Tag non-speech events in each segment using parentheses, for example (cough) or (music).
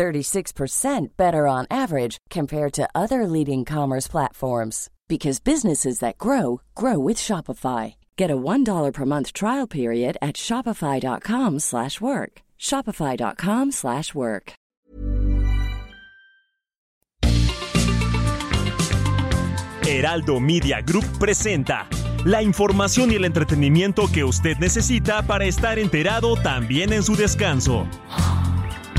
36% better on average compared to other leading commerce platforms because businesses that grow grow with Shopify. Get a $1 per month trial period at shopify.com/work. shopify.com/work. Heraldo Media Group presenta la información y el entretenimiento que usted necesita para estar enterado también en su descanso.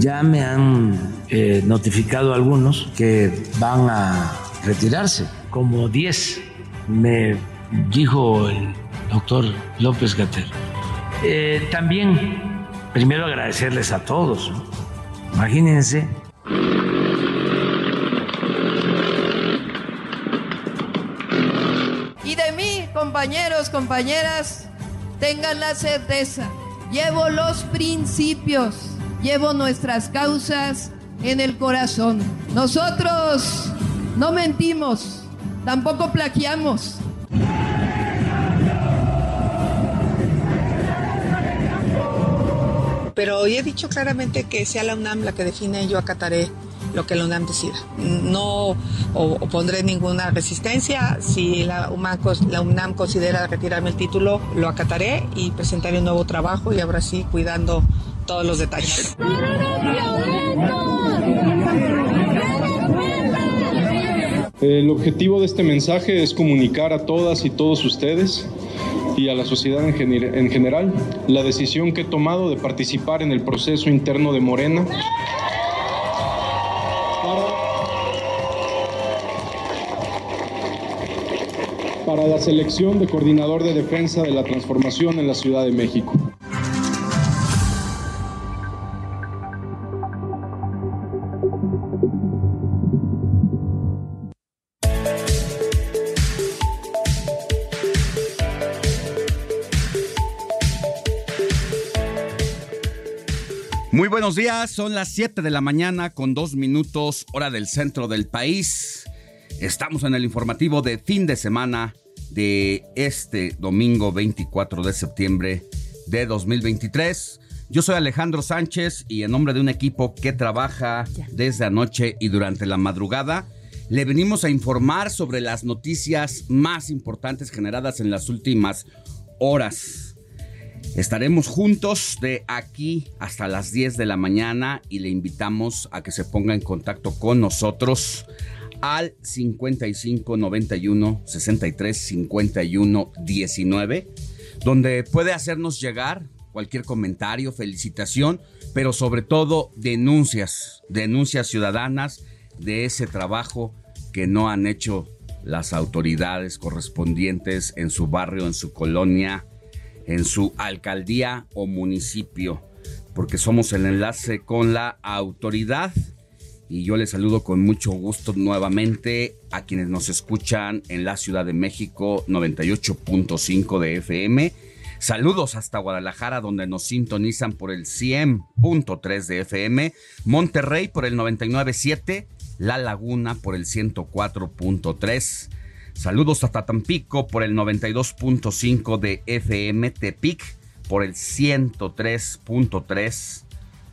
Ya me han eh, notificado algunos que van a retirarse, como 10, me dijo el doctor López Gater. Eh, también, primero agradecerles a todos. Imagínense. Y de mí, compañeros, compañeras, tengan la certeza, llevo los principios llevo nuestras causas en el corazón. Nosotros no mentimos, tampoco plagiamos. Pero hoy he dicho claramente que sea la UNAM la que define, yo acataré lo que la UNAM decida. No opondré ninguna resistencia. Si la UNAM, la UNAM considera retirarme el título, lo acataré y presentaré un nuevo trabajo y ahora sí cuidando todos los detalles. El objetivo de este mensaje es comunicar a todas y todos ustedes y a la sociedad en, general la decisión que he tomado de participar en el proceso interno de Morena para la selección de coordinador de defensa de la transformación en la Ciudad de México. Buenos días, son las 7 de la mañana con dos minutos hora del centro del país. Estamos en el informativo de fin de semana de este domingo 24 de septiembre de 2023. Yo soy Alejandro Sánchez y en nombre de un equipo que trabaja desde anoche y durante la madrugada, le venimos a informar sobre las noticias más importantes generadas en las últimas horas. Estaremos juntos de aquí hasta las 10 de la mañana y le invitamos a que se ponga en contacto con nosotros al 55 91 63 51 19, donde puede hacernos llegar cualquier comentario, felicitación, pero sobre todo denuncias, denuncias ciudadanas de ese trabajo que no han hecho las autoridades correspondientes en su barrio, en su colonia, en su alcaldía o municipio, porque somos el enlace con la autoridad. Y yo les saludo con mucho gusto nuevamente a quienes nos escuchan en la Ciudad de México 98.5 de FM. Saludos hasta Guadalajara donde nos sintonizan por el 100.3 de FM, Monterrey por el 99.7, La Laguna por el 104.3. Saludos hasta Tampico por el 92.5 de FM, Tepic por el 103.3,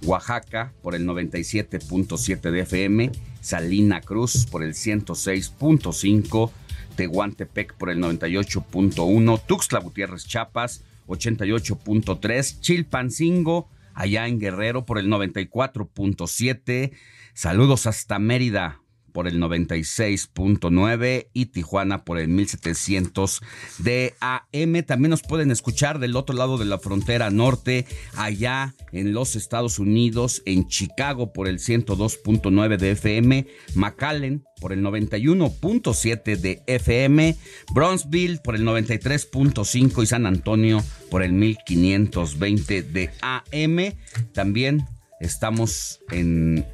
Oaxaca por el 97.7 de FM, Salina Cruz por el 106.5, Tehuantepec por el 98.1, Tuxtla Gutiérrez Chiapas 88.3, Chilpancingo allá en Guerrero por el 94.7. Saludos hasta Mérida por el 96.9 y Tijuana por el 1700 de AM. También nos pueden escuchar del otro lado de la frontera norte, allá en los Estados Unidos, en Chicago por el 102.9 de FM, McAllen por el 91.7 de FM, Bronzeville por el 93.5 y San Antonio por el 1520 de AM. También estamos en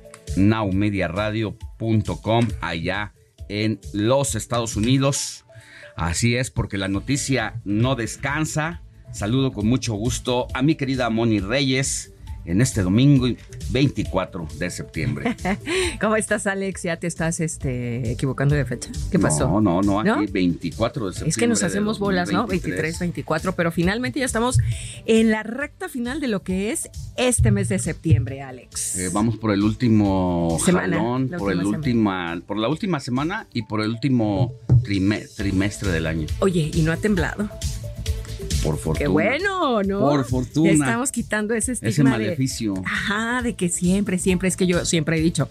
allá en los Estados Unidos. Así es, porque la noticia no descansa. Saludo con mucho gusto a mi querida Moni Reyes en este domingo 24 de septiembre. (laughs) ¿Cómo estás, Alex? ¿Ya te estás este, equivocando de fecha? ¿Qué pasó? No, no, no, aquí 24 de septiembre. Es que nos hacemos bolas, ¿no? 23, 24, pero finalmente ya estamos en la recta final de lo que es este mes de septiembre, Alex. Eh, vamos por el último semana, por el última, por la última semana y por el último trimestre del año. Oye, ¿y no ha temblado? Por fortuna. Qué bueno, ¿no? Por fortuna. Estamos quitando ese estigma Ese maleficio. ajá, de que siempre, siempre, es que yo siempre he dicho,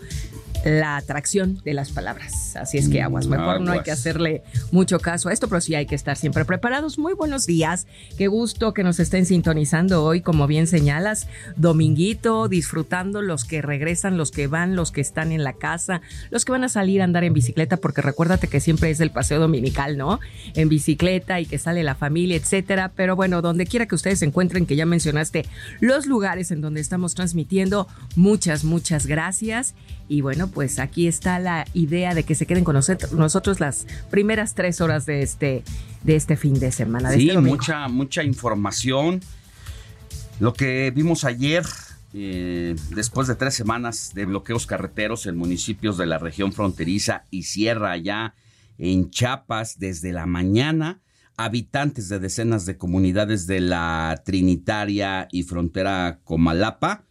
la atracción de las palabras. Así es que aguas, mejor no hay que hacerle mucho caso a esto, pero sí hay que estar siempre preparados. Muy buenos días, qué gusto que nos estén sintonizando hoy, como bien señalas, dominguito, disfrutando los que regresan, los que van, los que están en la casa, los que van a salir a andar en bicicleta, porque recuérdate que siempre es el paseo dominical, ¿no? En bicicleta y que sale la familia, etcétera. Pero bueno, donde quiera que ustedes se encuentren, que ya mencionaste los lugares en donde estamos transmitiendo, muchas, muchas gracias. Y bueno, pues aquí está la idea de que se queden con nosotros las primeras tres horas de este, de este fin de semana. sí, este mucha, mucha información. Lo que vimos ayer, eh, después de tres semanas de bloqueos carreteros en municipios de la región fronteriza y Sierra, allá en Chiapas, desde la mañana, habitantes de decenas de comunidades de la Trinitaria y frontera Comalapa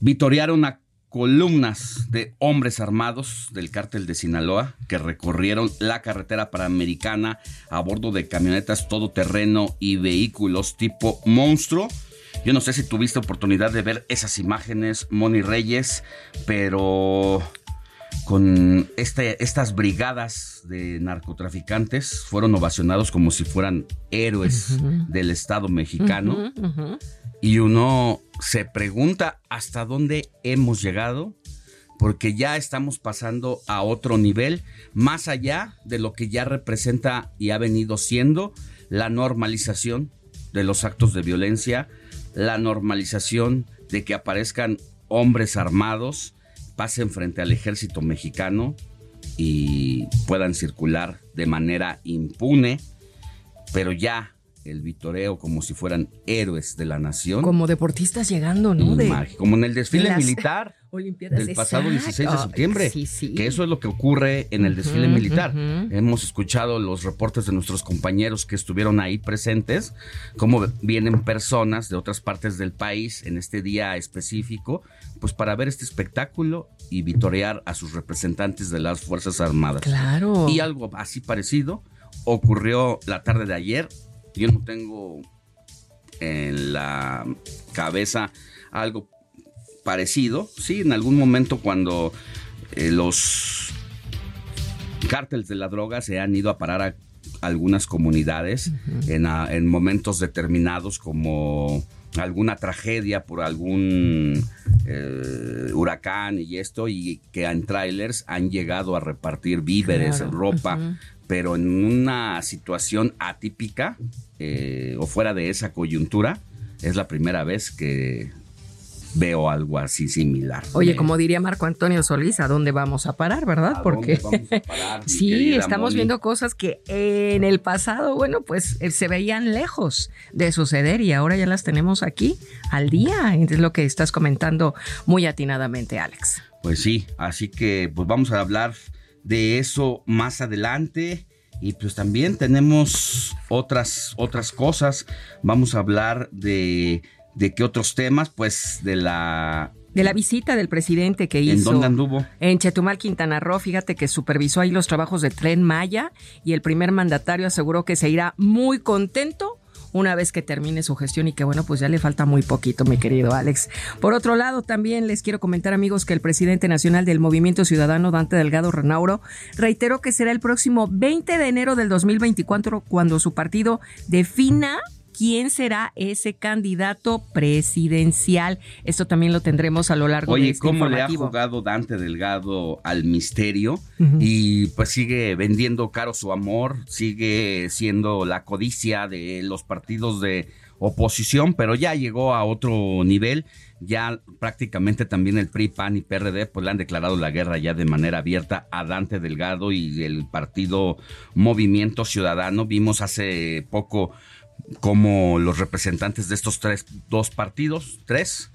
vitorearon a columnas de hombres armados del cártel de Sinaloa que recorrieron la carretera panamericana a bordo de camionetas todoterreno y vehículos tipo monstruo. Yo no sé si tuviste oportunidad de ver esas imágenes, Moni Reyes, pero con este, estas brigadas de narcotraficantes fueron ovacionados como si fueran héroes del Estado mexicano. Y uno se pregunta hasta dónde hemos llegado, porque ya estamos pasando a otro nivel, más allá de lo que ya representa y ha venido siendo la normalización de los actos de violencia, la normalización de que aparezcan hombres armados, pasen frente al ejército mexicano y puedan circular de manera impune, pero ya el vitoreo como si fueran héroes de la nación. Como deportistas llegando, ¿no? como en el desfile militar (laughs) del pasado 16 de septiembre. Que eso es lo que ocurre en el desfile militar. Hemos escuchado los reportes de nuestros compañeros que estuvieron ahí presentes, cómo vienen personas de otras partes del país en este día específico, pues para ver este espectáculo y vitorear a sus representantes de las Fuerzas Armadas. Claro. Y algo así parecido ocurrió la tarde de ayer yo no tengo en la cabeza algo parecido. Sí, en algún momento cuando eh, los cárteles de la droga se han ido a parar a algunas comunidades en, momentos determinados como alguna tragedia por algún eh, huracán y esto y que en trailers han llegado a repartir víveres, ropa, pero en una situación atípica eh, o fuera de esa coyuntura, es la primera vez que veo algo así similar. Oye, como diría Marco Antonio Solís, ¿a dónde vamos a parar, verdad? Porque (laughs) sí, estamos viendo cosas que en el pasado, bueno, pues eh, se veían lejos de suceder y ahora ya las tenemos aquí al día. Es lo que estás comentando muy atinadamente, Alex. Pues sí, así que pues vamos a hablar de eso más adelante. Y pues también tenemos otras, otras cosas. Vamos a hablar de, de qué otros temas, pues de la de la visita del presidente que hizo. ¿En dónde anduvo? En Chetumal, Quintana Roo. Fíjate que supervisó ahí los trabajos de Tren Maya y el primer mandatario aseguró que se irá muy contento una vez que termine su gestión y que bueno, pues ya le falta muy poquito, mi querido Alex. Por otro lado, también les quiero comentar, amigos, que el presidente nacional del Movimiento Ciudadano, Dante Delgado Renauro, reiteró que será el próximo 20 de enero del 2024 cuando su partido defina quién será ese candidato presidencial. Esto también lo tendremos a lo largo de este ¿cómo le ha jugado Dante Delgado al misterio? Y pues sigue vendiendo caro su amor, sigue siendo la codicia de los partidos de oposición, pero ya llegó a otro nivel. Ya prácticamente también el PRI, PAN y PRD pues le han declarado la guerra ya de manera abierta a Dante Delgado y el partido Movimiento Ciudadano. Vimos hace poco como los representantes de estos tres, dos partidos, tres,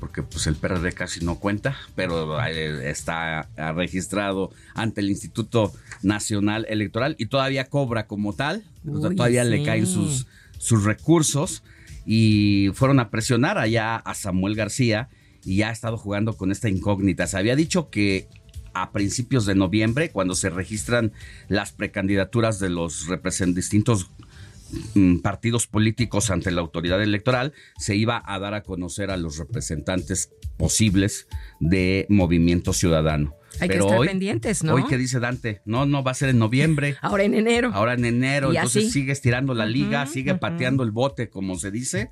porque pues el PRD casi no cuenta, pero eh, está registrado ante el Instituto Nacional Electoral y todavía cobra como tal, todavía le caen sus, sus recursos y fueron a presionar allá a Samuel García y ya ha estado jugando con esta incógnita. Se había dicho que a principios de noviembre, cuando se registran las precandidaturas de los distintos partidos políticos ante la autoridad electoral, se iba a dar a conocer a los representantes posibles de Movimiento Ciudadano. Hay que estar pendientes, ¿no? Hoy que dice Dante, no, no va a ser en noviembre. (laughs) Ahora en enero. Ahora en enero, entonces sigue estirando la liga, sigue pateando el bote, como se dice,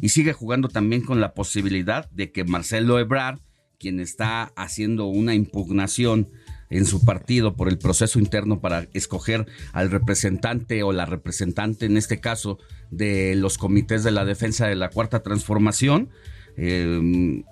y sigue jugando también con la posibilidad de que Marcelo Ebrard, quien está haciendo una impugnación en su partido por el proceso interno para escoger al representante o la representante, en este caso, de los comités de la defensa de la cuarta transformación. Em,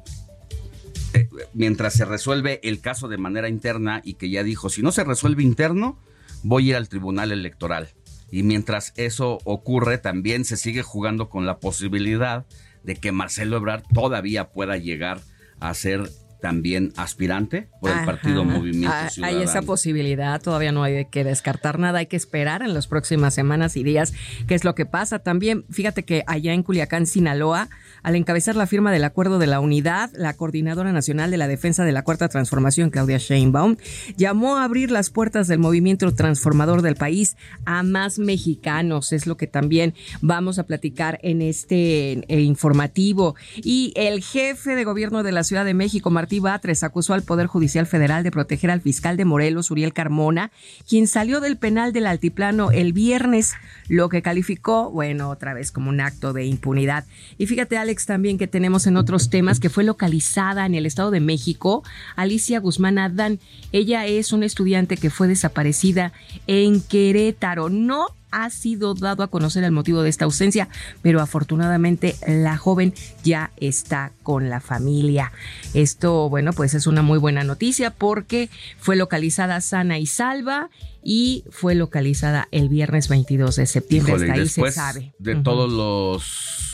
eh, mientras se resuelve el caso de manera interna y que ya dijo, si no se resuelve interno, voy a ir al tribunal electoral. Y mientras eso ocurre, también se sigue jugando con la posibilidad de que Marcelo Ebrard todavía pueda llegar a ser también aspirante por el partido Movimiento ah, Ciudadano. Hay esa posibilidad, todavía no hay que descartar nada, hay que esperar en las próximas semanas y días qué es lo que pasa. También, fíjate que allá en Culiacán, Sinaloa, al encabezar la firma del acuerdo de la unidad, la coordinadora nacional de la defensa de la cuarta transformación, Claudia Sheinbaum, llamó a abrir las puertas del movimiento transformador del país a más mexicanos. Es lo que también vamos a platicar en este eh, informativo. Y el jefe de gobierno de la Ciudad de México, Martín Batres acusó al Poder Judicial Federal de proteger al fiscal de Morelos, Uriel Carmona, quien salió del penal del Altiplano el viernes, lo que calificó, bueno, otra vez como un acto de impunidad. Y fíjate, Alex, también que tenemos en otros temas que fue localizada en el Estado de México, Alicia Guzmán Adán. Ella es una estudiante que fue desaparecida en Querétaro. No ha sido dado a conocer el motivo de esta ausencia, pero afortunadamente la joven ya está con la familia. Esto, bueno, pues es una muy buena noticia porque fue localizada sana y salva y fue localizada el viernes 22 de septiembre. Hasta ahí se sabe. De todos los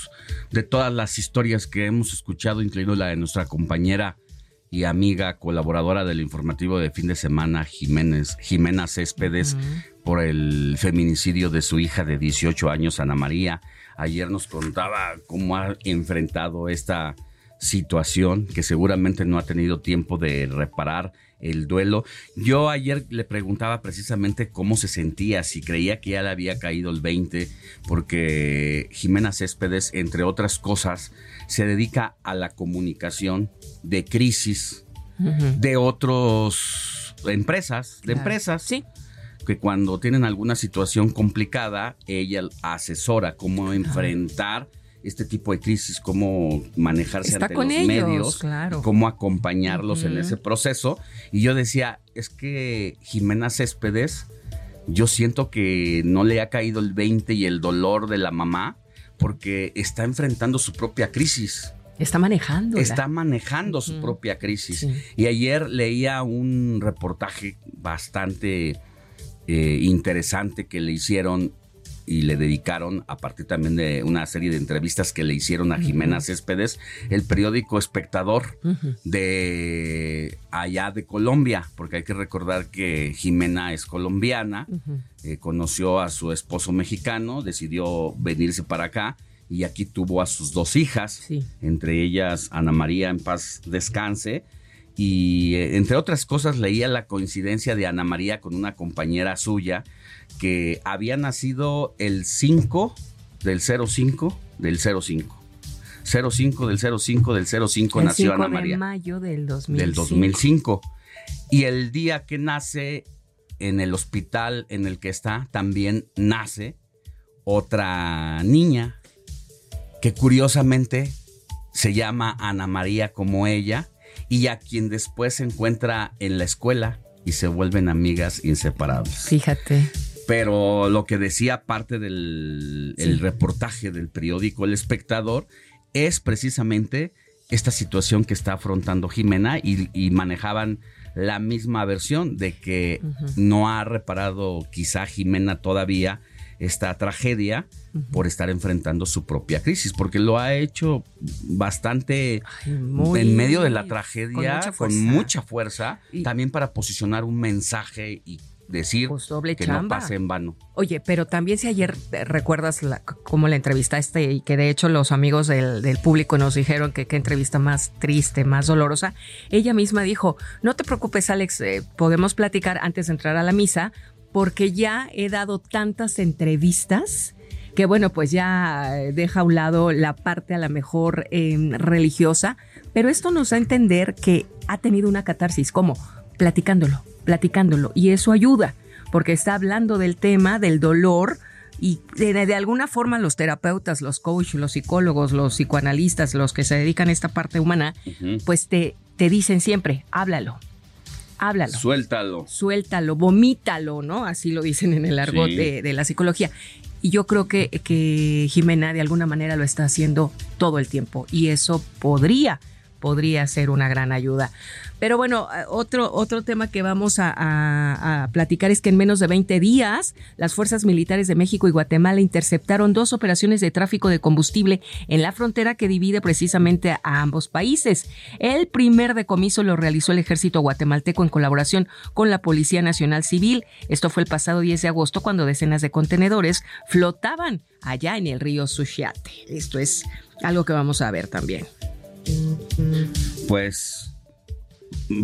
de todas las historias que hemos escuchado, incluyendo la de nuestra compañera y amiga colaboradora del informativo de fin de semana, Jiménez, Jimena Céspedes, por el feminicidio de su hija de 18 años, Ana María. Ayer nos contaba cómo ha enfrentado esta situación que seguramente no ha tenido tiempo de reparar el duelo. Yo ayer le preguntaba precisamente cómo se sentía, si creía que ya le había caído el 20, porque Jimena Céspedes, entre otras cosas, se dedica a la comunicación de crisis de otras empresas, de empresas. Sí que cuando tienen alguna situación complicada, ella asesora cómo enfrentar este tipo de crisis, cómo manejarse ante los medios, cómo acompañarlos en ese proceso. Y yo decía, es que Jimena Céspedes, yo siento que no le ha caído el 20 y el dolor de la mamá porque está enfrentando su propia crisis. Está manejando. Está manejando su propia crisis. Y ayer leía un reportaje bastante eh, interesante que le hicieron y le dedicaron, a partir también de una serie de entrevistas que le hicieron a Jimena Céspedes, el periódico Espectador de allá de Colombia, porque hay que recordar que Jimena es colombiana, eh, conoció a su esposo mexicano, decidió venirse para acá y aquí tuvo a sus dos hijas, entre ellas Ana María en paz descanse, y eh, entre otras cosas leía la coincidencia de Ana María con una compañera suya que había nacido el 5 del 05 del 05. 05 del 05 del 05 el nació 5 Ana María. de mayo del 2005. Del 2005. Y el día que nace en el hospital en el que está, también nace otra niña que curiosamente se llama Ana María como ella y a quien después se encuentra en la escuela y se vuelven amigas inseparables. Fíjate. Pero lo que decía parte del el reportaje del periódico El Espectador es precisamente esta situación que está afrontando Jimena y, y manejaban la misma versión de que no ha reparado quizá Jimena todavía esta tragedia por estar enfrentando su propia crisis, porque lo ha hecho bastante muy- en medio de la con tragedia, con mucha fuerza, Y- también para posicionar un mensaje y decir Pues doble que no pase en vano. Oye, pero también si ayer recuerdas la, cómo la entrevistaste y que de hecho los amigos del, del público nos dijeron que qué entrevista más triste, más dolorosa, ella misma dijo, no te preocupes Alex, eh, podemos platicar antes de entrar a la misa porque ya he dado tantas entrevistas que bueno, pues ya eh, deja a un lado la parte a la mejor eh, religiosa, pero esto nos da a entender que ha tenido una catarsis, ¿cómo? Platicándolo, platicándolo, y eso ayuda, porque está hablando del tema, del dolor, y de, de alguna forma los terapeutas, los coaches, los psicólogos, los psicoanalistas, los que se dedican a esta parte humana, pues te, te dicen siempre, háblalo, háblalo Suéltalo. suéltalo, vomítalo, ¿no? Así lo dicen en el argot Sí. de, de la psicología. Y yo creo que, que Jimena de alguna manera lo está haciendo todo el tiempo y eso podría, podría ser una gran ayuda. Pero bueno, eh, otro, otro tema que vamos a, platicar es que en menos de 20 días las fuerzas militares de México y Guatemala interceptaron dos operaciones de tráfico de combustible en la frontera que divide precisamente a ambos países. El primer decomiso lo realizó el ejército guatemalteco en colaboración con la Policía Nacional Civil. Esto fue el pasado 10 de agosto cuando decenas de contenedores flotaban allá en el río Suchiate. Esto es algo que vamos a ver también. Pues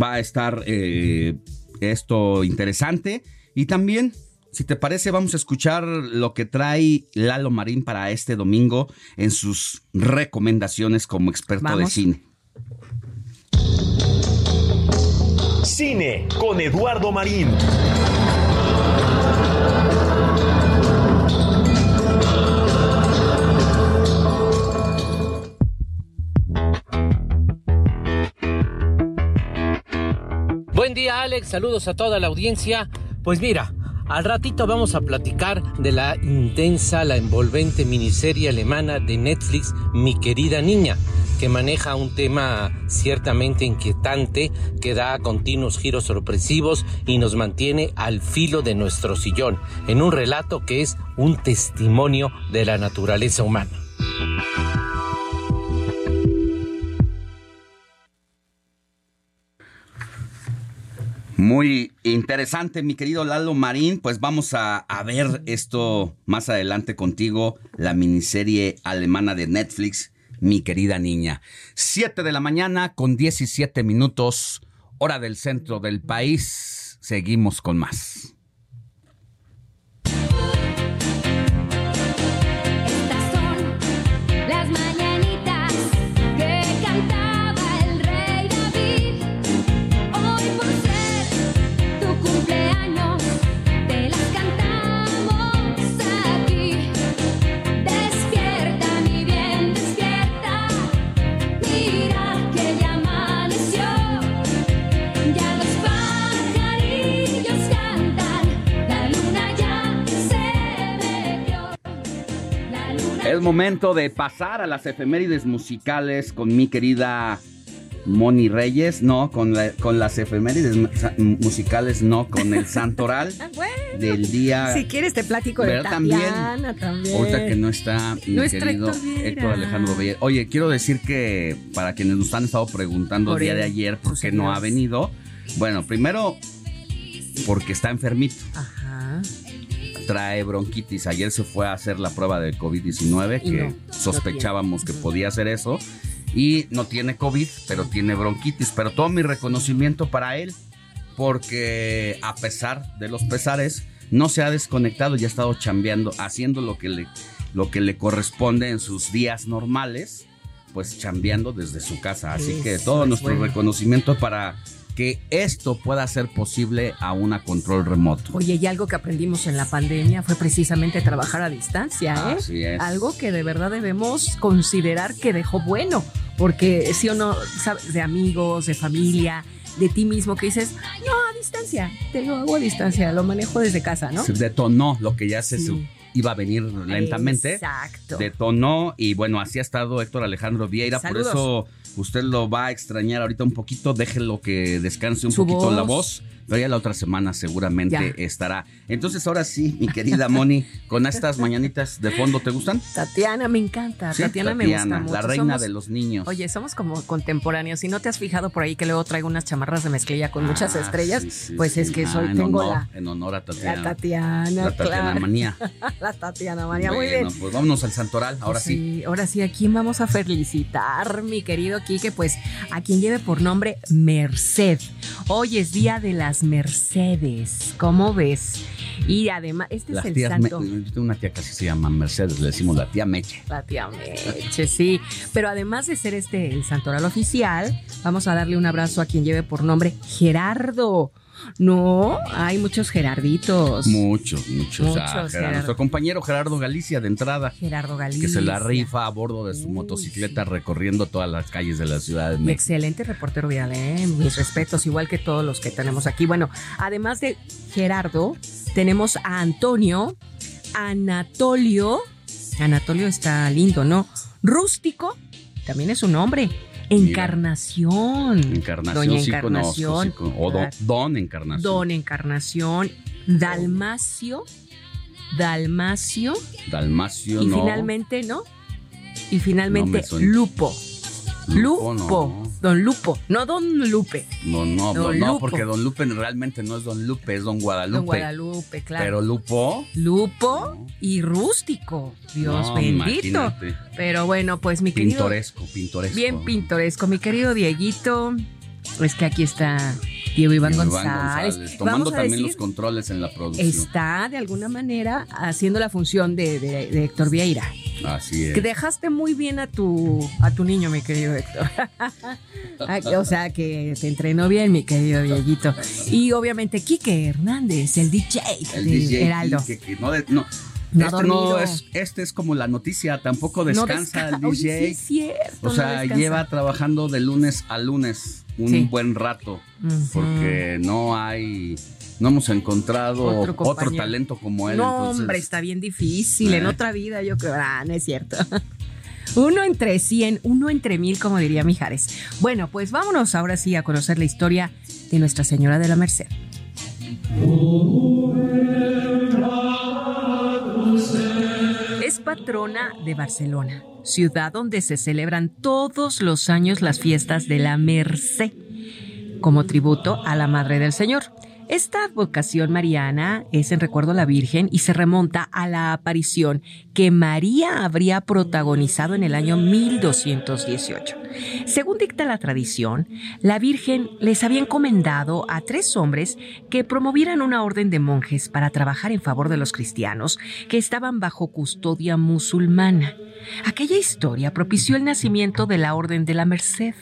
va a estar eh, esto interesante. Y también, si te parece, vamos a escuchar lo que trae Lalo Marín para este domingo en sus recomendaciones como experto de cine. Cine con Eduardo Marín. Día Alex, saludos a toda la audiencia. Pues mira, al ratito vamos a platicar de la intensa, la envolvente miniserie alemana de Netflix, Mi querida niña, que maneja un tema ciertamente inquietante, que da continuos giros sorpresivos y nos mantiene al filo de nuestro sillón, en un relato que es un testimonio de la naturaleza humana. Muy interesante, mi querido Lalo Marín. Pues vamos a, ver esto más adelante contigo, la miniserie alemana de Netflix, Mi querida niña. 7 de la mañana con 17 minutos, hora del centro del país. Seguimos con más. Es momento de pasar a las efemérides musicales con mi querida Moni Reyes. No, con, la- con las efemérides mu- musicales, no, con el santoral (laughs) del día. Si quieres te platico de ¿Verdad? También. Tatiana también. Ahorita que no está mi querido Héctor Alejandro. Oye, quiero decir que para quienes nos han estado preguntando Por el día él, de ayer por qué no ha venido, bueno, primero porque está enfermito, Ajá. trae bronquitis. Ayer se fue a hacer la prueba de COVID-19 Y que no, sospechábamos que podía hacer eso. Y no tiene COVID, pero tiene bronquitis. Pero todo mi reconocimiento para él, porque a pesar de los pesares, no se ha desconectado y ha estado chambeando, haciendo lo que le lo que le corresponde en sus días normales, pues chambeando desde su casa. Así que todo es nuestro reconocimiento para que esto pueda ser posible a una control remoto. Oye, y algo que aprendimos en la pandemia fue precisamente trabajar a distancia, ¿eh? Así es. Algo que de verdad debemos considerar que dejó bueno, porque si o no, sabes, de amigos, de familia, de ti mismo, que dices, no, a distancia, te lo hago a distancia, lo manejo desde casa, ¿no? Se detonó lo que ya se Sí. iba a venir lentamente. Exacto. Detonó y bueno, así ha estado Héctor Alejandro Vieira, Saludos. por eso usted lo va a extrañar ahorita un poquito, déjelo que descanse un Su poquito la voz. pero ya la otra semana seguramente Ya. estará. Entonces ahora sí, mi querida Moni, con estas (laughs) mañanitas de fondo, ¿te gustan? Tatiana me encanta, Sí, Tatiana, me gusta mucho. la reina Somos- de los niños. Oye, somos como contemporáneos. Si no te has fijado por ahí que luego traigo unas chamarras de mezclilla con muchas Ah, estrellas, sí, sí, pues sí. es que Ah, soy, en tengo honor, la, En honor a Tatiana. la Tatiana, La Tatiana claro. manía. (laughs) la Tatiana María, muy bueno, bien. pues vámonos al Santoral, ahora sí. ahora sí, ¿a quién vamos a felicitar, mi querido Quique? Pues a quien lleve por nombre Merced. Hoy es día de las Mercedes, ¿cómo ves? Y además, este Las es el tías, santo. me- yo tengo una tía que se llama Mercedes, le decimos la tía Meche. La tía Meche, sí. Pero además de ser este el santoral oficial, vamos a darle un abrazo a quien lleve por nombre Gerardo. No, hay muchos Gerarditos. Muchos, muchos. Muchos, Ah. Nuestro compañero Gerardo Galicia de entrada, Gerardo Galicia. que se la rifa a bordo de su Uy, motocicleta recorriendo todas las calles de la Ciudad de México. Excelente reportero vial, ¿eh? mis respetos, igual que todos los que tenemos aquí. Bueno, además de Gerardo, tenemos a Antonio, Anatolio. Anatolio está lindo, ¿no? Rústico, también es un nombre. Encarnación. Encarnación, Doña sí Encarnación. conozco, sí con- o don, don Encarnación. Don Encarnación. Dalmacio. Dalmacio. Dalmacio, y no. finalmente, ¿no? Y No finalmente, me suena. Lupo. Lupo, Lupo. no. Don Lupo. No Don Lupe. No, no, no, Don no, Lupo. porque Don Lupe realmente no es Don Lupe, es Don Guadalupe. Don Guadalupe, claro. Pero Lupo. Lupo No. y rústico. Dios no, bendito. imagínate. Pero bueno, pues mi querido. Pintoresco, pintoresco. Bien pintoresco. Mi querido Dieguito. Es que aquí está Diego Iván, Iván González. González, Tomando Vamos a también decir, los controles en la producción. está de alguna manera haciendo la función de, de- de Héctor Vieira. Así es. Que dejaste muy bien a tu, a tu niño, mi querido Héctor. (laughs) O sea, que te entrenó bien, mi querido Dieguito. Y obviamente Quique Hernández, el DJ El de DJ Heraldo. que no, de- no, No este, no es, este es como la noticia, tampoco No descansa desca- el DJ. sí es cierto, o sea, lleva trabajando de lunes a lunes un Sí. buen rato, porque no hay, no hemos encontrado Otro talento como él. No, entonces, hombre, está bien difícil. En Eh. otra vida, yo creo. Ah, no es cierto. Uno entre cien, uno entre mil, como diría Mijares. Bueno, pues vámonos ahora sí a conocer la historia de Nuestra Señora de la Merced. Es patrona de Barcelona, ciudad donde se celebran todos los años las fiestas de la Merced como tributo a la Madre del Señor. Esta vocación mariana es en recuerdo a la Virgen y se remonta a la aparición que María habría protagonizado en el año 1218. Según dicta la tradición, la Virgen les había encomendado a tres hombres que promovieran una orden de monjes para trabajar en favor de los cristianos que estaban bajo custodia musulmana. Aquella historia propició el nacimiento de la Orden de la Merced,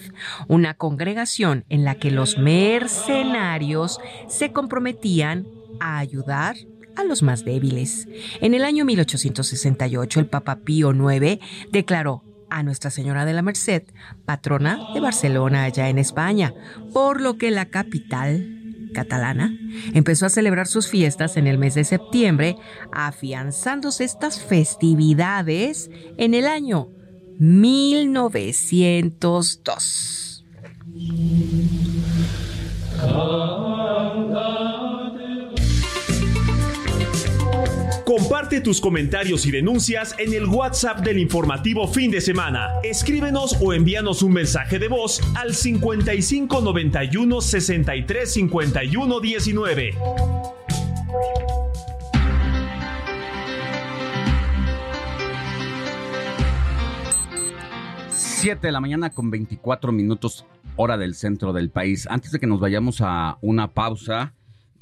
una congregación en la que los mercenarios se comprometían a ayudar a los más débiles. En el año 1868, el Papa Pío IX declaró a Nuestra Señora de la Merced, patrona de Barcelona, allá en España, por lo que la capital catalana empezó a celebrar sus fiestas en el mes de septiembre, afianzándose estas festividades en el año 1902. Comparte tus comentarios y denuncias en el WhatsApp del informativo fin de semana. Escríbenos o envíanos un mensaje de voz al 55 91 63 51 19. Siete de la mañana con 24 minutos hora del centro del país. Antes de que nos vayamos a una pausa,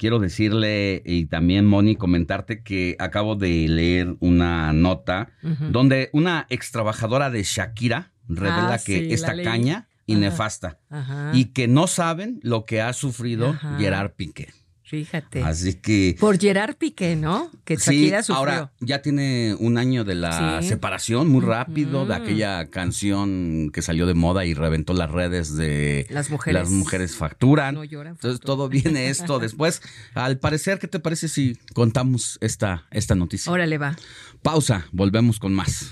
quiero decirle y también, Moni, comentarte que acabo de leer una nota donde una ex trabajadora de Shakira revela Ah, que sí, esta caña y Ajá. nefasta Ajá. y que no saben lo que ha sufrido Ajá. Gerard Piqué. Fíjate. Así que Por Gerard Piqué, ¿no? Que Sí, Shakira sufrió. ahora ya tiene un año de la Sí. separación, muy rápido, de aquella canción que salió de moda y reventó las redes de Las mujeres. Las mujeres facturan. No lloran, Entonces todo viene esto después. Al parecer, ¿qué te parece si contamos esta, esta noticia? Órale, va. Pausa, volvemos con más.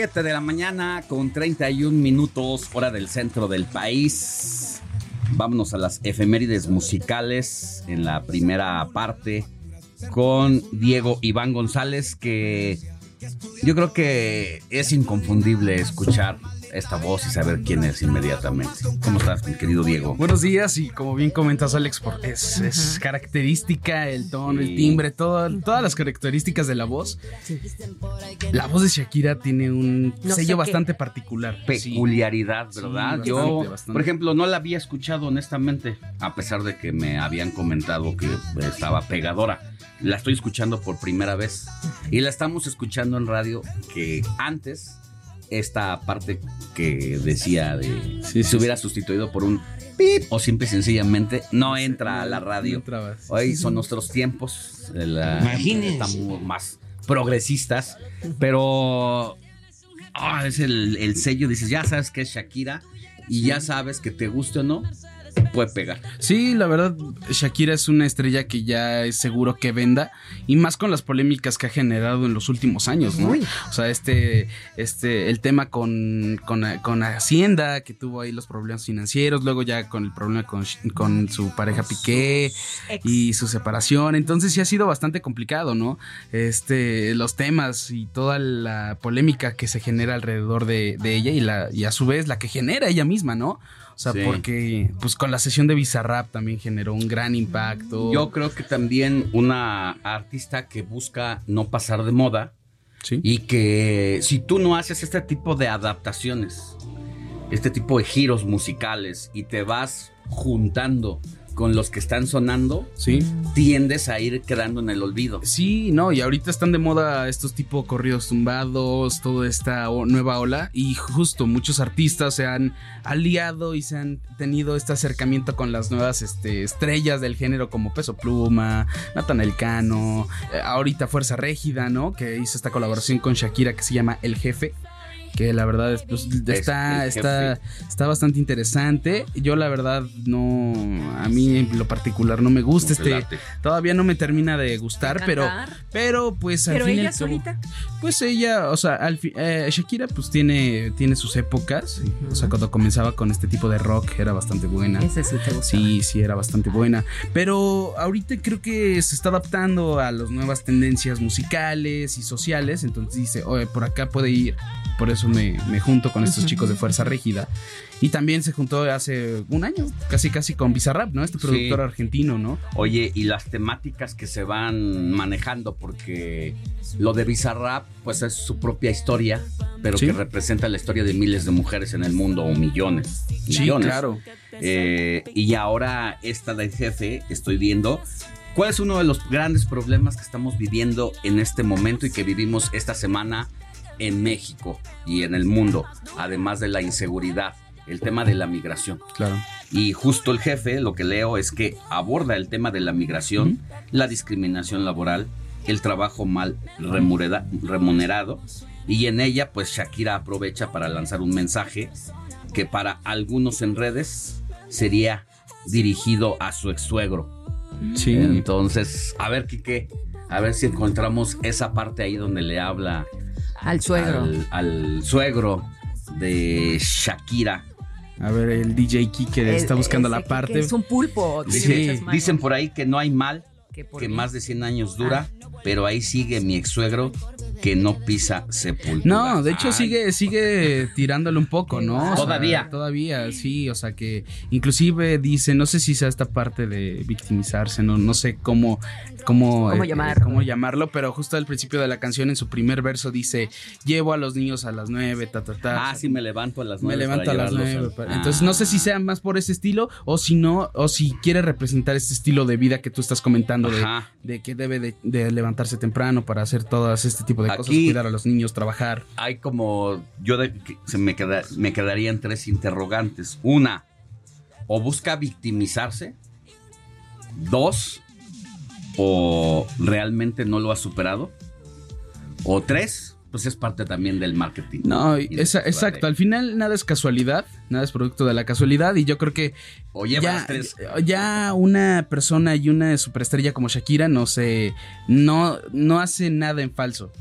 7 de la mañana con 31 minutos, hora del centro del país. Vámonos a las efemérides musicales en la primera parte con Diego Iván González, que yo creo que es inconfundible escuchar esta voz y saber quién es inmediatamente. ¿Cómo estás, mi querido Diego? Buenos días y como bien comentas Alex, por- es, es característica el tono, Sí. el timbre, todo- todas las características de la voz. La voz de Shakira tiene un No sello qué. bastante particular. Sí. peculiaridad, ¿verdad? bastante, Yo, bastante. por ejemplo, no la había escuchado honestamente, a pesar de que me habían comentado que estaba pegadora. La estoy escuchando por primera vez y la estamos escuchando en radio que antes esta parte que decía de Sí, se sí, hubiera sustituido por un pip o simple y sencillamente no entra a la No radio. Hoy son nuestros tiempos. eh, la- Imagínense. Estamos más progresistas. Pero ah, es el, el sello. Dices, ya sabes que es Shakira. Y ya sabes que te guste o no, puede pegar. Sí, la verdad, Shakira es una estrella que ya es seguro que venda y más con las polémicas que ha generado en los últimos años, ¿no? Uy. O sea, este, este, el tema con, con, con Hacienda, que tuvo ahí los problemas financieros, luego ya con el problema con, con su pareja Piqué y su separación. Entonces sí ha sido bastante complicado, ¿no? Este, los temas y toda la polémica que se genera alrededor de, de ella y, la, y a su vez la que genera ella misma, ¿no? O sea, Sí. porque pues con la sesión de Bizarrap también generó un gran impacto. Yo creo que también una artista que busca no pasar de moda Sí. y que si tú no haces este tipo de adaptaciones, este tipo de giros musicales y te vas juntando con los que están sonando, Sí. tiendes a ir quedando en el olvido. Sí, no, y ahorita están de moda estos tipo corridos tumbados, toda esta nueva ola, y justo muchos artistas se han aliado y se han tenido este acercamiento con las nuevas este, estrellas del género como Peso Pluma, Nathan Cano, eh, ahorita Fuerza Régida, ¿no? Que hizo esta colaboración con Shakira que se llama El Jefe. Que la verdad es, pues, está, está, está bastante interesante. Yo la verdad no, a mí en lo particular no me gusta este, todavía no me termina de gustar, pero, pero pues al pero ella solita. Pues ella, o sea, al eh, Shakira pues tiene, tiene sus épocas, o sea, cuando comenzaba con este tipo de rock era bastante buena. Ese sí te Sí, sí, era bastante buena, pero ahorita creo que se está adaptando a las nuevas tendencias musicales y sociales, entonces dice, oye, por acá puede ir, por eso me, junto con estos chicos de Fuerza Rígida. Y también se juntó hace un año, casi casi con Bizarrap, ¿no? Este productor argentino, ¿no? Oye, y las temáticas que se van manejando, porque lo de Bizarrap, pues es su propia historia, pero que representa la historia de miles de mujeres en el mundo, o millones. Sí, claro. Eh, y ahora esta de jefe, estoy viendo ¿Cuál es uno de los grandes problemas que estamos viviendo en este momento y que vivimos esta semana en México y en el mundo, además de la inseguridad, el tema de la migración. Claro. Y justo el jefe, lo que leo es que aborda el tema de la migración, la discriminación laboral, el trabajo mal remunerado, y en ella pues Shakira aprovecha para lanzar un mensaje que para algunos en redes sería dirigido a su ex suegro. Sí. Entonces, a ver, Quique, a ver si encontramos esa parte ahí donde le habla al suegro. Al, suegro de Shakira. A ver, el DJ Kike está buscando la parte. es un pulpo. dicen por ahí que no hay mal que, más de 100 años dura, ah. pero ahí sigue mi ex suegro que no pisa sepultura. No, de hecho sigue sigue tirándole un poco, ¿no? todavía. todavía, sí, o sea que inclusive dice, no sé si sea esta parte de victimizarse, no, no sé cómo cómo, ¿Cómo, eh, llamarlo? cómo llamarlo, pero justo al principio de la canción en su primer verso dice, llevo a los niños a las nueve, ta, ta, ta. Ah, sí, me levanto a las nueve. Me levanto a las nueve. Entonces no sé si sea más por ese estilo o si no, o si quiere representar este estilo de vida que tú estás comentando de, que debe de, levantarse temprano para hacer todas este tipo de cosas, cuidar a los niños, trabajar. Hay como, yo se me, queda, me quedarían tres interrogantes. Una, o busca victimizarse. Dos, o realmente no lo ha superado. O tres, pues es parte también del marketing. No, exacto. Al final nada es casualidad, nada es producto de la casualidad y yo creo que ya, ya una persona y una superestrella como Shakira no se no no hace nada en falso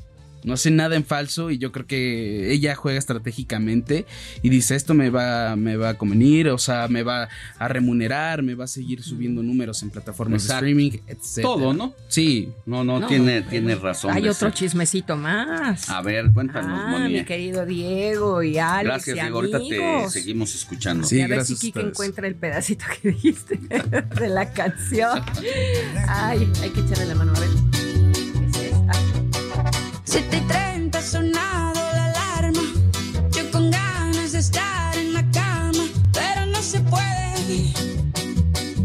no hace nada en falso y yo creo que ella juega estratégicamente y dice esto me va, me va a convenir, o sea, me va a remunerar, me va a seguir subiendo números en plataformas de streaming, etc. Todo, ¿no? Sí. No, no, tiene, tiene razón. Hay otro chismecito más. A ver, cuéntanos, ah, mi querido Diego y Alex Gracias, y Diego. Ahorita te seguimos escuchando. Sí, a ver si Kike encuentra el pedacito que dijiste (laughs) de la canción. (laughs) Ay, hay que echarle la mano a ver. 7 y 30 sonado la alarma. Yo con ganas de estar en la cama, pero no se puede.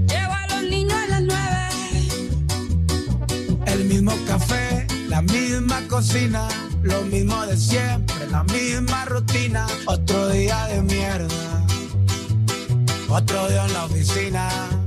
Llevo a los niños a las 9. El mismo café, la misma cocina, lo mismo de siempre, la misma rutina. Otro día de mierda, otro día en la oficina.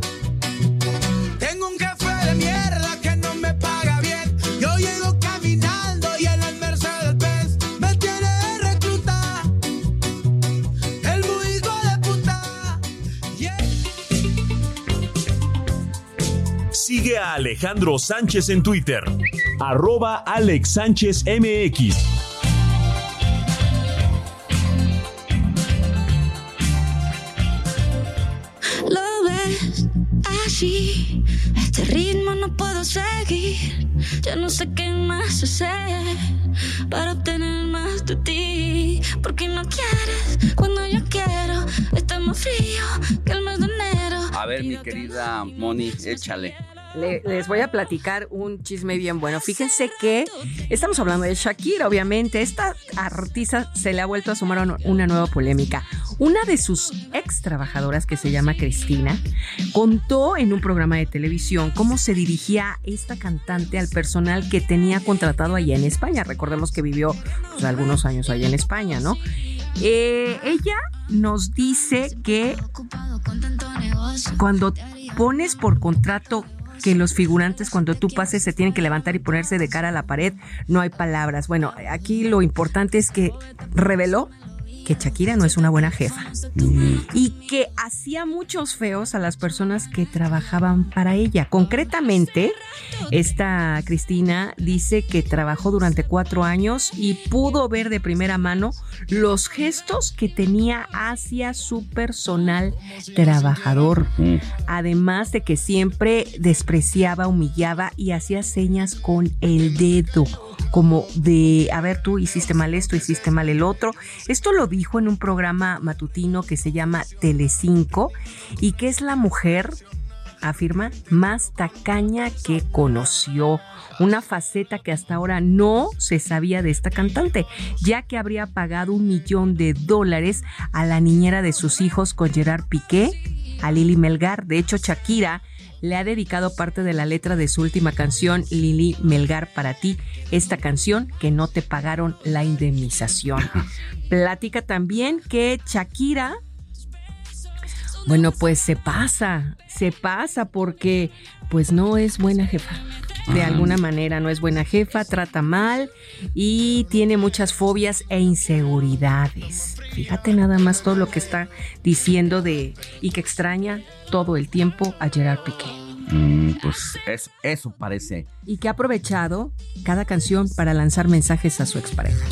Sigue a Alejandro Sánchez en Twitter. Arroba Alex Sánchez MX. Lo ves así, este ritmo no puedo seguir. Ya no sé qué más hacer para obtener más de ti. Porque no quieres cuando yo quiero. Está más frío que el mes de enero. A ver, mi querida Moni, échale. Le- les voy a platicar un chisme bien bueno. Fíjense que estamos hablando de Shakira, obviamente. Esta artista se le ha vuelto a sumar una nueva polémica. Una de sus ex trabajadoras, que se llama Cristina, contó en un programa de televisión cómo se dirigía esta cantante al personal que tenía contratado allá en España. Recordemos que vivió pues, algunos años allá en España, ¿no? Eh, ella nos dice que cuando pones por contrato que los figurantes cuando tú pases se tienen que levantar y ponerse de cara a la pared, no hay palabras. Bueno, aquí lo importante es que reveló que Shakira no es una buena jefa y que hacía muchos feos a las personas que trabajaban para ella. Concretamente, esta Cristina dice que trabajó durante cuatro años y pudo ver de primera mano los gestos que tenía hacia su personal trabajador. Además de que siempre despreciaba, humillaba y hacía señas con el dedo como de, a ver, tú hiciste mal esto, hiciste mal el otro. Esto lo dijo en un programa matutino que se llama Telecinco y que es la mujer afirma, más tacaña que conoció, una faceta que hasta ahora no se sabía de esta cantante, ya que habría pagado un millón de dólares a la niñera de sus hijos con Gerard Piqué, a Lili Melgar. De hecho, Shakira le ha dedicado parte de la letra de su última canción, Lili Melgar para ti, esta canción que no te pagaron la indemnización. (laughs) Platica también que Shakira, bueno, pues se pasa, se pasa porque pues no es buena jefa. De alguna manera no es buena jefa, trata mal y tiene muchas fobias e inseguridades. Fíjate nada más todo lo que está diciendo de y que extraña todo el tiempo a Gerard Piqué. Mm, pues eso, eso parece. Y que ha aprovechado cada canción para lanzar mensajes a su expareja.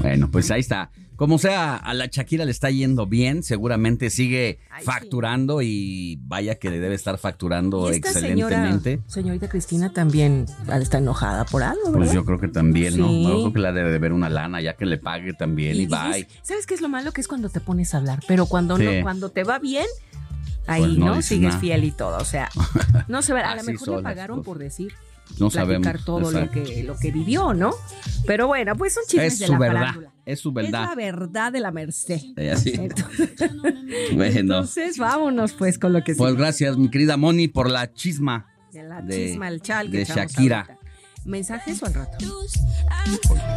Bueno, pues ahí está. Como sea, a la Shakira le está yendo bien, seguramente sigue facturando y vaya que le debe estar facturando excelentemente. señorita Cristina también está enojada por algo, pues ¿verdad? Pues yo creo que también, ¿no? Yo creo que la debe de ver una lana ya que le pague también y, bye. ¿Sabes qué es lo malo? Que es cuando te pones a hablar, pero cuando no, cuando te va bien, ahí pues no, sigues fiel y todo. O sea, (laughs) no se ve, a lo mejor le pagaron por decir no sabemos todo lo que, lo que vivió, ¿no? Pero bueno, pues son chismes es de la verdad, Es su verdad. Es la verdad de la Merced. (laughs) Entonces, Entonces, vámonos pues con lo que Pues gracias, mi querida Moni, por la chisma. De la chisma, el chal de Shakira. ¿Mensajes o al rato?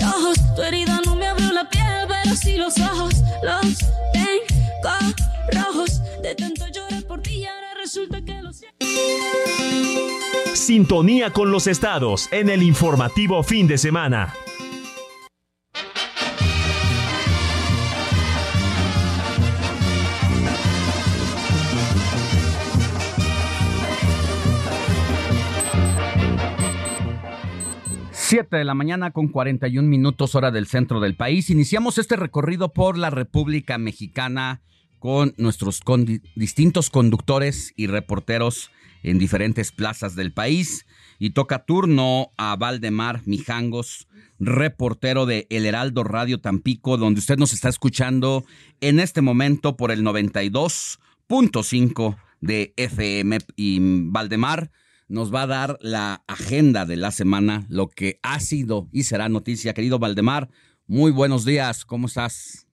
Ojos, tu herida no me abrió la piel, pero sí los ojos los tengo rojos. De tanto llorar por ti, ahora resulta que los. Sintonía con los estados en el informativo fin de semana. Siete de la mañana con 41 minutos hora del centro del país. Iniciamos este recorrido por la República Mexicana con nuestros distintos conductores y reporteros en diferentes plazas del país. Y toca turno a Valdemar Mijangos, reportero de El Heraldo Radio Tampico, donde usted nos está escuchando en este momento por el 92.5 de FM. Y Valdemar nos va a dar la agenda de la semana, lo que ha sido y será noticia. Querido Valdemar, muy buenos días, ¿cómo estás?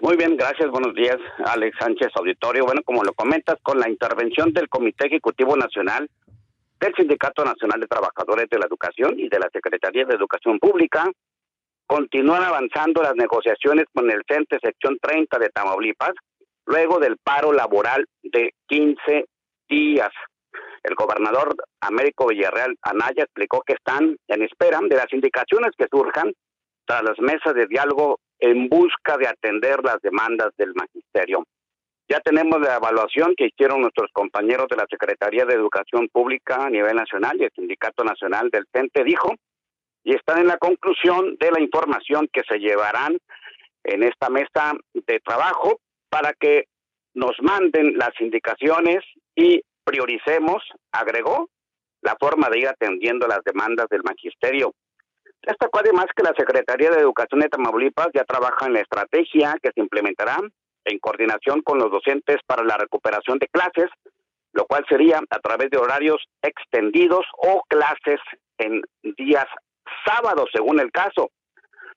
Muy bien, gracias. Buenos días, Alex Sánchez Auditorio. Bueno, como lo comentas, con la intervención del Comité Ejecutivo Nacional, del Sindicato Nacional de Trabajadores de la Educación y de la Secretaría de Educación Pública, continúan avanzando las negociaciones con el CENTE Sección 30 de Tamaulipas, luego del paro laboral de 15 días. El gobernador Américo Villarreal Anaya explicó que están en espera de las indicaciones que surjan tras las mesas de diálogo en busca de atender las demandas del magisterio. Ya tenemos la evaluación que hicieron nuestros compañeros de la Secretaría de Educación Pública a nivel nacional y el Sindicato Nacional del CENTE dijo, y están en la conclusión de la información que se llevarán en esta mesa de trabajo para que nos manden las indicaciones y prioricemos, agregó, la forma de ir atendiendo las demandas del magisterio. Destacó además que la Secretaría de Educación de Tamaulipas ya trabaja en la estrategia que se implementará en coordinación con los docentes para la recuperación de clases, lo cual sería a través de horarios extendidos o clases en días sábados, según el caso.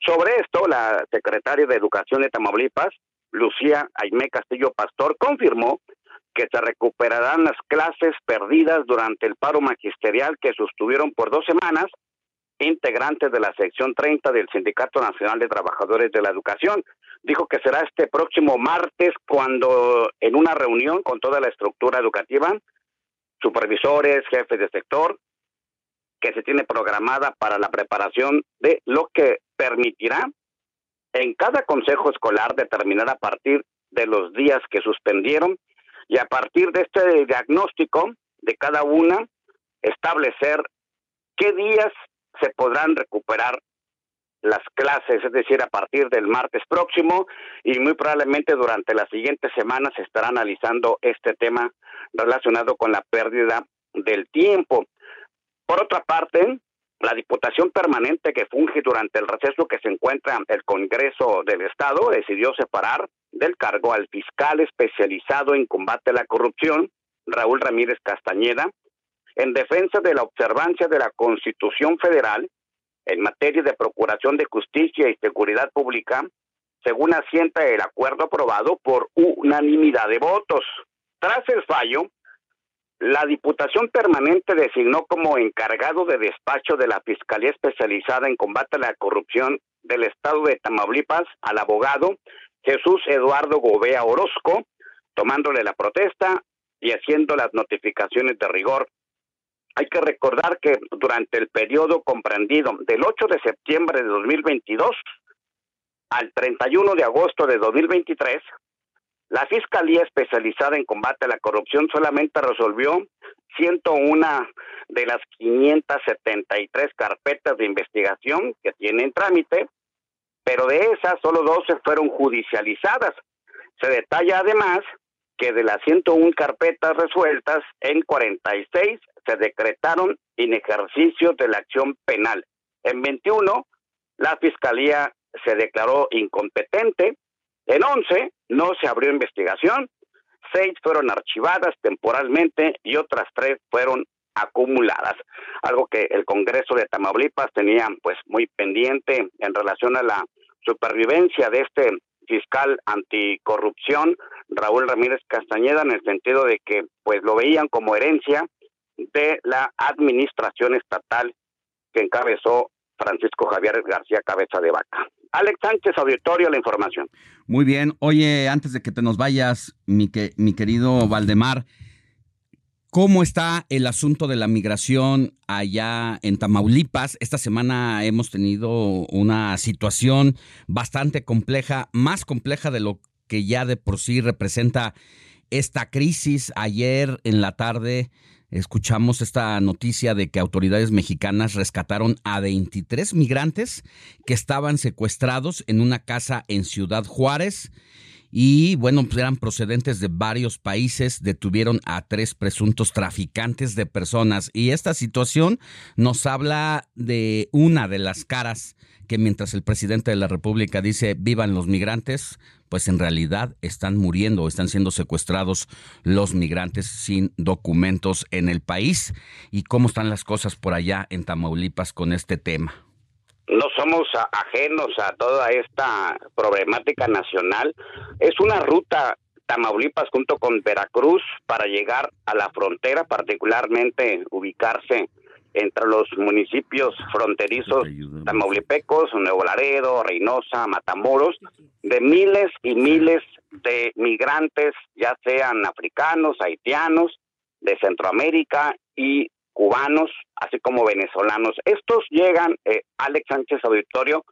Sobre esto, la secretaria de Educación de Tamaulipas, Lucía Aimé Castillo Pastor, confirmó que se recuperarán las clases perdidas durante el paro magisterial que sostuvieron por dos semanas integrantes de la sección 30 del Sindicato Nacional de Trabajadores de la Educación. Dijo que será este próximo martes cuando en una reunión con toda la estructura educativa supervisores, jefes de sector, que se tiene programada para la preparación de lo que permitirá en cada consejo escolar determinar a partir de los días que suspendieron y a partir de este diagnóstico de cada una establecer qué días se podrán recuperar las clases, es decir, a partir del martes próximo y muy probablemente durante las siguientes semanas se estará analizando este tema relacionado con la pérdida del tiempo. Por otra parte, la Diputación Permanente que funge durante el receso que se encuentra el Congreso del Estado decidió separar del cargo al fiscal especializado en combate a la corrupción, Raúl Ramírez Castañeda, en defensa de la observancia de la Constitución Federal en materia de procuración de justicia y seguridad pública, según asienta el acuerdo aprobado por unanimidad de votos. Tras el fallo, la Diputación Permanente designó como encargado de despacho de la Fiscalía Especializada en Combate a la Corrupción del Estado de Tamaulipas al abogado Jesús Eduardo Gobea Orozco, tomándole la protesta y haciendo las notificaciones de rigor. Hay que recordar que durante el periodo comprendido del 8 de septiembre de 2022 al 31 de agosto de 2023, la Fiscalía Especializada en Combate a la Corrupción solamente resolvió 101 de las 573 carpetas de investigación que tiene en trámite, pero de esas solo 12 fueron judicializadas. Se detalla además que de las 101 carpetas resueltas, en 46 se decretaron en ejercicio de la acción penal. En 21, la Fiscalía se declaró incompetente. En 11, no se abrió investigación. Seis fueron archivadas temporalmente y otras tres fueron acumuladas. Algo que el Congreso de Tamaulipas tenía pues muy pendiente en relación a la supervivencia de este fiscal anticorrupción, Raúl Ramírez Castañeda, en el sentido de que pues lo veían como herencia de la administración estatal que encabezó Francisco Javier García Cabeza de Vaca. Alex Sánchez, auditorio, la información. Muy bien. Oye, antes de que te nos vayas, mi, que, mi querido Valdemar, ¿Cómo está el asunto de la migración allá en Tamaulipas? Esta semana hemos tenido una situación bastante compleja, más compleja de lo que ya de por sí representa esta crisis. Ayer en la tarde escuchamos esta noticia de que autoridades mexicanas rescataron a 23 migrantes que estaban secuestrados en una casa en Ciudad Juárez y bueno, pues eran procedentes de varios países, detuvieron a tres presuntos traficantes de personas. Y esta situación nos habla de una de las caras que mientras el presidente de la República dice vivan los migrantes, pues en realidad están muriendo están siendo secuestrados los migrantes sin documentos en el país. Y cómo están las cosas por allá en Tamaulipas con este tema no somos ajenos a toda esta problemática nacional. Es una ruta Tamaulipas junto con Veracruz para llegar a la frontera, particularmente ubicarse entre los municipios fronterizos tamaulipecos, Nuevo Laredo, Reynosa, Matamoros, de miles y miles de migrantes, ya sean africanos, haitianos, de Centroamérica y cubanos, así como venezolanos. Estos llegan, eh, Alex Sánchez Auditorio,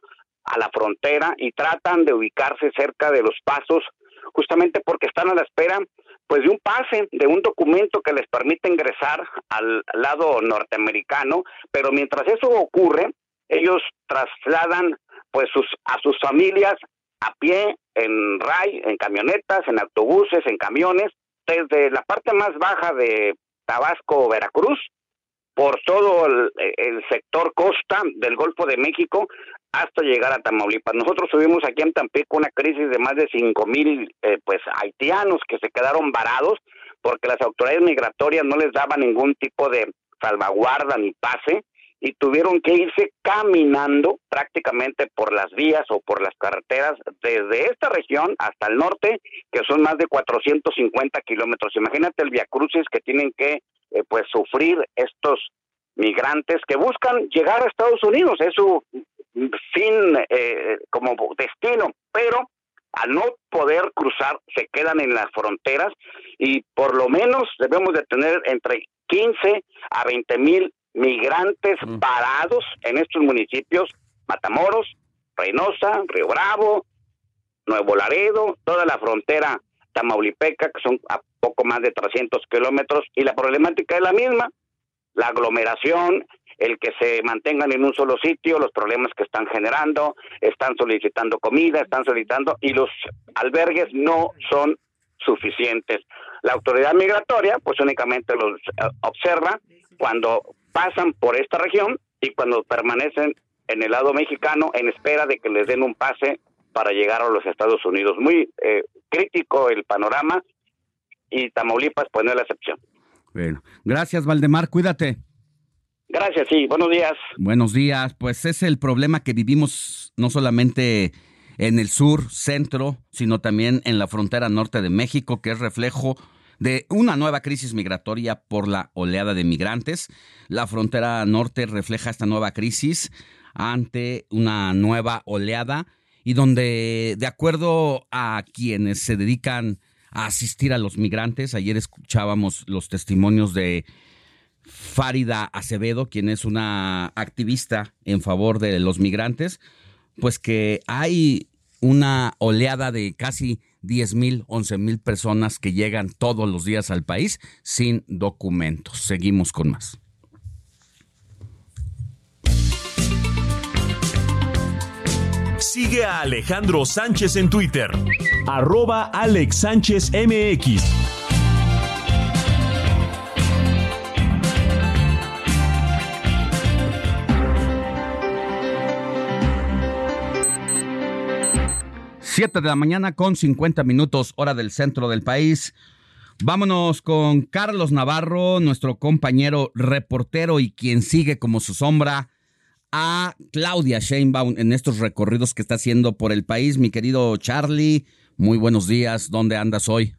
a la frontera y tratan de ubicarse cerca de los pasos, justamente porque están a la espera pues de un pase, de un documento que les permite ingresar al lado norteamericano, pero mientras eso ocurre, ellos trasladan pues sus a sus familias a pie, en ray, en camionetas, en autobuses, en camiones, desde la parte más baja de Tabasco, Veracruz, por todo el, sector costa del Golfo de México hasta llegar a Tamaulipas. Nosotros tuvimos aquí en Tampico una crisis de más de cinco mil eh, pues haitianos que se quedaron varados porque las autoridades migratorias no les daban ningún tipo de salvaguarda ni pase y tuvieron que irse caminando prácticamente por las vías o por las carreteras desde esta región hasta el norte, que son más de 450 kilómetros. Imagínate el viacrucis que tienen que eh, pues sufrir estos migrantes que buscan llegar a Estados Unidos, es su fin eh, como destino, pero al no poder cruzar se quedan en las fronteras y por lo menos debemos de tener entre 15 a 20 mil migrantes mm. parados en estos municipios, Matamoros, Reynosa, Río Bravo, Nuevo Laredo, toda la frontera tamaulipeca, que son a poco más de 300 kilómetros, y la problemática es la misma, la aglomeración, el que se mantengan en un solo sitio, los problemas que están generando, están solicitando comida, están solicitando, y los albergues no son suficientes. La autoridad migratoria, pues únicamente los eh, observa cuando pasan por esta región y cuando permanecen en el lado mexicano en espera de que les den un pase para llegar a los Estados Unidos. Muy eh, crítico el panorama y Tamaulipas pues no es la excepción. Bueno, gracias Valdemar, cuídate. Gracias, sí, buenos días. Buenos días, pues es el problema que vivimos no solamente en el sur, centro, sino también en la frontera norte de México, que es reflejo de una nueva crisis migratoria por la oleada de migrantes. La frontera norte refleja esta nueva crisis ante una nueva oleada y donde, de acuerdo a quienes se dedican a asistir a los migrantes, ayer escuchábamos los testimonios de Fárida Acevedo, quien es una activista en favor de los migrantes, pues que hay una oleada de casi 10 mil, 11 mil personas que llegan todos los días al país sin documentos. Seguimos con más. Sigue a Alejandro Sánchez en Twitter, arroba Alex Sánchez. Siete de la mañana con 50 minutos hora del centro del país. Vámonos con Carlos Navarro, nuestro compañero reportero y quien sigue como su sombra a Claudia Sheinbaum en estos recorridos que está haciendo por el país. Mi querido Charlie, muy buenos días. ¿Dónde andas hoy?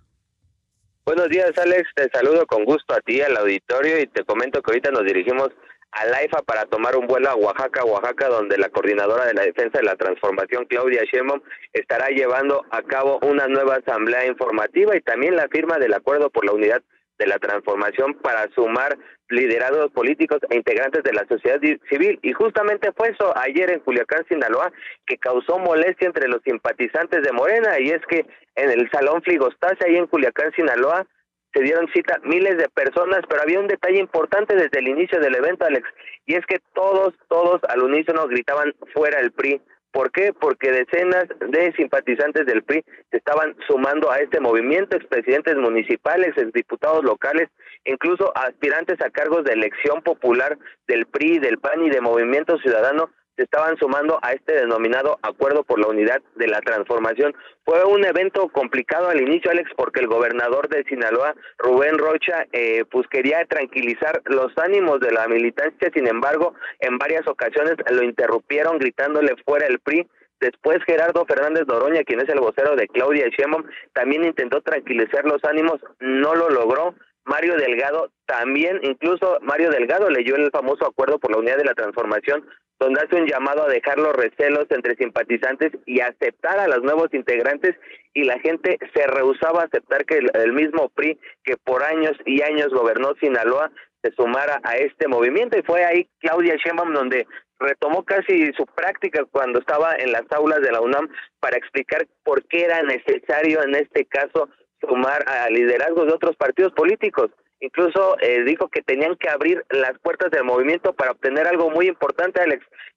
Buenos días, Alex. Te saludo con gusto a ti, al auditorio, y te comento que ahorita nos dirigimos a Laifa para tomar un vuelo a Oaxaca, Oaxaca, donde la coordinadora de la defensa de la transformación, Claudia Sheinbaum, estará llevando a cabo una nueva asamblea informativa y también la firma del acuerdo por la unidad de la transformación para sumar liderados políticos e integrantes de la sociedad civil. Y justamente fue eso ayer en Culiacán, Sinaloa, que causó molestia entre los simpatizantes de Morena. Y es que en el Salón Fligostase, ahí en Culiacán, Sinaloa, se dieron cita miles de personas, pero había un detalle importante desde el inicio del evento, Alex, y es que todos, todos al unísono gritaban fuera el PRI, ¿Por qué? Porque decenas de simpatizantes del PRI se estaban sumando a este movimiento, expresidentes municipales, exdiputados locales, incluso aspirantes a cargos de elección popular del PRI, del PAN y de Movimiento Ciudadano se estaban sumando a este denominado Acuerdo por la Unidad de la Transformación. Fue un evento complicado al inicio, Alex, porque el gobernador de Sinaloa, Rubén Rocha, eh, pues quería tranquilizar los ánimos de la militancia, sin embargo, en varias ocasiones lo interrumpieron gritándole fuera el PRI, Después Gerardo Fernández Doroña, quien es el vocero de Claudia Sheinbaum, también intentó tranquilizar los ánimos, no lo logró. Mario Delgado también, incluso Mario Delgado leyó el famoso acuerdo por la unidad de la transformación, donde hace un llamado a dejar los recelos entre simpatizantes y aceptar a los nuevos integrantes y la gente se rehusaba a aceptar que el, mismo PRI que por años y años gobernó Sinaloa se sumara a este movimiento y fue ahí Claudia Sheinbaum donde retomó casi su práctica cuando estaba en las aulas de la UNAM para explicar por qué era necesario en este caso sumar a liderazgos de otros partidos políticos. Incluso eh, dijo que tenían que abrir las puertas del movimiento para obtener algo muy importante,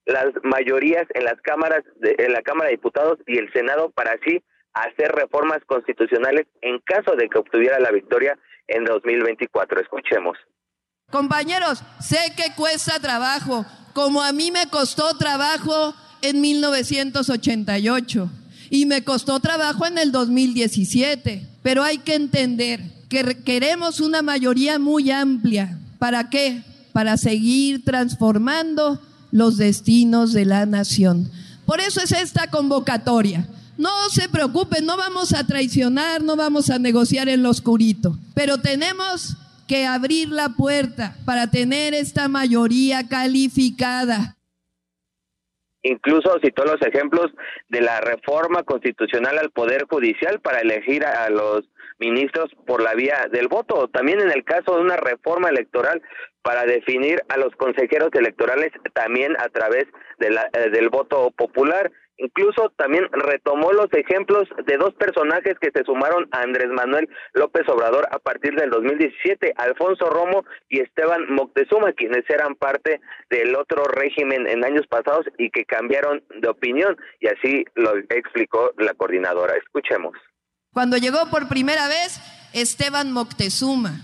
las mayorías en las cámaras, de, en la Cámara de Diputados y el Senado para así hacer reformas constitucionales en caso de que obtuviera la victoria en 2024. Escuchemos. Compañeros, sé que cuesta trabajo, como a mí me costó trabajo en 1988 y me costó trabajo en el 2017. Pero hay que entender que queremos una mayoría muy amplia. ¿Para qué? Para seguir transformando los destinos de la nación. Por eso es esta convocatoria. No se preocupen, no vamos a traicionar, no vamos a negociar en lo oscurito, pero tenemos que abrir la puerta para tener esta mayoría calificada. Incluso citó los ejemplos de la reforma constitucional al Poder Judicial para elegir a los ministros por la vía del voto. También en el caso de una reforma electoral para definir a los consejeros electorales también a través de la, eh, del voto popular. Incluso también retomó los ejemplos de dos personajes que se sumaron a Andrés Manuel López Obrador a partir del 2017, Alfonso Romo y Esteban Moctezuma, quienes eran parte del otro régimen en años pasados y que cambiaron de opinión. Y así lo explicó la coordinadora. Escuchemos. Cuando llegó por primera vez Esteban Moctezuma,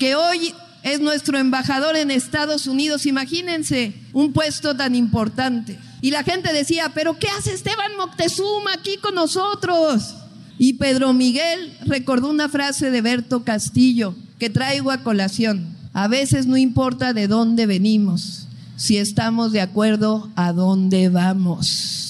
que hoy es nuestro embajador en Estados Unidos, imagínense un puesto tan importante. Y la gente decía, pero ¿qué hace Esteban Moctezuma aquí con nosotros? Y Pedro Miguel recordó una frase de Berto Castillo que traigo a colación. A veces no importa de dónde venimos, si estamos de acuerdo a dónde vamos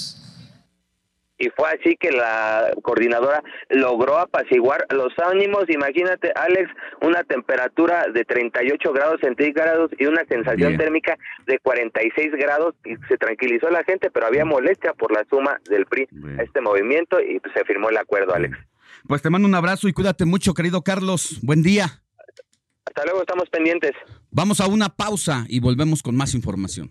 y fue así que la coordinadora logró apaciguar los ánimos. Imagínate, Alex, una temperatura de 38 grados centígrados y una sensación térmica de 46 grados y se tranquilizó la gente, pero había molestia por la suma del PRI a este movimiento y pues, se firmó el acuerdo, Alex. Pues te mando un abrazo y cuídate mucho, querido Carlos. Buen día. Hasta luego, estamos pendientes. Vamos a una pausa y volvemos con más información.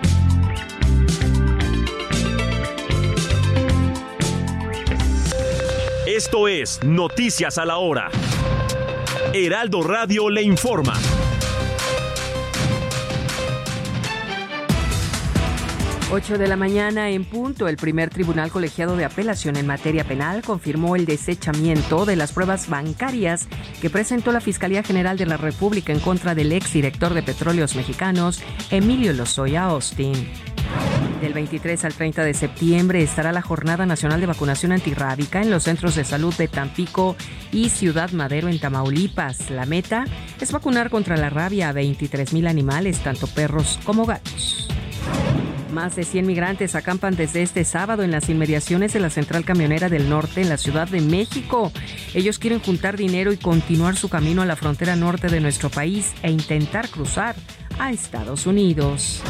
Esto es Noticias a la Hora. Heraldo Radio le informa. Ocho de la mañana en punto, el primer tribunal colegiado de apelación en materia penal confirmó el desechamiento de las pruebas bancarias que presentó la Fiscalía General de la República en contra del exdirector de Petróleos Mexicanos, Emilio Lozoya Austin. Del 23 al 30 de septiembre estará la Jornada Nacional de Vacunación Antirrábica en los centros de salud de Tampico y Ciudad Madero en Tamaulipas. La meta es vacunar contra la rabia a 23 mil animales, tanto perros como gatos. Más de 100 migrantes acampan desde este sábado en las inmediaciones de la Central Camionera del Norte en la Ciudad de México. Ellos quieren juntar dinero y continuar su camino a la frontera norte de nuestro país e intentar cruzar a Estados Unidos.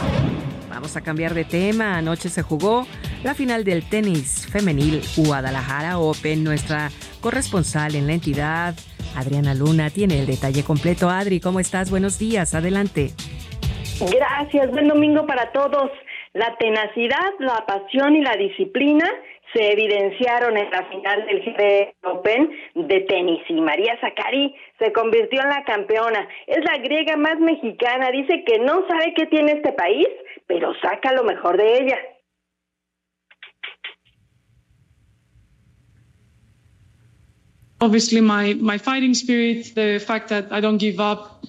Vamos a cambiar de tema. Anoche se jugó la final del tenis femenil Guadalajara Open. Nuestra corresponsal en la entidad, Adriana Luna, tiene el detalle completo. Adri, ¿cómo estás? Buenos días. Adelante. Gracias. Buen domingo para todos. La tenacidad, la pasión y la disciplina se evidenciaron en la final del Open de tenis y María Zacari se convirtió en la campeona. Es la griega más mexicana, dice que no sabe qué tiene este país, pero saca lo mejor de ella. Obviously, my, my fighting spirit, the fact that I don't give up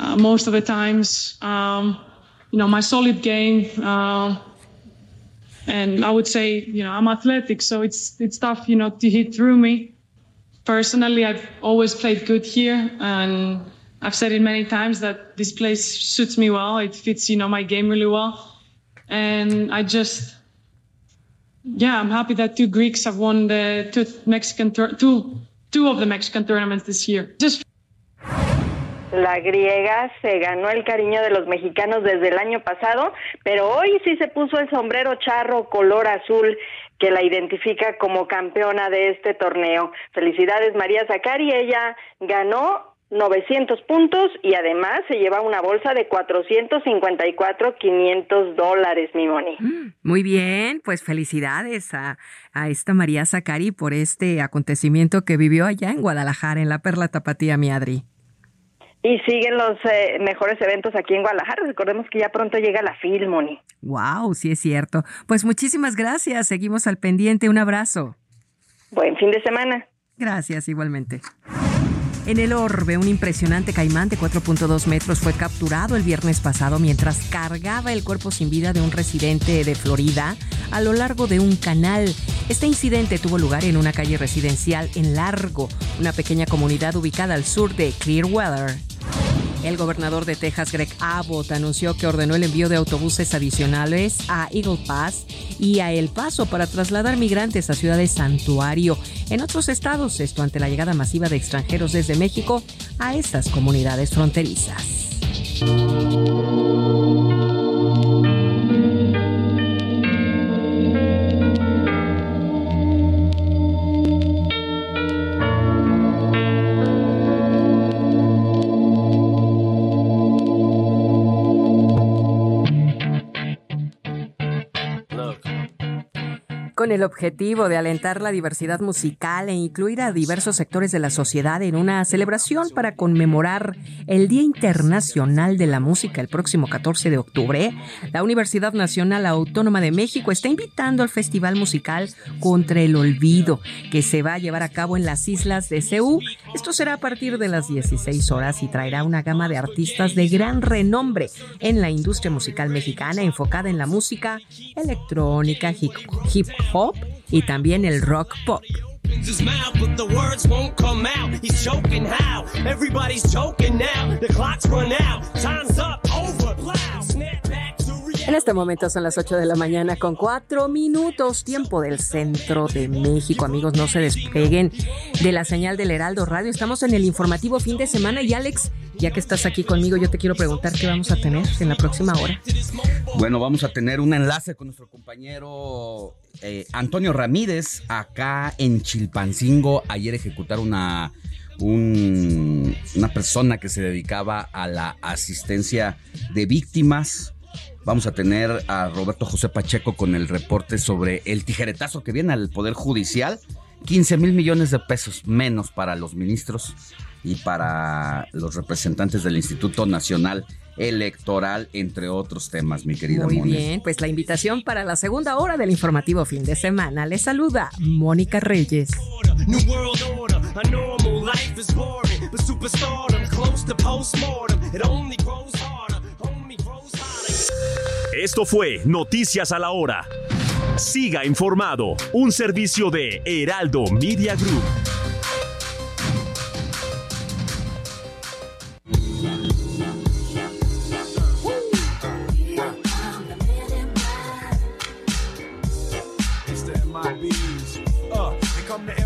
uh, most of the times, um, you know, my solid game. Uh, and I would say, you know, I'm athletic, so it's it's tough, you know, to hit through me. Personally, I've always played good here, and I've said it many times that this place suits me well. It fits, you know, my game really well, and I just, yeah, I'm happy that two Greeks have won the two Mexican two two of the Mexican tournaments this year. Just La griega se ganó el cariño de los mexicanos desde el año pasado, pero hoy sí se puso el sombrero charro color azul que la identifica como campeona de este torneo. Felicidades María Zacari, ella ganó 900 puntos y además se lleva una bolsa de 454 500 dólares, mi Moni. Mm, muy bien, pues felicidades a, a esta María Zacari por este acontecimiento que vivió allá en Guadalajara, en la Perla Tapatía, mi Adri. Y siguen los eh, mejores eventos aquí en Guadalajara. Recordemos que ya pronto llega la Filmoni. Wow, sí es cierto. Pues muchísimas gracias. Seguimos al pendiente. Un abrazo. Buen fin de semana. Gracias, igualmente. En el orbe, un impresionante caimán de 4.2 metros fue capturado el viernes pasado mientras cargaba el cuerpo sin vida de un residente de Florida a lo largo de un canal. Este incidente tuvo lugar en una calle residencial en Largo, una pequeña comunidad ubicada al sur de Clearwater. El gobernador de Texas, Greg Abbott, anunció que ordenó el envío de autobuses adicionales a Eagle Pass y a El Paso para trasladar migrantes a ciudades santuario en otros estados, esto ante la llegada masiva de extranjeros desde México a estas comunidades fronterizas. Con el objetivo de alentar la diversidad musical e incluir a diversos sectores de la sociedad en una celebración para conmemorar el Día Internacional de la Música el próximo 14 de octubre, la Universidad Nacional Autónoma de México está invitando al Festival Musical Contra el Olvido, que se va a llevar a cabo en las islas de Ceú. Esto será a partir de las 16 horas y traerá una gama de artistas de gran renombre en la industria musical mexicana enfocada en la música electrónica, hip, hip pop y también el rock pop. En este momento son las 8 de la mañana con 4 minutos, tiempo del centro de México. Amigos, no se despeguen de la señal del Heraldo Radio. Estamos en el informativo fin de semana y Alex, ya que estás aquí conmigo, yo te quiero preguntar qué vamos a tener en la próxima hora. Bueno, vamos a tener un enlace con nuestro compañero eh, Antonio Ramírez acá en Chilpancingo. Ayer ejecutaron una, una persona que se dedicaba a la asistencia de víctimas. Vamos a tener a Roberto José Pacheco con el reporte sobre el tijeretazo que viene al Poder Judicial. 15 mil millones de pesos menos para los ministros y para los representantes del Instituto Nacional Electoral, entre otros temas, mi querida Muy bien, pues la invitación para la segunda hora del informativo fin de semana. Le saluda Mónica Reyes. Esto fue Noticias a la Hora. Siga informado, un servicio de Heraldo Media Group. come to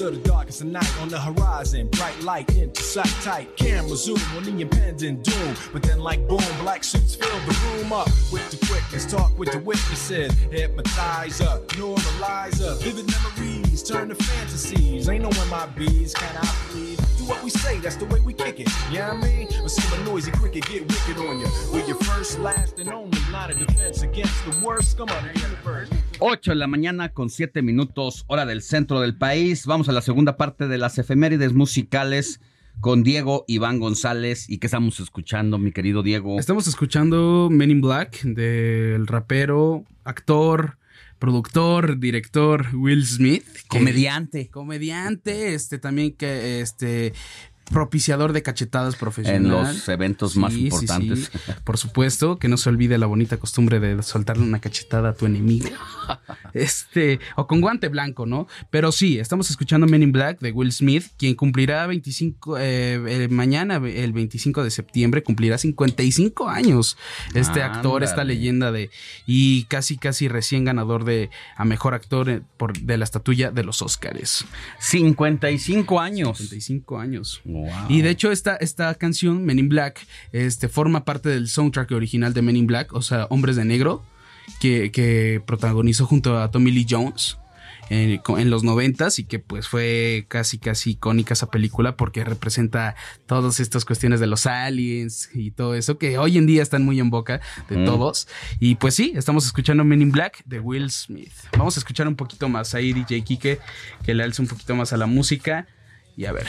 Of the darkest of night on the horizon. Bright light into sight tight. Camera zoom on the impending doom. But then, like boom, black suits fill the room up with the quickness. Talk with the witnesses. Hypnotizer, normalizer. Vivid memories turn to fantasies. Ain't no MIBs, can I please? What we say, that's the way we kick it. Yeah, you know I mean? Or see a noisy cricket get wicked on you. With your first, last, and only line of defense against the worst scum of the universe. 8 de la mañana con 7 minutos, hora del centro del país. Vamos a la segunda parte de las efemérides musicales con Diego Iván González. ¿Y qué estamos escuchando, mi querido Diego? Estamos escuchando Men in Black del rapero, actor, productor, director Will Smith. Comediante. Comediante, este también que este propiciador de cachetadas profesional. En los eventos más importantes. Por supuesto, que no se olvide la bonita costumbre de soltarle una cachetada a tu enemigo. (laughs) este, o con guante blanco, ¿no? Pero sí, estamos escuchando Men in Black de Will Smith, quien cumplirá 25, eh, mañana, el 25 de septiembre, cumplirá 55 años. Este actor, esta leyenda de, y casi, casi recién ganador de a mejor actor eh, por, de la estatuilla de los Oscars. 55 años. 55 años. Y de hecho, esta, esta canción, Men in Black, este, forma parte del soundtrack original de Men in Black, o sea, Hombres de Negro, que, que protagonizó junto a Tommy Lee Jones. En, en, los noventas y que pues fue casi casi icónica esa película porque representa todas estas cuestiones de los aliens y todo eso que hoy en día están muy en boca de todos. Y pues sí estamos escuchando Men in Black de Will Smith. Vamos a escuchar un poquito más ahí DJ Kike que le alce un poquito más a la música y a ver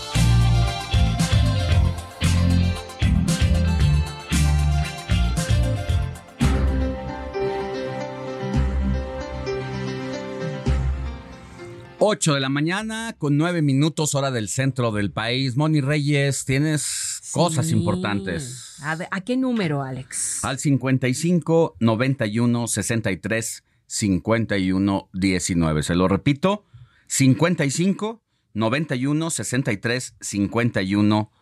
8 de la mañana con 9 minutos hora del centro del país. Moni Reyes, tienes cosas importantes. A, ver, ¿A qué número, Alex? Al 55 91 63 51 19. Se lo repito, 55 91 63 51 19.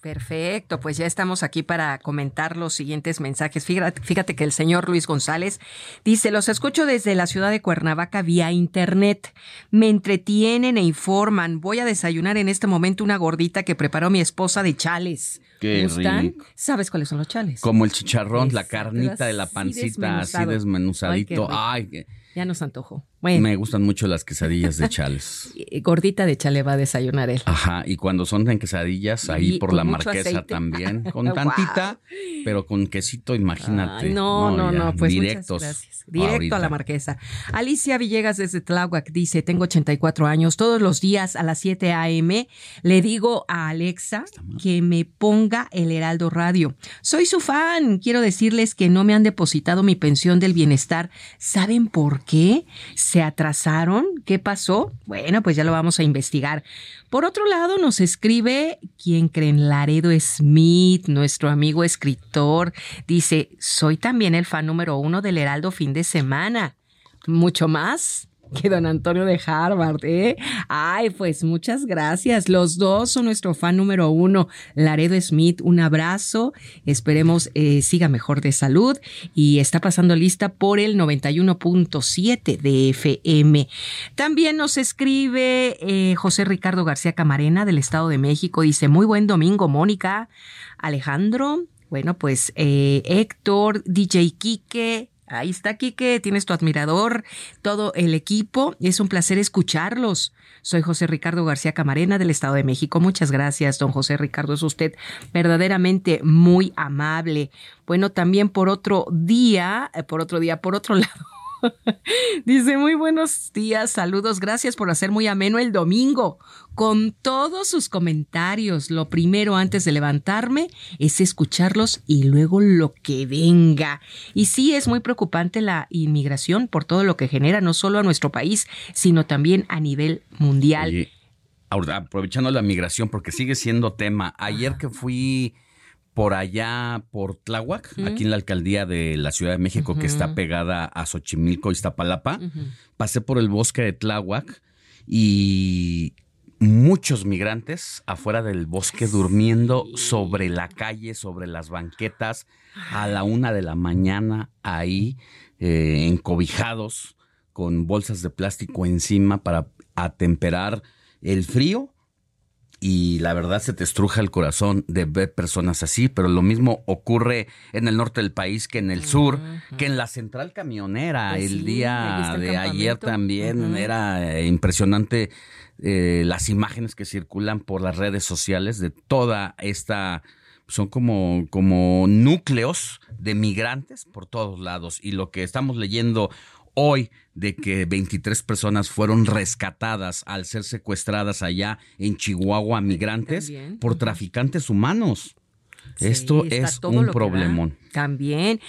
Perfecto, pues ya estamos aquí para comentar los siguientes mensajes. Fíjate, fíjate, que el señor Luis González dice, los escucho desde la ciudad de Cuernavaca vía internet. Me entretienen e informan. Voy a desayunar en este momento una gordita que preparó mi esposa de chales. Qué ¿Gustan? ¿Sabes cuáles son los chales? Como el chicharrón, la carnita de la pancita así desmenuzadito. Ay, ya nos antojó. Me gustan mucho las quesadillas de chales. (laughs) Gordita de chale va a desayunar él. Ajá, y cuando son en quesadillas, ahí por la marquesa también, (laughs) con tantita, pero con quesito, imagínate. no, no, no, pues directos. gracias. Directo a la marquesa. Alicia Villegas desde Tláhuac dice, tengo 84 años, todos los días a las 7 a.m. le digo a Alexa que me ponga el Heraldo Radio. Soy su fan, quiero decirles que no me han depositado mi pensión del bienestar. ¿Saben por qué? ¿Se atrasaron? ¿Qué pasó? Bueno, pues ya lo vamos a investigar. Por otro lado, nos escribe, ¿quién creen? Laredo Smith, nuestro amigo escritor. Dice, soy también el fan número uno del Heraldo fin de semana. ¿Mucho más? Que don Antonio de Harvard, ¿eh? Ay, pues muchas gracias. Los dos son nuestro fan número uno. Laredo Smith, un abrazo. Esperemos eh, siga mejor de salud y está pasando lista por el 91.7 de FM. También nos escribe eh, José Ricardo García Camarena del Estado de México. Dice, muy buen domingo, Mónica, Alejandro. Bueno, pues eh, Héctor, DJ Quique, Ahí está, Quique, tienes tu admirador, todo el equipo. Es un placer escucharlos. Soy José Ricardo García Camarena del Estado de México. Muchas gracias, don José Ricardo. Es usted verdaderamente muy amable. Bueno, también por otro día, eh, por otro día, por otro (laughs) lado. (laughs) Dice, muy buenos días, saludos, gracias por hacer muy ameno el domingo. Con todos sus comentarios, lo primero antes de levantarme es escucharlos y luego lo que venga. Y sí, es muy preocupante la inmigración por todo lo que genera, no solo a nuestro país, sino también a nivel mundial. aprovechando la migración, porque sigue siendo tema. Ayer que fui por allá, por Tláhuac, aquí en la alcaldía de la Ciudad de México, que está pegada a Xochimilco, Iztapalapa. Pasé por el bosque de Tláhuac y muchos migrantes afuera del bosque durmiendo sobre la calle, sobre las banquetas, a la una de la mañana, ahí, eh, encobijados, con bolsas de plástico encima para atemperar el frío y la verdad se te estruja el corazón de ver personas así, pero lo mismo ocurre en el norte del país que en el sur, que en la central camionera. Pues el día de ayer también era eh, impresionante eh, las imágenes que circulan por las redes sociales de toda esta son como, como núcleos de migrantes por todos lados. Y lo que estamos leyendo hoy de que 23 personas fueron rescatadas al ser secuestradas allá en Chihuahua, migrantes, por traficantes humanos. Esto es un problemón. También.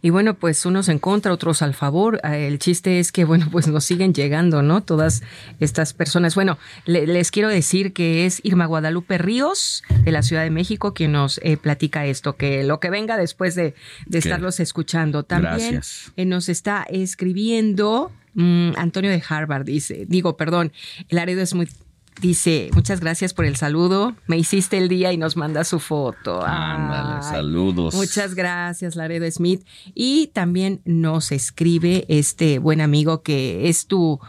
Y bueno, pues unos en contra, otros al favor. Ah, el chiste es que, bueno, pues nos siguen llegando, ¿no? Todas estas personas. Bueno, les quiero decir que es Irma Guadalupe Ríos de la Ciudad de México quien nos eh, platica esto, que lo que venga después de, estarlos escuchando. También eh, nos está escribiendo mm, Antonio de Harvard, dice, digo, perdón, el área es muy Dice, muchas gracias por el saludo. Me hiciste el día y nos manda su foto. Ándale, saludos. Muchas gracias, Laredo Smith. Y también nos escribe este buen amigo que es tu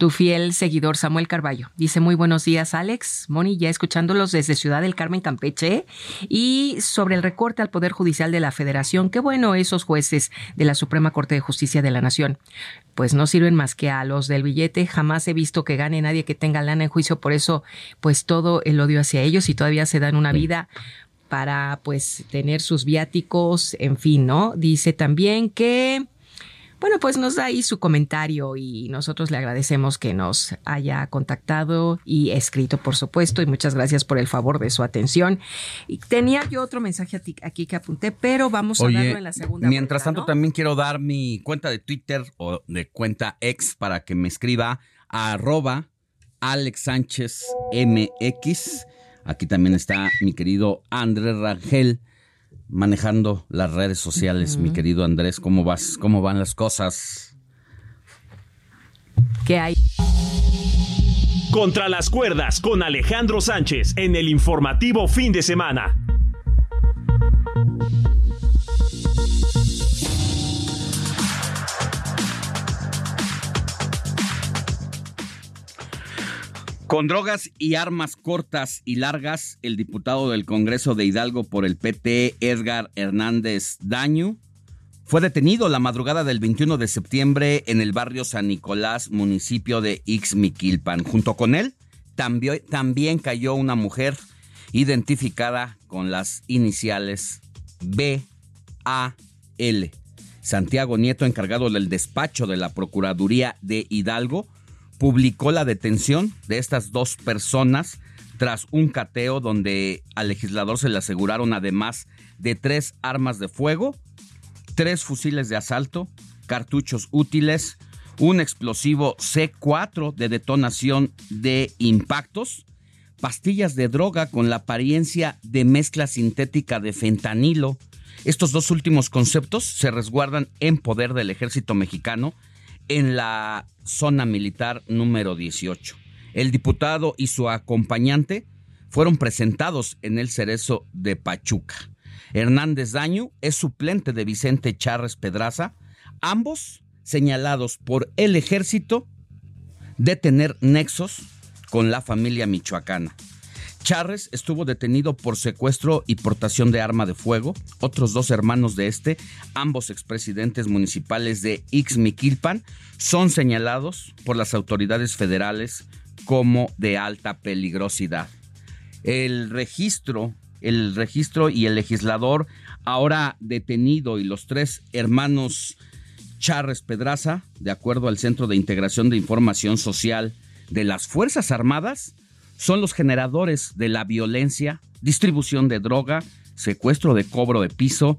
tu fiel seguidor Samuel Carballo. Dice muy buenos días Alex, Moni, ya escuchándolos desde Ciudad del Carmen, Campeche, y sobre el recorte al Poder Judicial de la Federación, qué bueno esos jueces de la Suprema Corte de Justicia de la Nación. Pues no sirven más que a los del billete, jamás he visto que gane nadie que tenga lana en juicio, por eso pues todo el odio hacia ellos y todavía se dan una vida para pues tener sus viáticos, en fin, ¿no? Dice también que bueno, pues nos da ahí su comentario y nosotros le agradecemos que nos haya contactado y escrito, por supuesto, y muchas gracias por el favor de su atención. Y tenía yo otro mensaje aquí que apunté, pero vamos a darlo en la segunda. Mientras tanto, también quiero dar mi cuenta de Twitter o de cuenta ex para que me escriba a arroba Alex Sánchez MX. Aquí también está mi querido Andrés Rangel manejando las redes sociales, mi querido Andrés. ¿Cómo vas? ¿Cómo van las cosas? ¿Qué hay? Contra las cuerdas con Alejandro Sánchez en el informativo fin de semana. Con drogas y armas cortas y largas, el diputado del Congreso de Hidalgo por el PT, Edgar Hernández Daño, fue detenido la madrugada del 21 de septiembre en el barrio San Nicolás, municipio de Ixmiquilpan. Junto con él también, también cayó una mujer identificada con las iniciales B A L. Santiago Nieto, encargado del despacho de la Procuraduría de Hidalgo, publicó la detención de estas dos personas tras un cateo donde al legislador se le aseguraron además de tres armas de fuego, tres fusiles de asalto, cartuchos útiles, un explosivo C4 de detonación de impactos, pastillas de droga con la apariencia de mezcla sintética de fentanilo. Estos dos últimos conceptos se resguardan en poder del ejército mexicano en la zona militar número 18. El diputado y su acompañante fueron presentados en el cerezo de Pachuca. Hernández Daño es suplente de Vicente Charres Pedraza, ambos señalados por el ejército de tener nexos con la familia michoacana. Charres estuvo detenido por secuestro y portación de arma de fuego. Otros dos hermanos de este, ambos expresidentes municipales de Ixmiquilpan, son señalados por las autoridades federales como de alta peligrosidad. El registro, el registro y el legislador ahora detenido y los tres hermanos Charres Pedraza, de acuerdo al Centro de Integración de Información Social de las Fuerzas Armadas, son los generadores de la violencia, distribución de droga, secuestro de cobro de piso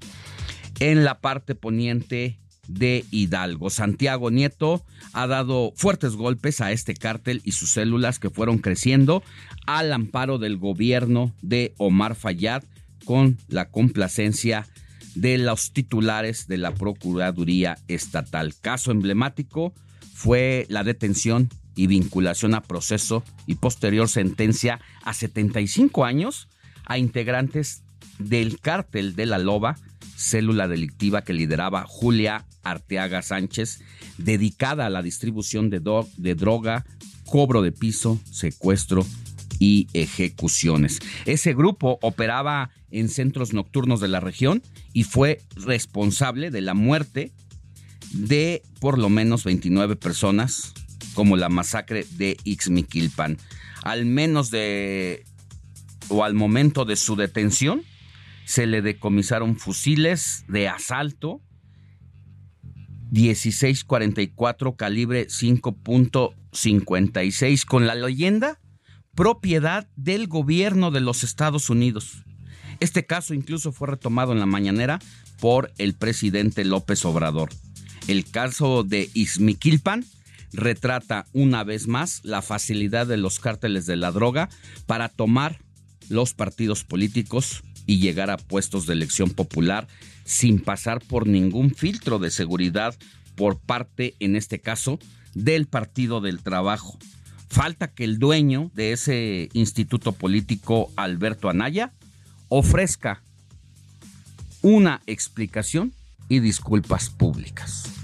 en la parte poniente de Hidalgo. Santiago Nieto ha dado fuertes golpes a este cártel y sus células que fueron creciendo al amparo del gobierno de Omar Fayad con la complacencia de los titulares de la Procuraduría Estatal. Caso emblemático fue la detención y vinculación a proceso y posterior sentencia a 75 años a integrantes del cártel de la Loba, célula delictiva que lideraba Julia Arteaga Sánchez, dedicada a la distribución de, de droga, cobro de piso, secuestro y ejecuciones. Ese grupo operaba en centros nocturnos de la región y fue responsable de la muerte de por lo menos 29 personas, como la masacre de Ixmiquilpan. Al menos de, o al momento de su detención, se le decomisaron fusiles de asalto 1644 calibre 5.56 con la leyenda propiedad del gobierno de los Estados Unidos. Este caso incluso fue retomado en la mañanera por el presidente López Obrador. El caso de Izmiquilpan retrata una vez más la facilidad de los cárteles de la droga para tomar los partidos políticos y llegar a puestos de elección popular sin pasar por ningún filtro de seguridad por parte, en este caso, del Partido del Trabajo. Falta que el dueño de ese instituto político, Alberto Anaya, ofrezca una explicación y disculpas públicas.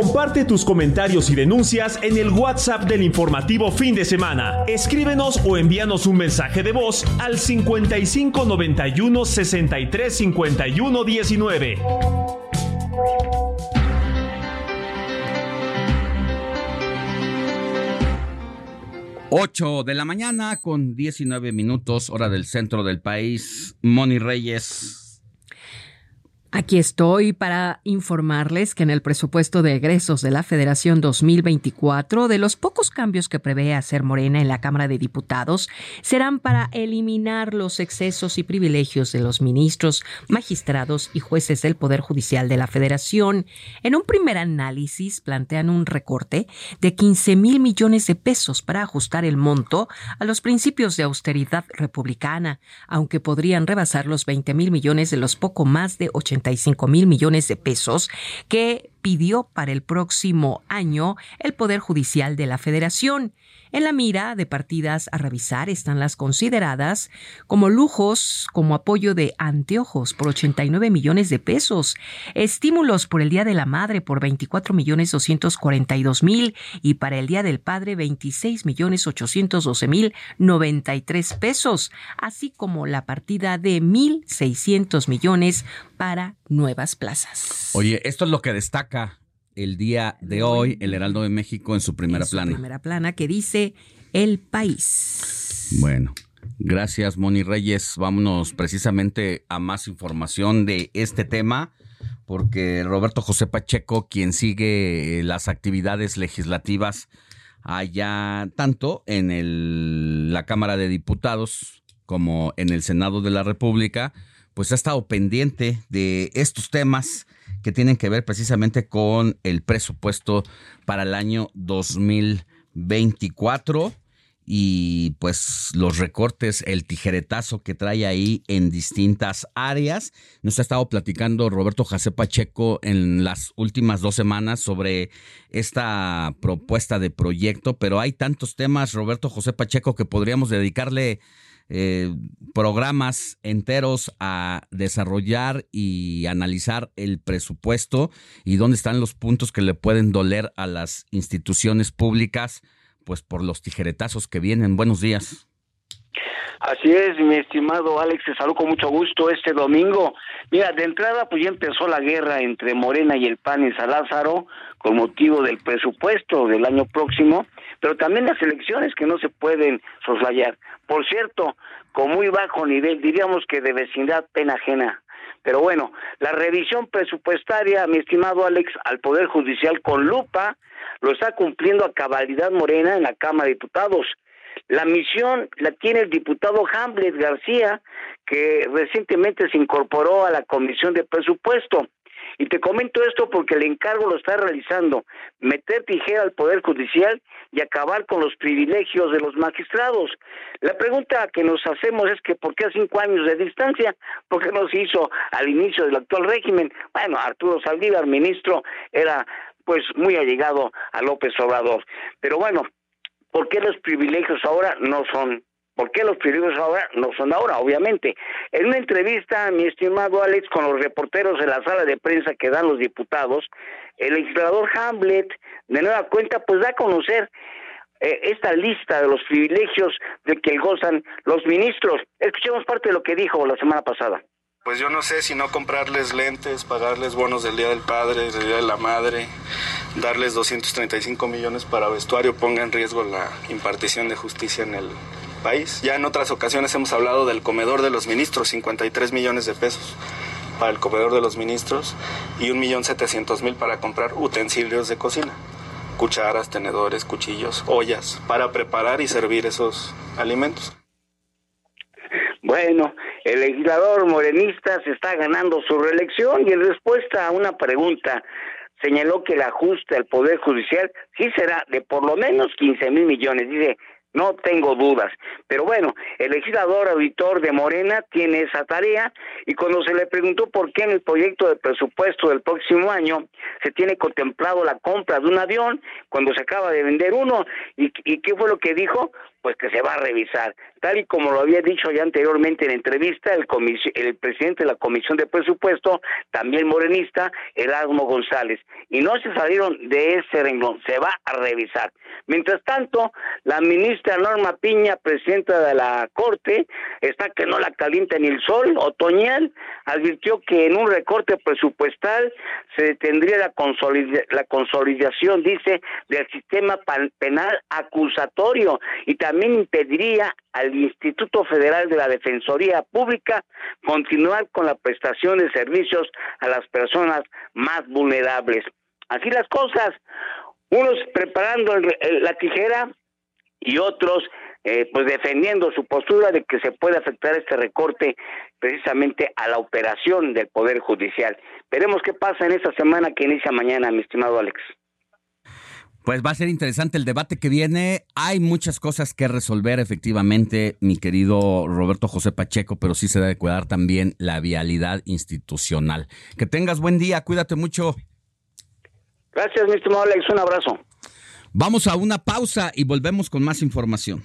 Comparte tus comentarios y denuncias en el WhatsApp del informativo fin de semana. Escríbenos o envíanos un mensaje de voz al 55 91 63 51 19. 8 de la mañana con 19 minutos, hora del centro del país. Moni Reyes, Aquí estoy para informarles que en el presupuesto de egresos de la Federación 2024, de los pocos cambios que prevé hacer Morena en la Cámara de Diputados, serán para eliminar los excesos y privilegios de los ministros, magistrados y jueces del Poder Judicial de la Federación. En un primer análisis plantean un recorte de 15 mil millones de pesos para ajustar el monto a los principios de austeridad republicana, aunque podrían rebasar los 20 mil millones de los poco más de 80 mil millones de pesos que pidió para el próximo año el Poder Judicial de la Federación. En la mira de partidas a revisar están las consideradas como lujos, como apoyo de anteojos por 89 millones de pesos, estímulos por el Día de la Madre por 24 millones 242 mil y para el Día del Padre 26 millones 812 mil 93 pesos, así como la partida de 1.600 millones para nuevas plazas. Oye, esto es lo que destaca el día de hoy el Heraldo de México en su primera en plana. primera plana que dice El País. Bueno, gracias Moni Reyes. Vámonos precisamente a más información de este tema porque Roberto José Pacheco, quien sigue las actividades legislativas allá tanto en el, la Cámara de Diputados como en el Senado de la República, pues ha estado pendiente de estos temas que tienen que ver precisamente con el presupuesto para el año 2024 y pues los recortes, el tijeretazo que trae ahí en distintas áreas. Nos ha estado platicando Roberto José Pacheco en las últimas dos semanas sobre esta propuesta de proyecto, pero hay tantos temas, Roberto José Pacheco, que podríamos dedicarle eh, programas enteros a desarrollar y analizar el presupuesto y dónde están los puntos que le pueden doler a las instituciones públicas, pues por los tijeretazos que vienen. Buenos días. Así es, mi estimado Alex, te saludo con mucho gusto este domingo. Mira, de entrada pues ya empezó la guerra entre Morena y el PAN en San Lázaro con motivo del presupuesto del año próximo, pero también las elecciones que no se pueden soslayar. Por cierto, con muy bajo nivel, diríamos que de vecindad pena ajena. Pero bueno, la revisión presupuestaria, mi estimado Alex, al Poder Judicial con lupa, lo está cumpliendo a cabalidad morena en la Cámara de Diputados. La misión la tiene el diputado Hamlet García, que recientemente se incorporó a la Comisión de Presupuesto. Y te comento esto porque el encargo lo está realizando, meter tijera al Poder Judicial y acabar con los privilegios de los magistrados. La pregunta que nos hacemos es que ¿por qué a cinco años de distancia? ¿Por qué no se hizo al inicio del actual régimen? Bueno, Arturo Saldívar, ministro, era pues muy allegado a López Obrador. Pero bueno, ¿por qué los privilegios ahora no son ¿Por qué los privilegios ahora no son ahora? Obviamente. En una entrevista, mi estimado Alex, con los reporteros en la sala de prensa que dan los diputados, el legislador Hamlet, de nueva cuenta, pues da a conocer eh, esta lista de los privilegios de que gozan los ministros. Escuchemos parte de lo que dijo la semana pasada. Pues yo no sé si no comprarles lentes, pagarles bonos del Día del Padre, del Día de la Madre, darles 235 millones para vestuario ponga en riesgo la impartición de justicia en el país. Ya en otras ocasiones hemos hablado del comedor de los ministros, 53 millones de pesos para el comedor de los ministros y 1.700.000 para comprar utensilios de cocina, cucharas, tenedores, cuchillos, ollas, para preparar y servir esos alimentos. Bueno, el legislador morenista se está ganando su reelección y en respuesta a una pregunta señaló que el ajuste al Poder Judicial sí será de por lo menos 15 mil millones. Dice, no tengo dudas. Pero bueno, el legislador auditor de Morena tiene esa tarea y cuando se le preguntó por qué en el proyecto de presupuesto del próximo año se tiene contemplado la compra de un avión cuando se acaba de vender uno y, y qué fue lo que dijo, pues que se va a revisar. Tal y como lo había dicho ya anteriormente en entrevista, el, el presidente de la Comisión de Presupuesto, también morenista, Erasmo González. Y no se salieron de ese renglón, se va a revisar. Mientras tanto, la ministra Norma Piña, presidenta de la Corte, está que no la calienta ni el sol, otoñal, advirtió que en un recorte presupuestal se detendría la, la consolidación, dice, del sistema penal acusatorio y también impediría al Instituto Federal de la Defensoría Pública continuar con la prestación de servicios a las personas más vulnerables. Así las cosas, unos preparando la tijera y otros eh, pues defendiendo su postura de que se puede afectar este recorte precisamente a la operación del Poder Judicial. Veremos qué pasa en esta semana que inicia mañana, mi estimado Alex. Pues va a ser interesante el debate que viene. Hay muchas cosas que resolver, efectivamente, mi querido Roberto José Pacheco, pero sí se debe cuidar también la vialidad institucional. Que tengas buen día, cuídate mucho. Gracias, mi estimado Alex. Un abrazo. Vamos a una pausa y volvemos con más información.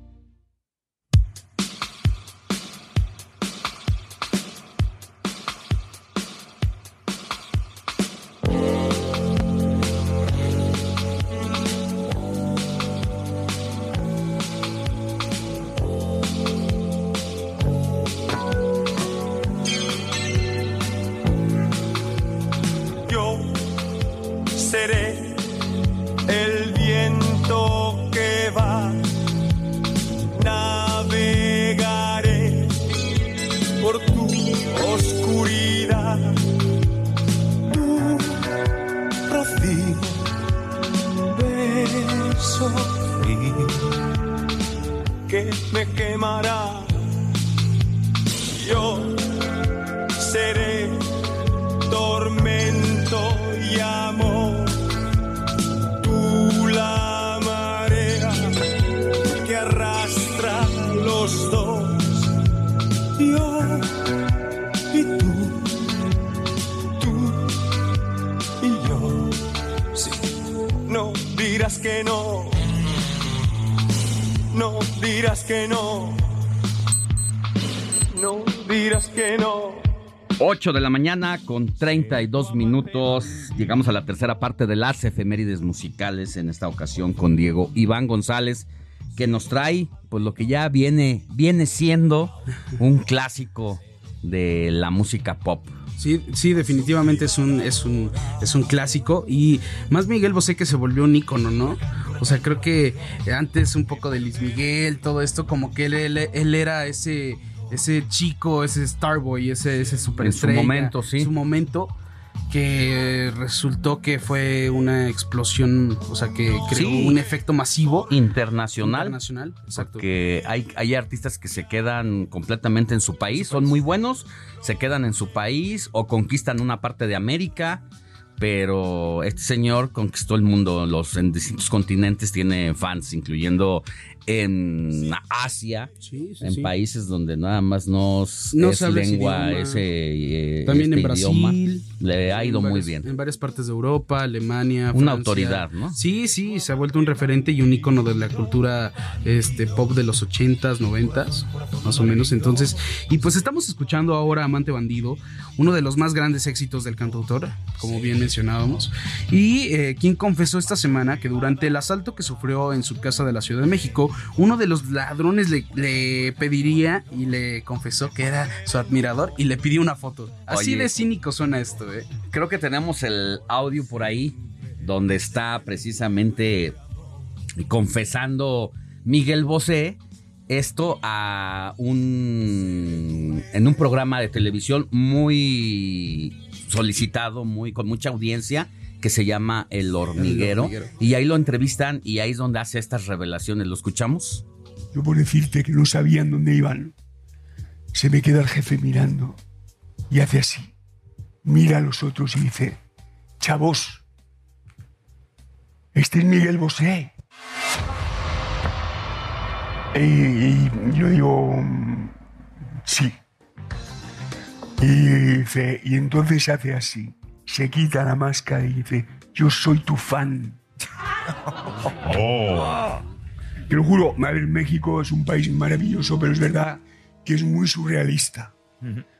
Con 32 minutos. Llegamos a la tercera parte de las efemérides musicales en esta ocasión con Diego Iván González, que nos trae pues lo que ya viene, viene siendo un clásico de la música pop. Sí, sí, definitivamente es un, es un, es un clásico. Y más Miguel Bosé que se volvió un ícono, ¿no? O sea, creo que antes un poco de Luis Miguel, todo esto, como que él, él, era ese, ese chico, ese Starboy, ese, ese superestrella. En su momento, sí. su momento que resultó que fue una explosión, o sea, que creó un efecto masivo. Internacional. Internacional, exacto. Que hay, hay artistas que se quedan completamente en su país, son muy buenos, se quedan en su país o conquistan una parte de América pero este señor conquistó el mundo, los en distintos continentes tiene fans, incluyendo en Asia, en países donde nada más no, es lengua ese, eh, también este en Brasil, le ha ido muy bien. En varias partes de Europa, Alemania, una autoridad, ¿no? Sí, sí, se ha vuelto un referente y un icono de la cultura este pop de los 80s, 90s, más o menos. Entonces, y pues estamos escuchando ahora Amante Bandido, uno de los más grandes éxitos del cantautor, como bien mencionábamos, y eh, quien confesó esta semana que durante el asalto que sufrió en su casa de la Ciudad de México, uno de los ladrones le, pediría y le confesó que era su admirador y le pidió una foto. Así de cínico suena esto, ¿eh? Creo que tenemos el audio por ahí donde está precisamente confesando Miguel Bosé esto a un en un programa de televisión muy solicitado, muy con mucha audiencia que se llama El Hormiguero, y ahí lo entrevistan y ahí es donde hace estas revelaciones. ¿Lo escuchamos? Yo por decirte que no sabían dónde iban, se me queda el jefe mirando y hace así. Mira a los otros y dice, chavos, este es Miguel Bosé. Y, yo digo, sí. Y, dice, y entonces hace así, se quita la máscara y dice, yo soy tu fan. (laughs) Oh. Te lo juro, madre, México es un país maravilloso, pero es verdad que es muy surrealista.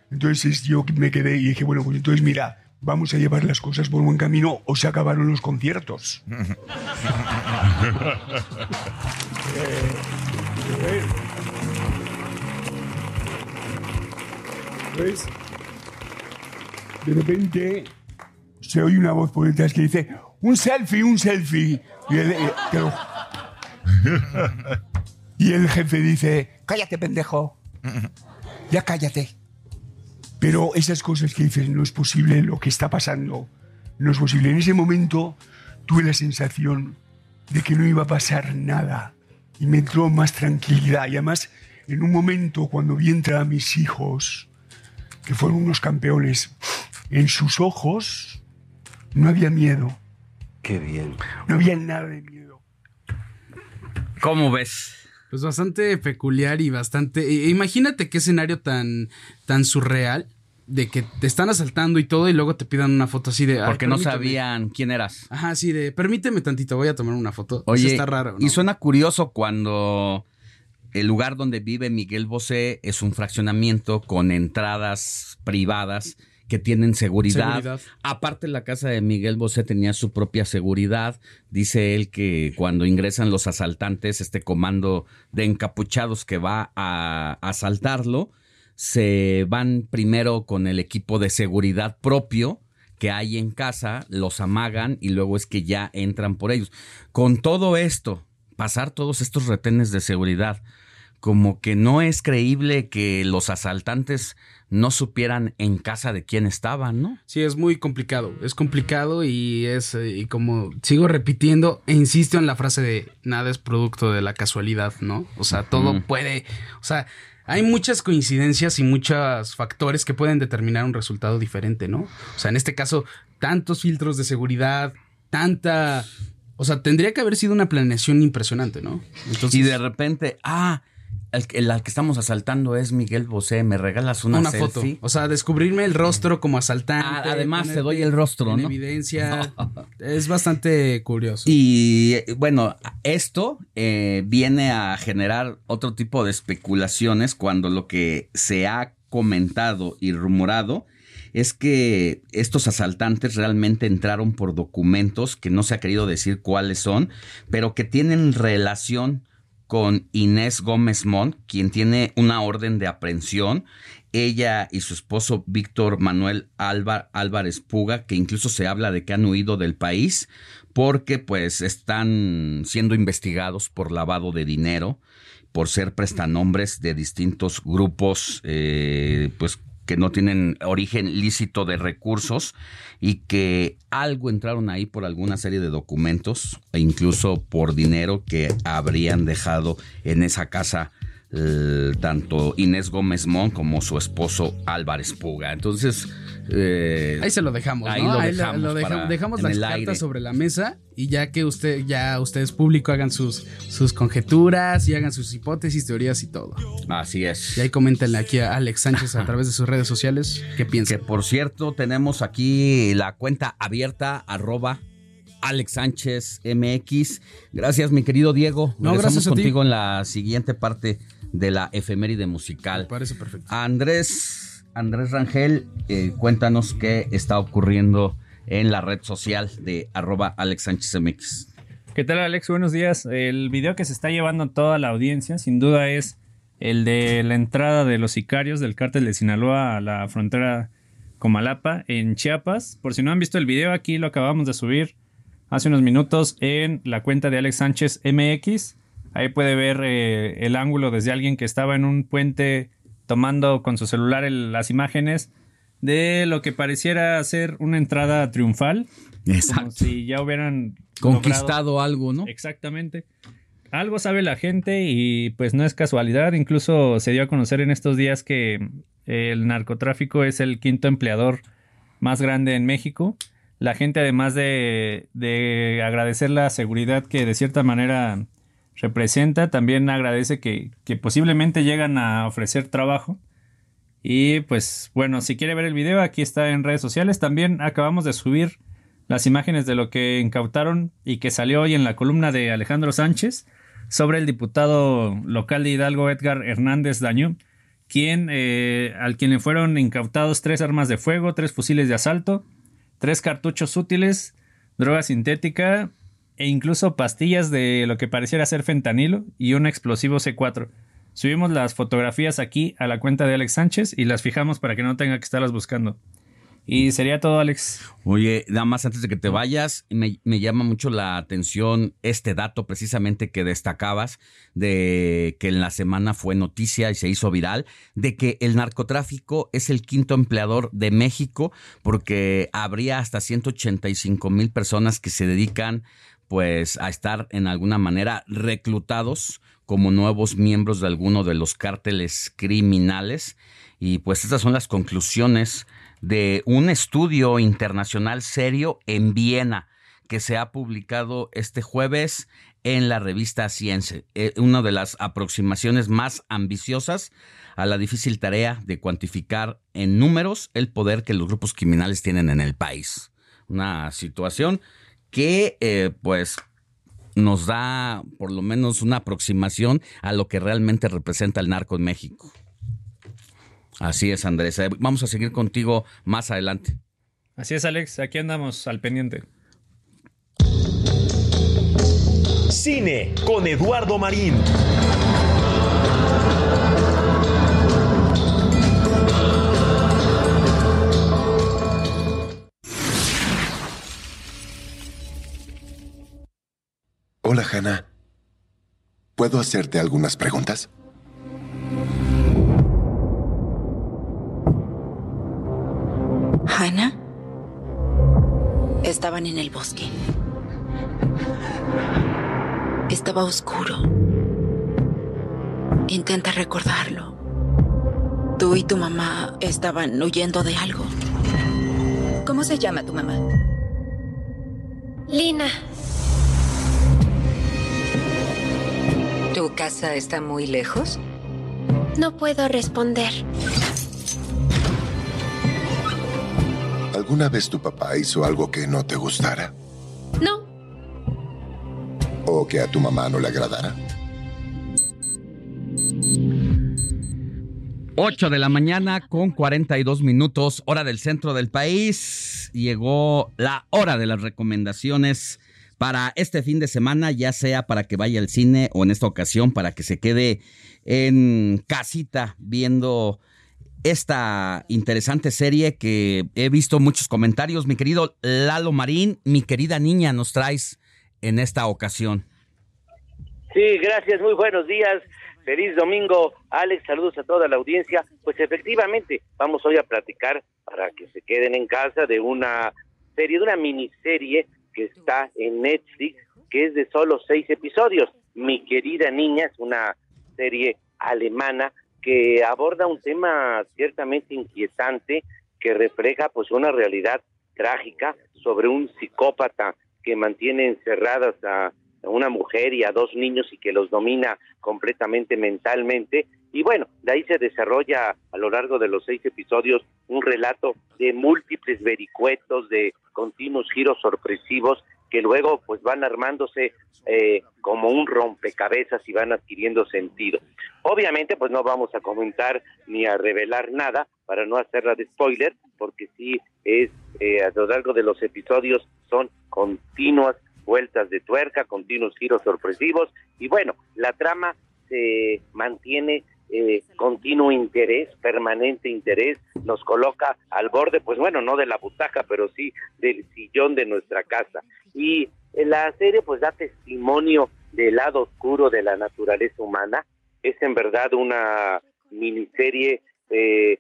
Entonces yo me quedé y dije, bueno, pues entonces mira, vamos a llevar las cosas por buen camino o se acabaron los conciertos. (laughs) pues, de repente se oye una voz por detrás que dice, un selfie, un selfie. Eh, (laughs) y el jefe dice, cállate pendejo, ya cállate. Pero esas cosas que dices, no es posible lo que está pasando, no es posible. En ese momento tuve la sensación de que no iba a pasar nada y me entró más tranquilidad. Y además, en un momento cuando vi entrar a mis hijos, que fueron unos campeones, en sus ojos no había miedo. Qué bien. No había nada de miedo. ¿Cómo ves? Pues bastante peculiar y bastante. E, imagínate qué escenario tan, tan surreal de que te están asaltando y todo y luego te pidan una foto así de... Porque no sabían quién eras. Ajá, sí, de permíteme tantito, voy a tomar una foto. Oye, está raro. Y suena curioso cuando el lugar donde vive Miguel Bosé es un fraccionamiento con entradas privadas que tienen seguridad. Aparte, la casa de Miguel Bosé tenía su propia seguridad. Dice él que cuando ingresan los asaltantes, este comando de encapuchados que va a asaltarlo, se van primero con el equipo de seguridad propio que hay en casa, los amagan y luego es que ya entran por ellos. Con todo esto, pasar todos estos retenes de seguridad, como que no es creíble que los asaltantes no supieran en casa de quién estaban, ¿no? Sí, es muy complicado, es complicado y es, eh, y como sigo repitiendo e insisto en la frase de nada es producto de la casualidad, ¿no? O sea, todo puede, o sea, hay muchas coincidencias y muchos factores que pueden determinar un resultado diferente, ¿no? O sea, en este caso, tantos filtros de seguridad, tanta... O sea, tendría que haber sido una planeación impresionante, ¿no? Entonces... Y de repente, ah, el, el al que estamos asaltando es Miguel Bosé, me regalas una, Una selfie? foto. O sea, descubrirme el rostro como asaltante. Ah, además te doy el rostro, en ¿no? evidencia. (laughs) es bastante curioso. Y bueno, esto eh, viene a generar otro tipo de especulaciones cuando lo que se ha comentado y rumorado es que estos asaltantes realmente entraron por documentos que no se ha querido decir cuáles son, pero que tienen relación con Inés Gómez Mont, quien tiene una orden de aprehensión. Ella y su esposo Víctor Manuel Álvar- Álvarez Puga, que incluso se habla de que han huido del país porque pues están siendo investigados por lavado de dinero, por ser prestanombres de distintos grupos, eh, pues que no tienen origen lícito de recursos y que algo entraron ahí por alguna serie de documentos e incluso por dinero que habrían dejado en esa casa eh, tanto Inés Gómez Mon como su esposo Álvarez Puga. Entonces, eh, Ahí se lo dejamos, ahí ¿no? lo Ahí dejamos lo deja- para- dejamos las cartas aire. sobre la mesa y ya que usted, ya ustedes público hagan sus, sus conjeturas y hagan sus hipótesis, teorías y todo. Así es. Y ahí coméntenle aquí a Alex Sánchez a (laughs) través de sus redes sociales qué piensan. Que por cierto, tenemos aquí la cuenta abierta, arroba Alex Sánchez MX. Gracias, mi querido Diego. No, Regresamos ti. contigo en la siguiente parte de la efeméride musical. parece perfecto. Andrés, Andrés Rangel, eh, cuéntanos qué está ocurriendo en la red social de arroba Alex Sánchez MX. ¿Qué tal Alex? Buenos días. El video que se está llevando toda la audiencia sin duda es el de la entrada de los sicarios del cártel de Sinaloa a la frontera Comalapa en Chiapas. Por si no han visto el video, aquí lo acabamos de subir hace unos minutos en la cuenta de Alex Sánchez MX. Ahí puede ver eh, el ángulo desde alguien que estaba en un puente tomando con su celular el- las imágenes de lo que pareciera ser una entrada triunfal. Exacto. Como si ya hubieran Conquistado logrado- algo, ¿no? Exactamente. Algo sabe la gente y pues no es casualidad. Incluso se dio a conocer en estos días que el narcotráfico es el quinto empleador más grande en México. La gente además de, de agradecer la seguridad que de cierta manera representa, también agradece que, posiblemente llegan a ofrecer trabajo. Y pues bueno, si quiere ver el video, aquí está en redes sociales. También acabamos de subir las imágenes de lo que incautaron y que salió hoy en la columna de Alejandro Sánchez sobre el diputado local de Hidalgo Edgar Hernández Daño, quien, eh, al quien le fueron incautados tres armas de fuego, tres fusiles de asalto, tres cartuchos útiles, droga sintética e incluso pastillas de lo que pareciera ser fentanilo y un explosivo C4. Subimos las fotografías aquí a la cuenta de Alex Sánchez y las fijamos para que no tenga que estarlas buscando. Y sería todo, Alex. Oye, nada más antes de que te vayas, me, me llama mucho la atención este dato precisamente que destacabas de que en la semana fue noticia y se hizo viral, de que el narcotráfico es el quinto empleador de México porque habría hasta 185 mil personas que se dedican pues a estar en alguna manera reclutados como nuevos miembros de alguno de los cárteles criminales. Y pues estas son las conclusiones de un estudio internacional serio en Viena que se ha publicado este jueves en la revista Ciencia, eh, una de las aproximaciones más ambiciosas a la difícil tarea de cuantificar en números el poder que los grupos criminales tienen en el país. Una situación que eh, pues nos da por lo menos una aproximación a lo que realmente representa el narco en México. Así es, Andrés. Eh, Vamos a seguir contigo más adelante. Así es, Alex. Aquí andamos al pendiente. Cine con Eduardo Marín. Hola, Hannah. ¿Puedo hacerte algunas preguntas? Hannah. Estaban en el bosque. Estaba oscuro. Intenta recordarlo. Tú y tu mamá estaban huyendo de algo. ¿Cómo se llama tu mamá? Lina, ¿Tu ¿Tu casa está muy lejos? No puedo responder. ¿Alguna vez tu papá hizo algo que no te gustara? No. ¿O que a tu mamá no le agradara? 8 de la mañana con 42 minutos, hora del centro del país. Llegó la hora de las recomendaciones para este fin de semana, ya sea para que vaya al cine o en esta ocasión para que se quede en casita viendo esta interesante serie que he visto muchos comentarios. Mi querido Lalo Marín, mi querida niña, nos traes en esta ocasión. Sí, gracias, muy buenos días. Feliz domingo, Alex, saludos a toda la audiencia. Pues efectivamente, vamos hoy a platicar para que se queden en casa de una serie, de una miniserie que está en Netflix, que es de solo seis episodios. Mi querida niña es una serie alemana que aborda un tema ciertamente inquietante que refleja pues una realidad trágica sobre un psicópata que mantiene encerradas a una mujer y a dos niños y que los domina completamente mentalmente. Y bueno, de ahí se desarrolla a lo largo de los seis episodios un relato de múltiples vericuetos, de continuos giros sorpresivos que luego pues van armándose eh, como un rompecabezas y van adquiriendo sentido. Obviamente pues no vamos a comentar ni a revelar nada para no hacerla de spoiler, porque sí es eh, a lo largo de los episodios son continuas vueltas de tuerca, continuos giros sorpresivos y bueno, la trama se mantiene eh, continuo interés, permanente interés, nos coloca al borde, pues bueno, no de la butaca, pero sí del sillón de nuestra casa. Y la serie pues da testimonio del lado oscuro de la naturaleza humana. Es en verdad una miniserie eh,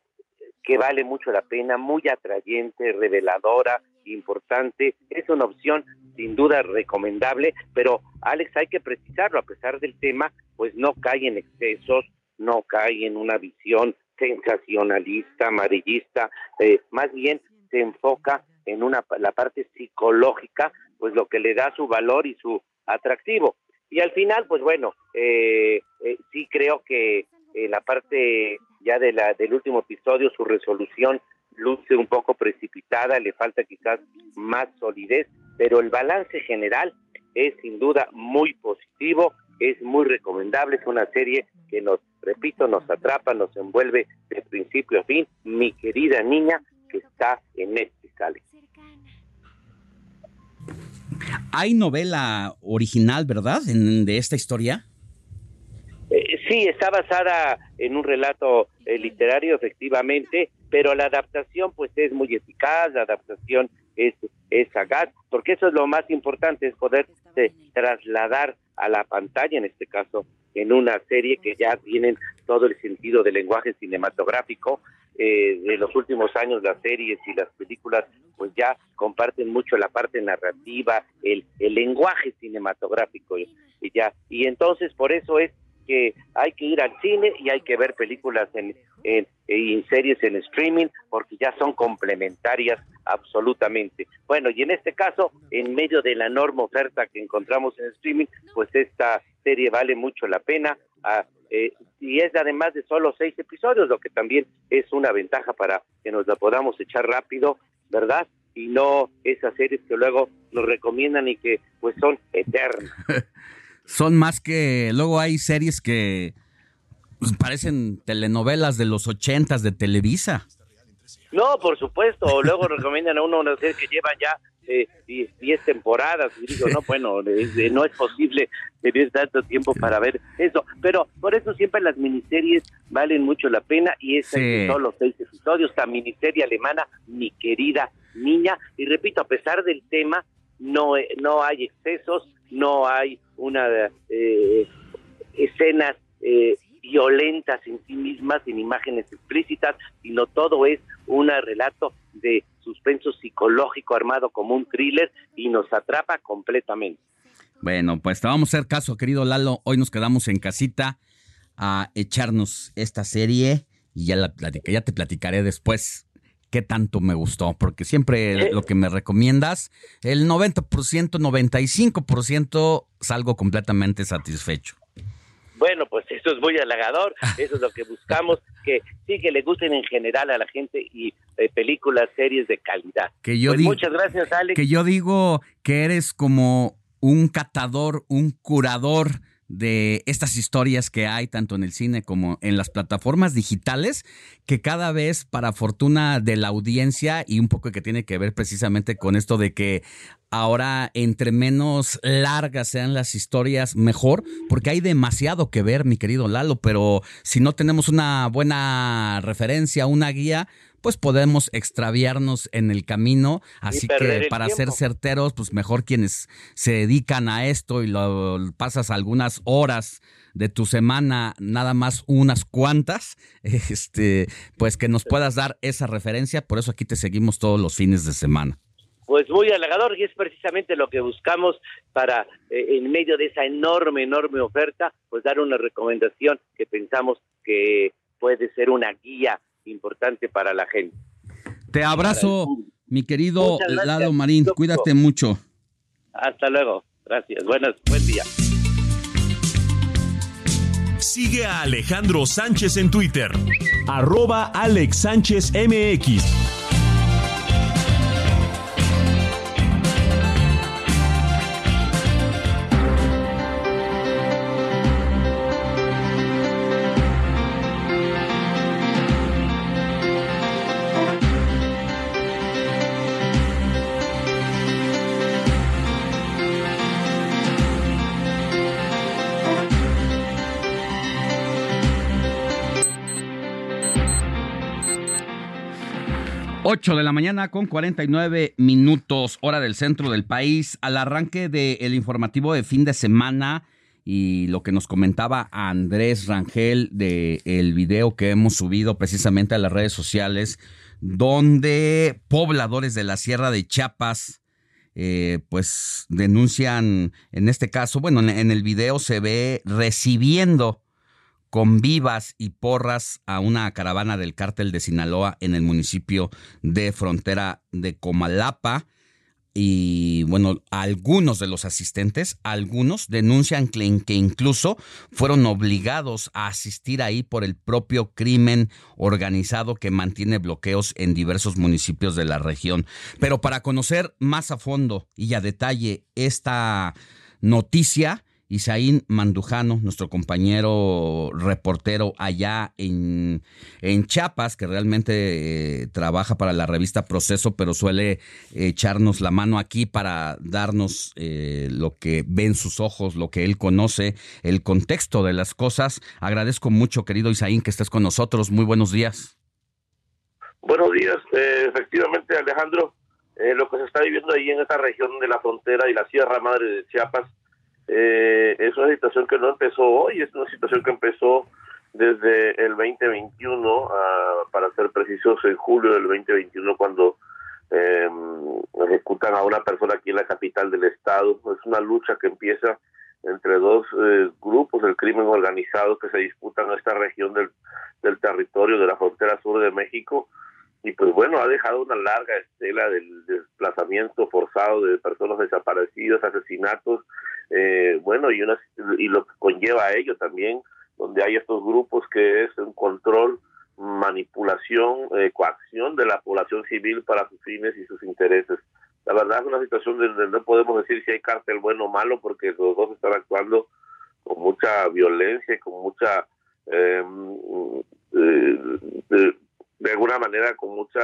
que vale mucho la pena, muy atrayente, reveladora, importante. Es una opción sin duda recomendable, pero Alex hay que precisarlo, a pesar del tema, pues no cae en excesos, no cae en una visión sensacionalista, amarillista, eh, más bien se enfoca en una la parte psicológica, pues lo que le da su valor y su atractivo. Y al final, pues bueno, eh, eh, sí creo que la parte ya de la del último episodio, su resolución luce un poco precipitada, le falta quizás más solidez, pero el balance general es sin duda muy positivo, es muy recomendable, es una serie que nos, repito, nos atrapa, nos envuelve de principio a fin, mi querida niña que está en este Alex. Hay novela original, ¿verdad? de esta historia. Eh, sí, está basada en un relato eh, literario, efectivamente, pero la adaptación pues es muy eficaz, la adaptación es, es sagaz, porque eso es lo más importante, es poder trasladar a la pantalla, en este caso, en una serie que ya tienen todo el sentido del lenguaje cinematográfico. Eh, de los últimos años las series y las películas pues ya comparten mucho la parte narrativa, el, el lenguaje cinematográfico y ya. Y entonces por eso es que hay que ir al cine y hay que ver películas en, en, en, series en streaming porque ya son complementarias absolutamente. Bueno, y en este caso, en medio de la enorme oferta que encontramos en streaming, pues esta serie vale mucho la pena. Ah, eh, y es además de solo seis episodios, lo que también es una ventaja para que nos la podamos echar rápido, ¿verdad? Y no esas series que luego nos recomiendan y que pues son eternas. (laughs) son más que. Luego hay series que pues, parecen telenovelas de los ochentas de Televisa. No, por supuesto. Luego recomiendan a uno una serie que lleva ya eh, 10 temporadas. Y digo, no, (laughs) bueno, no es posible tener tanto tiempo para ver eso. Pero por eso siempre las miniseries valen mucho la pena. Y es sí. solo seis episodios. Esta miniserie alemana, mi querida niña. Y repito, a pesar del tema, no, no hay excesos, no hay una eh, escenas eh, violentas en sí mismas, sin imágenes explícitas, sino todo es un relato de suspenso psicológico armado como un thriller y nos atrapa completamente. Bueno, pues te vamos a hacer caso, querido Lalo. Hoy nos quedamos en casita a echarnos esta serie y ya, la ya te platicaré después qué tanto me gustó, porque siempre lo que me recomiendas, el 90%, 95% salgo completamente satisfecho. Bueno, pues eso es muy halagador, eso es lo que buscamos, (laughs) que sí que le gusten en general a la gente y eh, películas, series de calidad. Que yo Pues digo, muchas gracias, Alex. Que yo digo que eres como un catador, un curador de estas historias que hay tanto en el cine como en las plataformas digitales, que cada vez para fortuna de la audiencia y un poco que tiene que ver precisamente con esto de que ahora entre menos largas sean las historias, mejor, porque hay demasiado que ver, mi querido Lalo, pero si no tenemos una buena referencia, una guía, pues podemos extraviarnos en el camino, así que para ser certeros, pues mejor quienes se dedican a esto y lo pasas algunas horas de tu semana, nada más unas cuantas, (laughs) este, pues que nos puedas dar esa referencia, por eso aquí te seguimos todos los fines de semana. Pues muy halagador y es precisamente lo que buscamos para, eh, en medio de esa enorme, enorme oferta, pues dar una recomendación que pensamos que puede ser una guía importante para la gente. Te abrazo, mi querido Lalo Marín, doctor. cuídate mucho. Hasta luego. Gracias. Buenas, buen día. Sigue a Alejandro Sánchez en Twitter. Arroba Alex Sánchez MX. Ocho de la mañana con 49 minutos, hora del centro del país, al arranque del informativo de fin de semana y lo que nos comentaba Andrés Rangel de el video que hemos subido precisamente a las redes sociales, donde pobladores de la Sierra de Chiapas eh, pues denuncian, en este caso, bueno, en, en el video se ve recibiendo con vivas y porras a una caravana del cártel de Sinaloa en el municipio de frontera de Comalapa. Y bueno, algunos de los asistentes, algunos denuncian que, que incluso fueron obligados a asistir ahí por el propio crimen organizado que mantiene bloqueos en diversos municipios de la región. Pero para conocer más a fondo y a detalle esta noticia, Isaín Mandujano, nuestro compañero reportero allá en, en Chiapas, que realmente eh, trabaja para la revista Proceso, pero suele echarnos la mano aquí para darnos eh, lo que ven sus ojos, lo que él conoce, el contexto de las cosas. Agradezco mucho, querido Isaín, que estés con nosotros. Muy buenos días. Buenos días. Eh, efectivamente, Alejandro, lo que se está viviendo ahí en esta región de la frontera y la Sierra Madre de Chiapas eh, es una situación que no empezó hoy, es una situación que empezó desde el 2021, ah, para ser precisos, en julio del 2021, cuando eh, ejecutan a una persona aquí en la capital del estado. Es una lucha que empieza entre dos eh, grupos del crimen organizado que se disputan esta región del, del territorio de la frontera sur de México y pues bueno, ha dejado una larga estela del desplazamiento forzado de personas desaparecidas, asesinatos, eh, bueno, y, una, y lo que conlleva a ello también, donde hay estos grupos que es un control, manipulación, eh, coacción de la población civil para sus fines y sus intereses. La verdad es una situación donde no podemos decir si hay cártel bueno o malo, porque los dos están actuando con mucha violencia y con mucha... Eh, eh, de alguna manera con mucha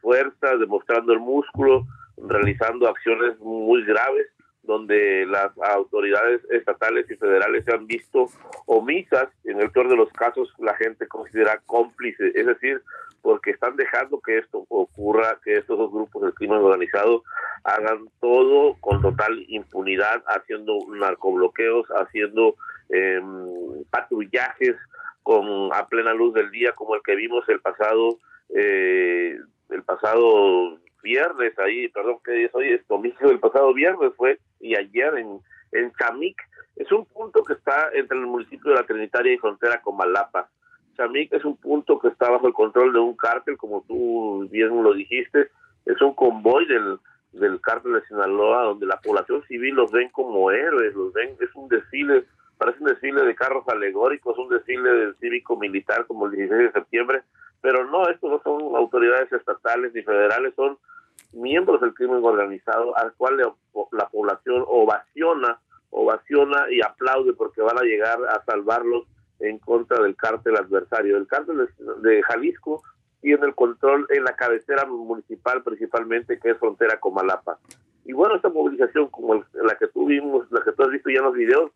fuerza, demostrando el músculo, realizando acciones muy graves, donde las autoridades estatales y federales se han visto omisas, en el peor de los casos la gente considera cómplice, es decir, porque están dejando que esto ocurra, que estos dos grupos del crimen organizado hagan todo con total impunidad, haciendo narcobloqueos, haciendo eh, patrullajes, con a plena luz del día como el que vimos el pasado eh, el pasado viernes ahí perdón que es hoy es domingo el pasado viernes fue y ayer en en Chamic. Es un punto que está entre el municipio de la Trinitaria y frontera con Malapa. Chamic es un punto que está bajo el control de un cártel como tú bien lo dijiste. Es un convoy del del cártel de Sinaloa donde la población civil los ven como héroes los ven es un desfile parece un desfile de carros alegóricos, un desfile del cívico militar como el 16 de septiembre, pero no, estos no son autoridades estatales ni federales, son miembros del crimen organizado al cual la población ovaciona, ovaciona y aplaude porque van a llegar a salvarlos en contra del cártel adversario. El cártel de Jalisco tiene el control en la cabecera municipal principalmente, que es frontera con Malapa. Y bueno, esta movilización como la que tuvimos, la que tú has visto ya en los videos,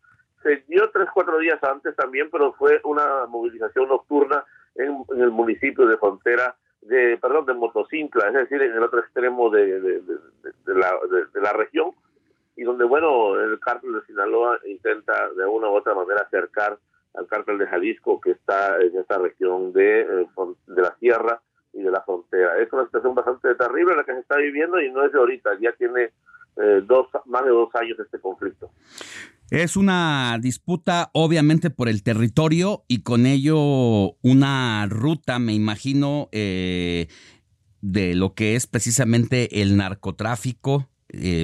se dio tres, cuatro días antes también, pero fue una movilización nocturna en, el municipio de frontera, de perdón, de Motocintla, es decir, en el otro extremo de, de, la, de, la región, y donde, bueno, el cártel de Sinaloa intenta de una u otra manera acercar al cártel de Jalisco que está en esta región de, eh, de la sierra y de la frontera. Es una situación bastante terrible la que se está viviendo y no es de ahorita, ya tiene eh, dos, más de dos años este conflicto. Es una disputa obviamente por el territorio y con ello una ruta, me imagino, eh, de lo que es precisamente el narcotráfico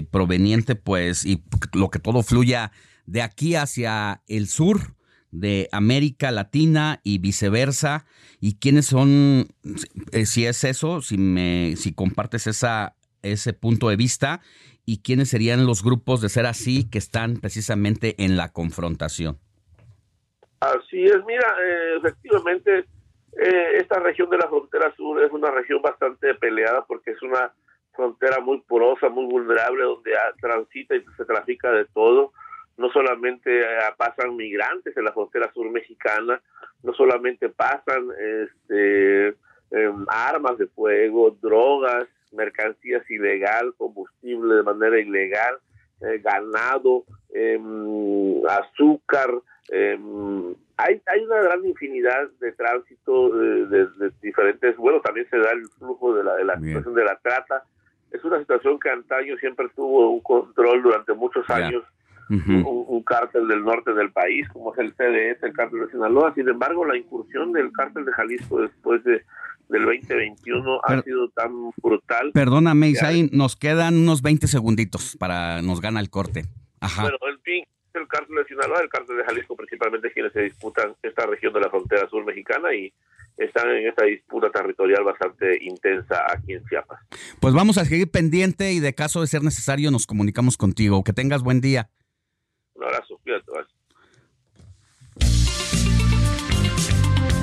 proveniente, pues, y lo que todo fluya de aquí hacia el sur de América Latina y viceversa. Y quiénes son eh, si es eso si me si compartes esa ese punto de vista y quiénes serían los grupos de ser así que están precisamente en la confrontación. Así es mira eh, efectivamente eh, esta región de la frontera sur es una región bastante peleada porque es una frontera muy porosa muy vulnerable donde transita y se trafica de todo. No solamente eh, pasan migrantes en la frontera sur mexicana, no solamente pasan este, em, armas de fuego, drogas, mercancías ilegal, combustible de manera ilegal, eh, ganado, em, azúcar. Em, hay, hay una gran infinidad de tránsito de, diferentes, bueno, también se da el flujo de la, de la situación de la trata. Es una situación que antaño siempre tuvo un control durante muchos años un, cártel del norte del país, como es el CDS, el cártel de Sinaloa. Sin embargo, la incursión del cártel de Jalisco después de del 2021 ha sido tan brutal. Perdóname, Isaí, nos quedan unos 20 segunditos para nos gana el corte. Ajá. Bueno, el fin, el cártel de Sinaloa, el cártel de Jalisco principalmente quienes se disputan esta región de la frontera sur mexicana y están en esta disputa territorial bastante intensa aquí en Chiapas. Pues vamos a seguir pendiente y de caso de ser necesario nos comunicamos contigo. Que tengas buen día. Un abrazo,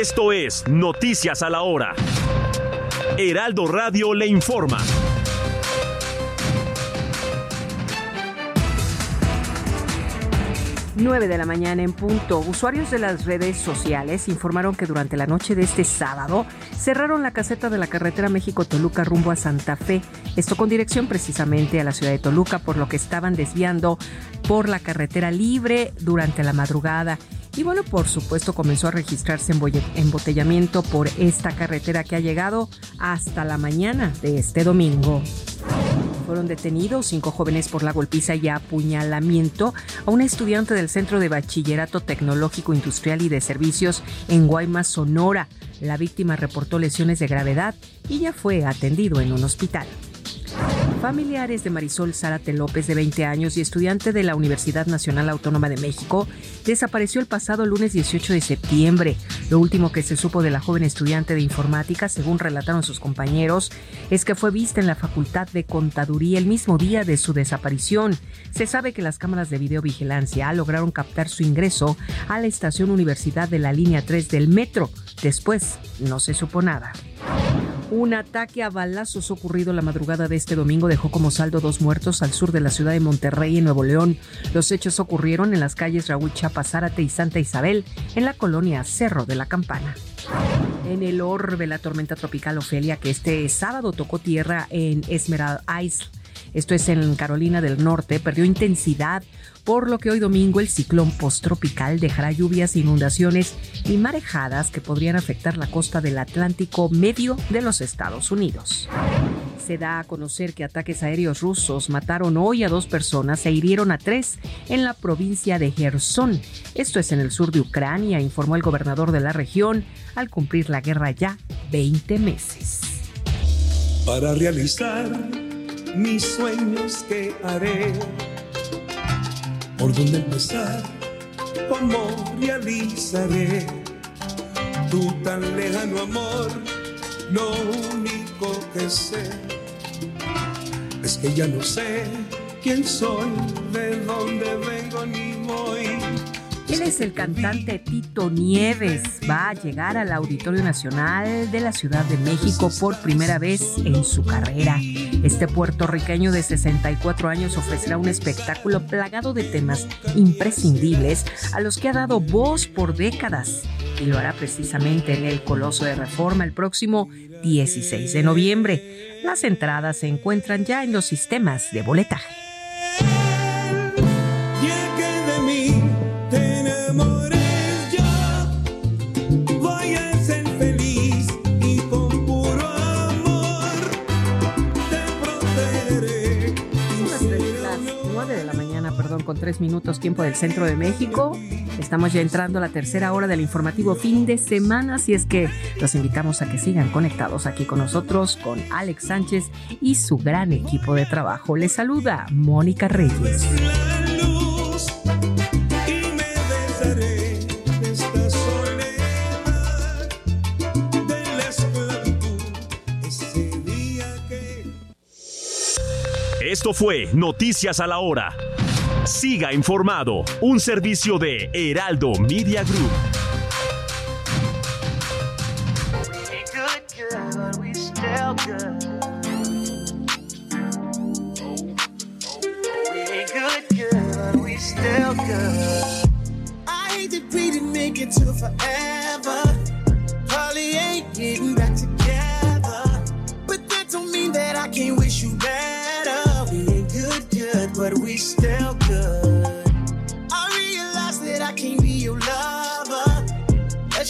Esto es Noticias a la Hora. Heraldo Radio le informa. Nueve de la mañana en punto. Usuarios de las redes sociales informaron que durante la noche de este sábado cerraron la caseta de la carretera México-Toluca rumbo a Santa Fe. Esto con dirección precisamente a la ciudad de Toluca, por lo que estaban desviando por la carretera libre durante la madrugada. Y bueno, por supuesto comenzó a registrarse embotellamiento por esta carretera que ha llegado hasta la mañana de este domingo. Fueron detenidos cinco jóvenes por la golpiza y apuñalamiento a una estudiante del Centro de Bachillerato Tecnológico Industrial y de Servicios en Guaymas, Sonora. La víctima reportó lesiones de gravedad y ya fue atendido en un hospital. Familiares de Marisol Zárate López, de 20 años y estudiante de la Universidad Nacional Autónoma de México, desapareció el pasado lunes 18 de septiembre. Lo último que se supo de la joven estudiante de informática, según relataron sus compañeros, es que fue vista en la Facultad de Contaduría el mismo día de su desaparición. Se sabe que las cámaras de videovigilancia lograron captar su ingreso a la estación Universidad de la línea 3 del metro. Después, no se supo nada. Un ataque a balazos ocurrido la madrugada de este domingo dejó como saldo dos muertos al sur de la ciudad de Monterrey, en Nuevo León. Los hechos ocurrieron en las calles Raúl Chapa Zárate y Santa Isabel, en la colonia Cerro de la Campana. En el orbe, la tormenta tropical Ofelia, que este sábado tocó tierra en Esmeralda Isle esto es en Carolina del Norte, perdió intensidad, por lo que hoy domingo el ciclón posttropical dejará lluvias, inundaciones y marejadas que podrían afectar la costa del Atlántico medio de los Estados Unidos. Se da a conocer que ataques aéreos rusos mataron hoy a dos personas e hirieron a tres en la provincia de Gerson. Esto es en el sur de Ucrania, informó el gobernador de la región al cumplir la guerra ya 20 meses. Para realizar mis sueños que haré, por dónde empezar, cómo realizaré tu tan lejano amor, lo único que sé es que ya no sé quién soy, de dónde vengo ni voy. Él es el cantante Tito Nieves. Va a llegar al Auditorio Nacional de la Ciudad de México por primera vez en su carrera. Este puertorriqueño de 64 años ofrecerá un espectáculo plagado de temas imprescindibles a los que ha dado voz por décadas. Y lo hará precisamente en el Coloso de Reforma el próximo 16 de noviembre. Las entradas se encuentran ya en los sistemas de boletaje. Con 3 minutos tiempo del centro de México. Estamos ya entrando a la tercera hora del informativo fin de semana, así es que los invitamos a que sigan conectados aquí con nosotros, con Alex Sánchez y su gran equipo de trabajo. Les saluda Mónica Reyes. Esto fue Noticias a la Hora. Siga informado, un servicio de Heraldo Media Group. I hate make it to forever.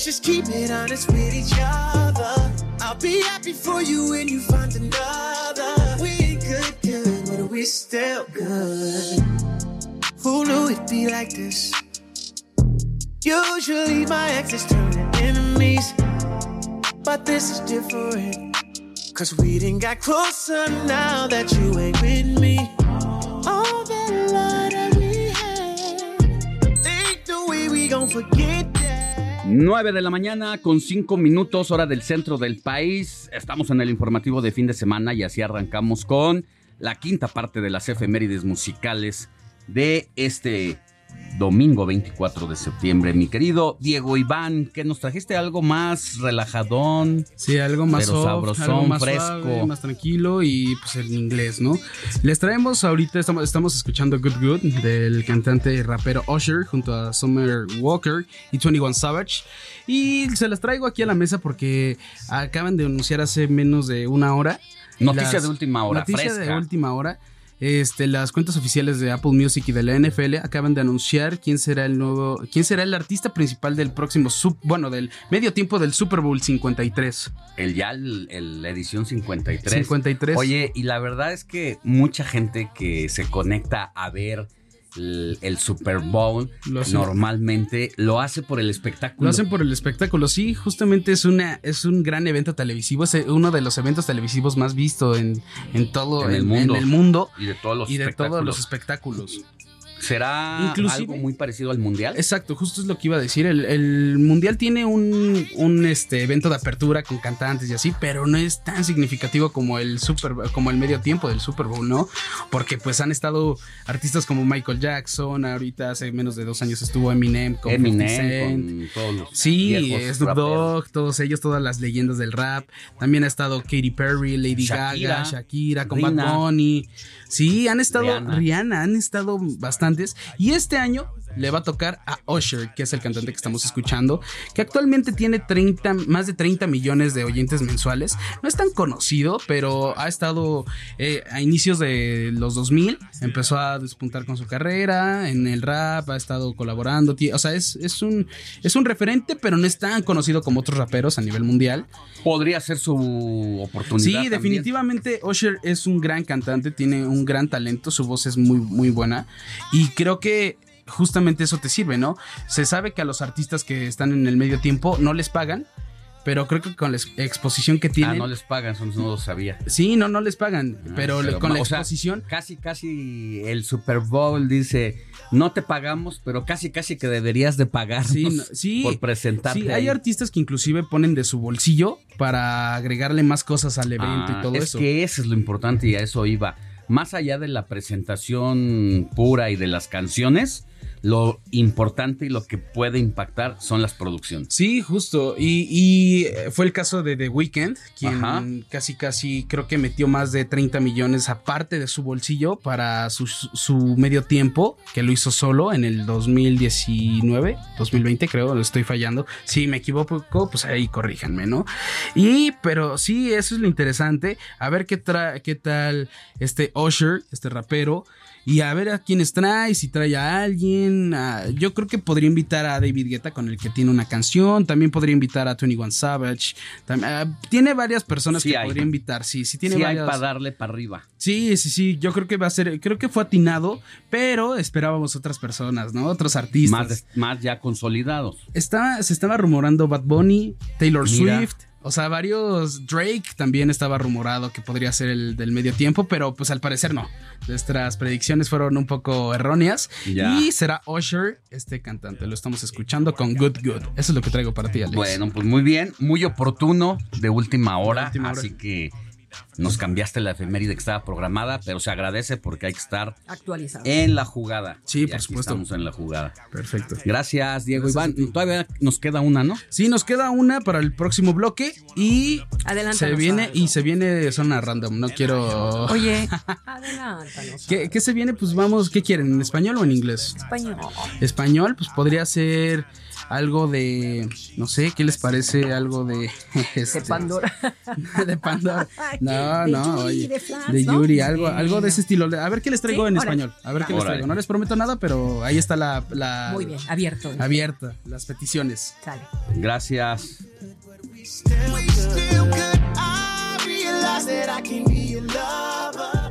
Let's just keep it honest with each other. I'll be happy for you when you find another. We ain't good, good, but we still good. Who knew it'd be like this? Usually my exes turn to enemies, but this is different. Cause we didn't got closer now that you ain't with me. All that love that we had, ain't no way we gon' forget. 9 de la mañana con 5 minutos hora del centro del país. Estamos en el informativo de fin de semana y así arrancamos con la quinta parte de las efemérides musicales de este domingo 24 de septiembre. Mi querido Diego Iván, que nos trajiste algo más relajadón. Sí, algo más pero soft, sabrosón, algo más fresco. suave, más tranquilo y pues en inglés, ¿no? Les traemos ahorita, estamos, estamos escuchando Good Good del cantante y rapero Usher junto a Summer Walker y 21 Savage. Y se las traigo aquí a la mesa porque acaban de anunciar hace menos de una hora. Noticia de última hora, Noticia de fresca. última hora. Este, las cuentas oficiales de Apple Music y de la NFL acaban de anunciar quién será el nuevo, quién será el artista principal del próximo, sub, bueno, del medio tiempo del Super Bowl 53. El ya, la edición 53. 53. Oye, y la verdad es que mucha gente que se conecta a ver el, Super Bowl Lo normalmente lo hace por el espectáculo. Lo hacen por el espectáculo, sí, justamente es una es un gran evento televisivo, es uno de los eventos televisivos más visto en, en todo En el mundo. en el mundo Y de todos los y de todos los espectáculos. ¿Será Inclusive- algo muy parecido al Mundial? Exacto, justo es lo que iba a decir. El, el mundial tiene un, un, este, evento de apertura con cantantes y así, pero no es tan significativo como el super, como el medio tiempo del Super Bowl, ¿no? Porque pues han estado artistas como Michael Jackson, ahorita hace menos de dos años estuvo Eminem con 50 Eminem, con todos los Sí, Snoop. Dogg, todos ellos, todas las leyendas del rap. También ha estado Katy Perry, Lady Shakira, Gaga, Shakira, con Rihanna. Bad Bunny. Sí, han estado Rihanna. Rihanna, han estado bastantes. Y este año le va a tocar a Usher, que es el cantante que estamos escuchando, que actualmente tiene 30, más de 30 millones de oyentes mensuales. No es tan conocido, pero ha estado eh, a inicios de los 2000, empezó a despuntar con su carrera en el rap, ha estado colaborando, o sea, es, es, un, es un referente, pero no es tan conocido como otros raperos a nivel mundial. Podría ser su oportunidad. Sí, también. definitivamente Usher es un gran cantante, tiene un gran talento, su voz es muy, muy buena y creo que justamente eso te sirve, ¿no? Se sabe que a los artistas que están en el medio tiempo no les pagan, pero creo que con la ex- exposición que tienen... Ah, no les pagan, eso no lo sabía. Sí, no, no les pagan, pero, Pero, con la sea, exposición... casi, casi el Super Bowl dice, no te pagamos, pero casi, casi que deberías de pagarnos Sí, no- sí. por presentarte. Sí, hay ahí. artistas que inclusive ponen de su bolsillo para agregarle más cosas al evento Ah, y todo es eso. que eso es lo importante y a eso iba. Más allá de la presentación pura y de las canciones, lo importante y lo que puede impactar son las producciones. Sí, justo. Y, y, eh, fue el caso de The Weeknd, quien Ajá. casi, casi creo que metió más de 30 millones aparte de su bolsillo para su, su medio tiempo, que lo hizo solo en el 2019, 2020 creo, lo estoy fallando. Si me equivoco, pues ahí corríjanme, ¿no? Y, pero sí, eso es lo interesante. A ver qué, tra qué tal este Usher, este rapero. Y a ver a quiénes trae, si trae a alguien. yo creo que podría invitar a David Guetta con el que tiene una canción. También podría invitar a 21 Savage. Tam- ah, tiene varias personas Sí que hay. podría invitar. Sí, sí tiene sí varias. para darle para arriba. Sí, sí, sí. Yo creo que va a ser. Creo que fue atinado, pero esperábamos otras personas, ¿no? Otros artistas. Más, más ya consolidados. Estaba, se estaba rumorando Bad Bunny, Taylor Mira. Swift. O sea, varios. Drake también estaba rumorado que podría ser el del medio tiempo, pero pues al parecer no. Nuestras predicciones fueron un poco erróneas. Y será Usher, este cantante. Lo estamos escuchando con Good Good. Eso es lo que traigo para ti, Alex. Bueno, pues muy bien, muy oportuno, de última hora, última hora. así que nos cambiaste la efeméride que estaba programada, pero se agradece porque hay que estar Actualizado. en la jugada. Sí, Y por aquí supuesto. Estamos en la jugada. Perfecto. Gracias, Diego Gracias Iván. Todavía nos queda una, ¿no? Sí, nos queda una para el próximo bloque y se viene y se viene zona random. No quiero. Oye, (laughs) adelántanos. (laughs) ¿Qué, qué se viene? Pues vamos, ¿qué quieren? ¿En español o en inglés? Español. Español, pues podría ser algo de, no sé, ¿qué les parece? Algo de... (laughs) este, (laughs) De Pandora. (laughs) de Pandora. No, De no, Yuri, oye. de Flans, de ¿no? Yuri, algo, Bueno. algo de ese estilo. A ver qué les traigo Sí, en órale. español. A ver qué les traigo. No les prometo nada, pero ahí está la... la- Muy bien, abierto. Abierta, las peticiones. Sale. Gracias. That I can be your lover.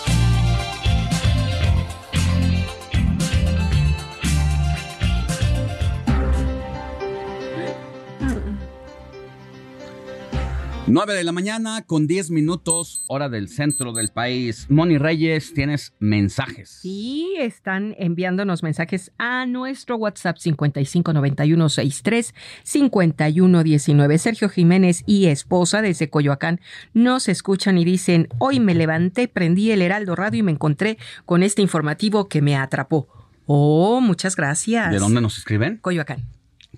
Nueve de la mañana con 10 minutos, hora del centro del país. Moni Reyes, tienes mensajes. Sí, están enviándonos mensajes a nuestro WhatsApp 5591635119. Sergio Jiménez y esposa desde Coyoacán nos escuchan y dicen, hoy me levanté, prendí el Heraldo Radio y me encontré con este informativo que me atrapó. Oh, muchas gracias. ¿De dónde nos escriben? Coyoacán.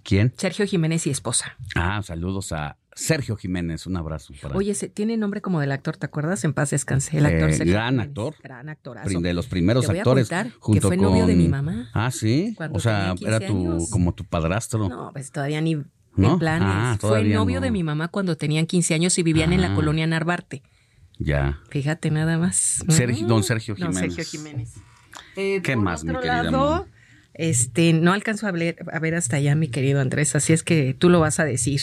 ¿Quién? Sergio Jiménez y esposa. Ah, saludos a Sergio Jiménez. Un abrazo para Oye, se, tiene nombre como del actor, ¿te acuerdas? En paz descanse. El actor Eh, Sergio gran Jiménez. actor. Gran actorazo. Prim- de los primeros Te voy a actores. contar que junto fue novio de mi mamá. Ah, sí. Cuando O sea, tenía 15 era tu, años. como tu padrastro. No, pues todavía ni ¿No? en planes. Ah, Fue novio no. de mi mamá cuando tenían 15 años y vivían en la Ah. colonia Narvarte. Ya. Fíjate nada más. Sergio- don Sergio Don Jiménez. Sergio Jiménez. Eh, ¿Qué más, mi otro querida lado? Este, no alcanzo a ver, hasta allá, mi querido Andrés, así es que tú lo vas a decir.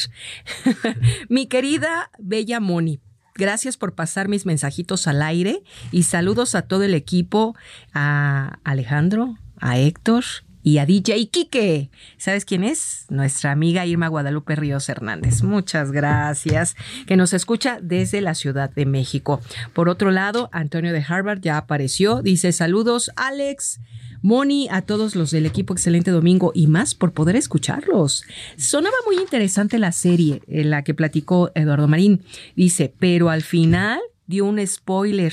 (laughs) mi querida Bella Moni, gracias por pasar mis mensajitos al aire y saludos a todo el equipo, a Alejandro, a Héctor y a DJ Quique. ¿Sabes quién es? Nuestra amiga Irma Guadalupe Ríos Hernández. Muchas gracias. Que nos escucha desde la Ciudad de México. Por otro lado, Antonio de Harvard ya apareció. Dice saludos, Alex. Moni, a todos los del equipo Excelente Domingo y más por poder escucharlos. Sonaba muy interesante la serie en la que platicó Eduardo Marín. Dice, pero al final dio un spoiler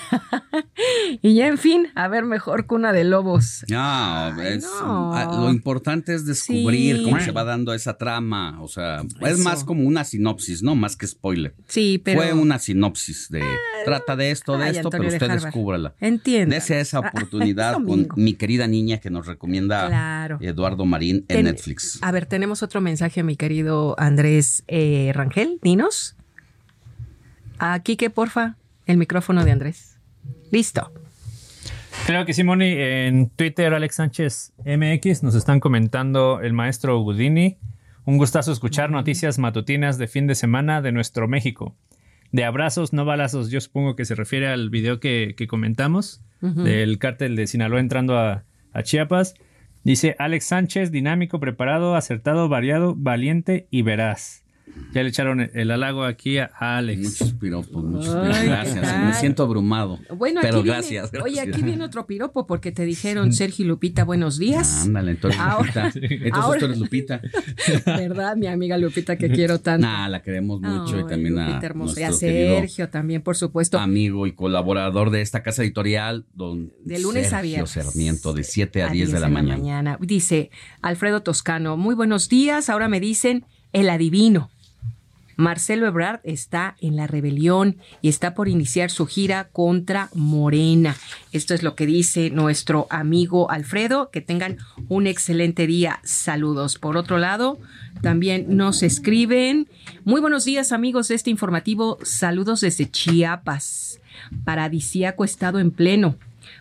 (laughs) y ya, en fin, a ver, mejor cuna de lobos. No, es- no. ah, lo importante es descubrir Sí. cómo se va dando esa trama. O sea, es más como una sinopsis, ¿no? Más que spoiler. Sí, pero. Fue una sinopsis de trata de esto, de Ay, esto, Antonio pero de usted Harvard. descúbrala. Entiendo. Dese esa Ah, (laughs) oportunidad con mi querida niña que nos recomienda Claro. Eduardo Marín en Ten- Netflix. A ver, tenemos otro mensaje, mi querido Andrés eh, Rangel. Dinos. A Quique, porfa, el micrófono de Andrés. Listo. Claro que sí, Moni. En Twitter, Alex Sánchez MX nos están comentando el maestro Gudini. Un gustazo escuchar noticias matutinas de fin de semana de nuestro México. De abrazos, no balazos. Yo supongo que se refiere al video que, que comentamos del cártel de Sinaloa entrando a, a Chiapas. Dice Alex Sánchez, dinámico, preparado, acertado, variado, valiente y veraz. Ya le echaron el, el halago aquí a, Alex. Muchos piropos, muchos piropos. ¿qué Gracias, me siento abrumado. Bueno, pero aquí viene- gracias, Oye, aquí viene otro piropo porque te dijeron Sergio y Lupita, buenos días. Ándale, entonces Ahora- Lupita. (laughs) Entonces ahora- tú eres Lupita. (laughs) ¿Verdad? Mi amiga Lupita que quiero tanto. Nah, la queremos mucho y también a hermosa. Y a Sergio también, por supuesto. amigo y colaborador de esta casa editorial, don De lunes a Sergio viernes. Sarmiento, de 7 a 10 de la mañana. Dice Alfredo Toscano, muy buenos días. Ahora me dicen el adivino. Marcelo Ebrard está en la rebelión y está por iniciar su gira contra Morena. Esto es lo que dice nuestro amigo Alfredo. Que tengan un excelente día. Saludos. Por otro lado, también nos escriben. Muy buenos días amigos de este informativo. Saludos desde Chiapas. Paradisíaco estado en pleno.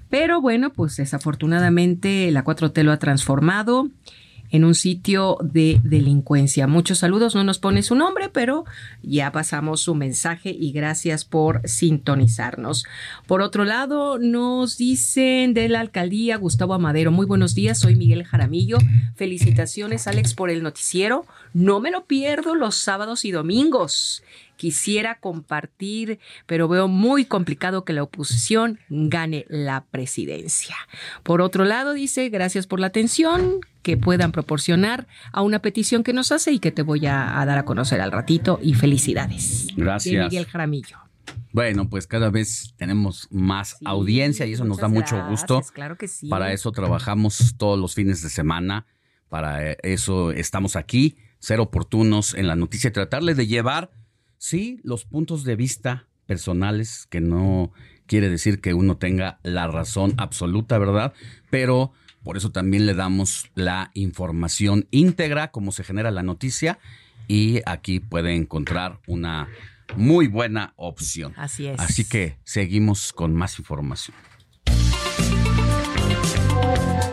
Pero bueno, pues desafortunadamente la 4T lo ha transformado en un sitio de delincuencia. Muchos saludos, no nos pone su nombre, pero ya pasamos su mensaje y gracias por sintonizarnos. Por otro lado, nos dicen de la alcaldía Gustavo Amadero, muy buenos días, soy Miguel Jaramillo. Felicitaciones Alex por el noticiero. No me lo pierdo los sábados y domingos. Quisiera compartir, pero veo muy complicado que la oposición gane la presidencia. Por otro lado, dice, gracias por la atención que puedan proporcionar a una petición que nos hace y que te voy a, a dar a conocer al ratito. Y felicidades. De Gracias. Miguel Jaramillo. Bueno, pues cada vez tenemos más audiencia y eso nos da mucho gracias, gusto. claro que sí. Para eso trabajamos todos los fines de semana. Para eh, eso estamos aquí, ser oportunos en la noticia y tratarle de llevar, sí, los puntos de vista personales, que no quiere decir que uno tenga la razón absoluta, ¿verdad? Pero por eso también le damos la información íntegra, cómo se genera la noticia, y aquí puede encontrar una muy buena opción. Así es. Así que seguimos con más información.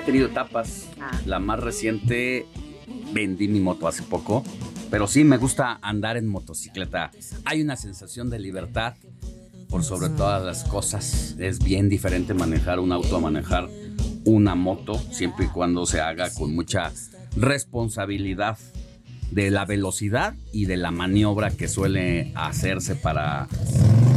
He tenido etapas. La más reciente, vendí mi moto hace poco. Pero sí me gusta andar en motocicleta. Hay una sensación de libertad por sobre todas las cosas. Es bien diferente manejar un auto a manejar una moto, siempre y cuando se haga con mucha responsabilidad de la velocidad y de la maniobra que suele hacerse para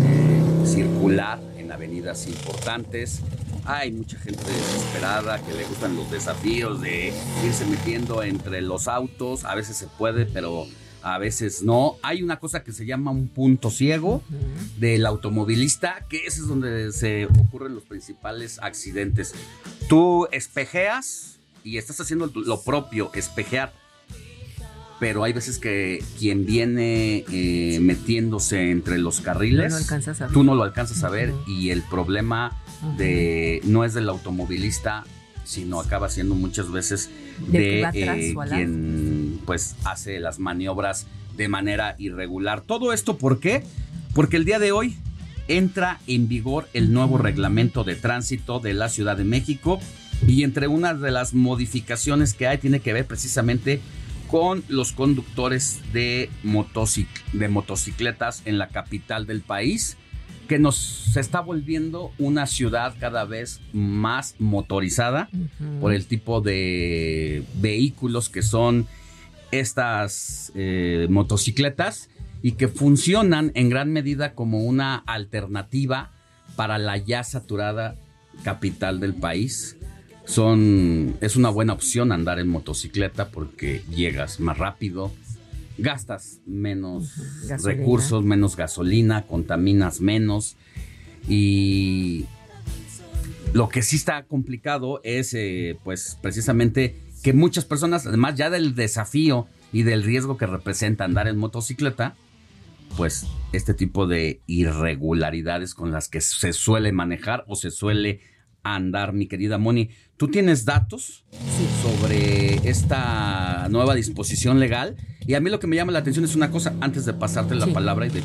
eh, circular en avenidas importantes. Hay mucha gente desesperada que le gustan los desafíos de irse metiendo entre los autos. A veces se puede, pero a veces no. Hay una cosa que se llama un punto ciego del automovilista, que ese es donde se ocurren los principales accidentes. Tú espejeas y estás haciendo lo propio, espejear pero hay veces que quien viene eh, metiéndose entre los carriles, No lo tú no lo alcanzas a ver y el problema de no es del automovilista, sino acaba siendo muchas veces de eh, quien pues hace las maniobras de manera irregular. Todo esto ¿por qué? Porque el día de hoy entra en vigor el nuevo reglamento de tránsito de la Ciudad de México Y entre una de las modificaciones que hay tiene que ver precisamente con los conductores de, motocic de motocicletas en la capital del país, que nos se está volviendo una ciudad cada vez más motorizada por el tipo de vehículos que son estas eh, motocicletas y que funcionan en gran medida como una alternativa para la ya saturada capital del país. Son, es una buena opción andar en motocicleta porque llegas más rápido, gastas menos Gasolina. recursos, menos gasolina, contaminas menos y lo que sí está complicado es eh, pues precisamente que muchas personas, además ya del desafío y del riesgo que representa andar en motocicleta, pues este tipo de irregularidades con las que se suele manejar o se suele andar, mi querida Moni. ¿Tú tienes datos sobre esta nueva disposición legal? Y a mí lo que me llama la atención es una cosa, antes de pasarte la Sí. palabra, y de,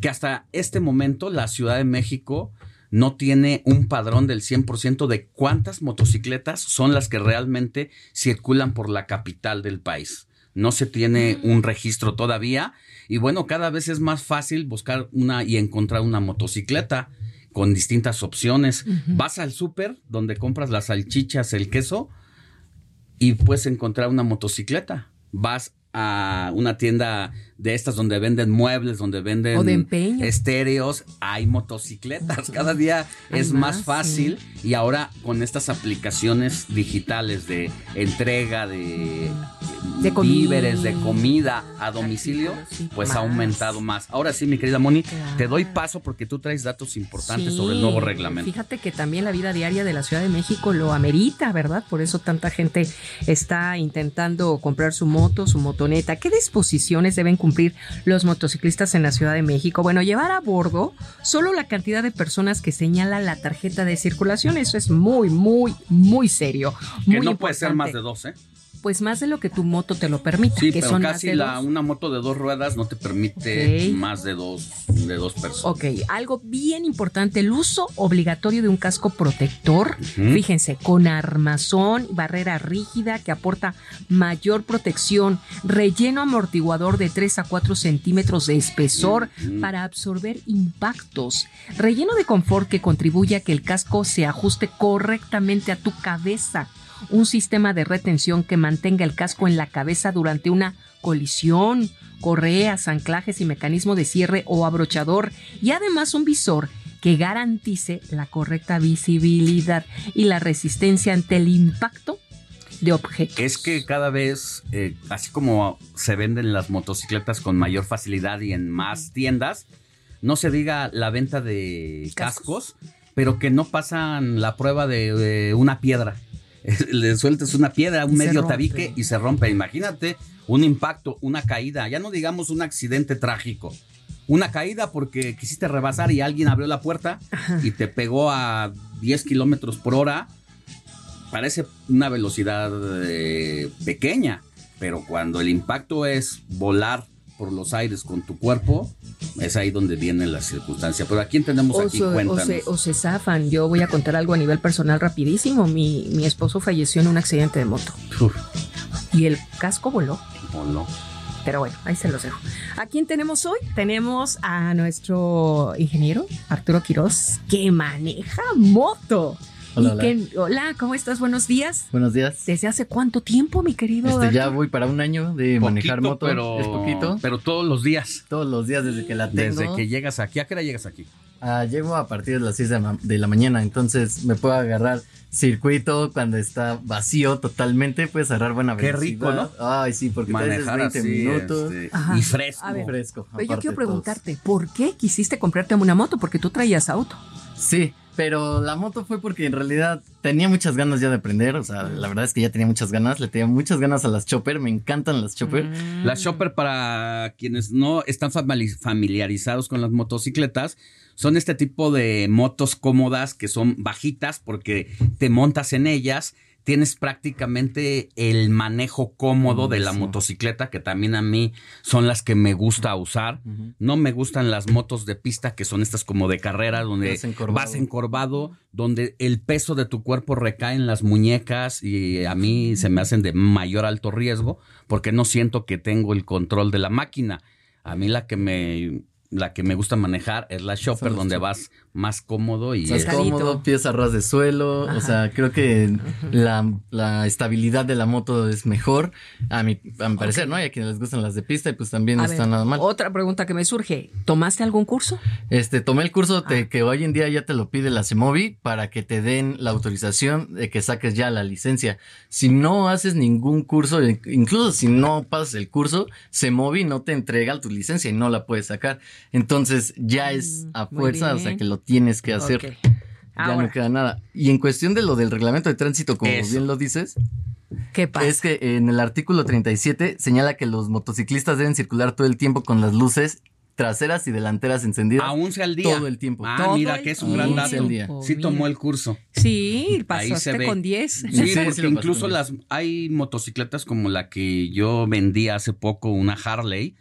que hasta este momento la Ciudad de México no tiene un padrón del 100% de cuántas motocicletas son las que realmente circulan por la capital del país. No se tiene un registro todavía y bueno, cada vez es más fácil buscar una y encontrar una motocicleta con distintas opciones. Vas al súper donde compras las salchichas, el queso y puedes encontrar una motocicleta. Vas a una tienda de estas donde venden muebles, donde venden O de empeño. estéreos, hay motocicletas. Cada día Hay es más, más, fácil y ahora con estas aplicaciones digitales de entrega de, De víveres, de comida a domicilio, pues ha aumentado más. Ahora sí, mi querida Moni, te doy paso porque tú traes datos importantes Sí, sobre el nuevo reglamento. Fíjate que también la vida diaria de la Ciudad de México lo amerita, ¿verdad? Por eso tanta gente está intentando comprar su moto, su motoneta. ¿Qué disposiciones deben cumplir los motociclistas en la Ciudad de México? Bueno, llevar a bordo solo la cantidad de personas que señala la tarjeta de circulación. Eso es muy, muy, muy serio. Que no puede ser más de dos, ¿eh? Pues más de lo que tu moto te lo permita, Sí, que pero son casi de la, dos. una moto de dos ruedas no te permite más de dos, de dos personas. Ok, algo bien importante, el uso obligatorio de un casco protector. Fíjense, con armazón, barrera rígida que aporta mayor protección, relleno amortiguador de 3 a 4 centímetros de espesor para absorber impactos, relleno de confort que contribuye a que el casco se ajuste correctamente a tu cabeza, un sistema de retención que mantenga el casco en la cabeza durante una colisión, correas, anclajes y mecanismo de cierre o abrochador y además un visor que garantice la correcta visibilidad y la resistencia ante el impacto de objetos. Es que cada vez, eh, así como se venden las motocicletas con mayor facilidad y en más tiendas, no se diga la venta de cascos, pero que no pasan la prueba de, de una piedra. (laughs) Le sueltas una piedra, un Y medio tabique y se rompe. Imagínate un impacto, una caída, ya no digamos un accidente trágico. Una caída porque quisiste rebasar y alguien abrió la puerta y te pegó a 10 kilómetros por hora. Parece una velocidad eh, pequeña, pero cuando el impacto es volar por los aires con tu cuerpo, es ahí donde viene la circunstancia. Pero ¿a quién tenemos O aquí? o, se, o se zafan. Yo voy a contar algo a nivel personal rapidísimo. Mi, mi esposo falleció en un accidente de moto. Uf, Y el casco voló. voló. Pero bueno, ahí se los dejo. ¿A quién tenemos hoy? Tenemos a nuestro ingeniero, Arturo Quiroz, que maneja moto. Hola, Y hola. que- hola, ¿cómo estás? Buenos días. Buenos días. ¿Desde hace cuánto tiempo, mi querido Este, ya voy para un año de manejar moto. pero- Es poquito. Pero todos los días. Todos los días desde que la tengo. Desde que llegas aquí. ¿A qué hora llegas aquí? Ah, llego a partir de las 6 de la, de la mañana, entonces me puedo agarrar circuito cuando está vacío totalmente, puedes agarrar buena Qué velocidad. rico, Ay, sí, porque Manejar 20 así, minutos. este, y fresco. A ver, fresco. Pero yo quiero preguntarte, ¿por qué quisiste comprarte una moto? Porque tú traías auto. Sí, pero la moto fue porque en realidad tenía muchas ganas ya de aprender. O sea, la verdad es que ya tenía muchas ganas. Le tenía muchas ganas a las chopper. Me encantan las chopper. Las Chopper, para quienes no están famili- familiarizados con las motocicletas, son este tipo de motos cómodas que son bajitas porque te montas en ellas, tienes prácticamente el manejo cómodo de la motocicleta, que también a mí son las que me gusta usar. No me gustan las motos de pista, que son estas como de carrera, donde Vas encorvado. vas encorvado, donde el peso de tu cuerpo recae en las muñecas y a mí se me hacen de mayor alto riesgo, porque no siento que tengo el control de la máquina. A mí la que me la que me gusta manejar es la Shopper, donde vas más cómodo y Más cómodo, pies a ras de suelo. O sea, creo que la, la estabilidad de la moto es mejor, a mi, a mi parecer, ¿no? Y a quienes les gustan las de pista, y pues también no A está nada mal. Otra pregunta que me surge. ¿Tomaste algún curso? Este, tomé el curso Ah. de que hoy en día ya te lo pide la CEMOVI para que te den la autorización de que saques ya la licencia. Si no haces ningún curso, e- incluso si no pasas el curso, CEMOVI no te entrega tu licencia y no la puedes sacar. Entonces ya es a Mm, muy fuerza, o sea que lo tienes que hacer. Ok. Ya Ahora. no queda nada. Y en cuestión de lo del reglamento de tránsito, como Eso. bien lo dices, ¿Qué pasa? es que en el artículo 37 señala que los motociclistas deben circular todo el tiempo con las luces traseras y delanteras encendidas. Aún sea al día. Todo el tiempo. Ah, Todo mira, el que es un gran dato. día. Sí tomó el curso. Sí, pasaste con 10. Sí, Sí, sí, porque incluso las hay motocicletas como la que yo vendí hace poco, una Harley,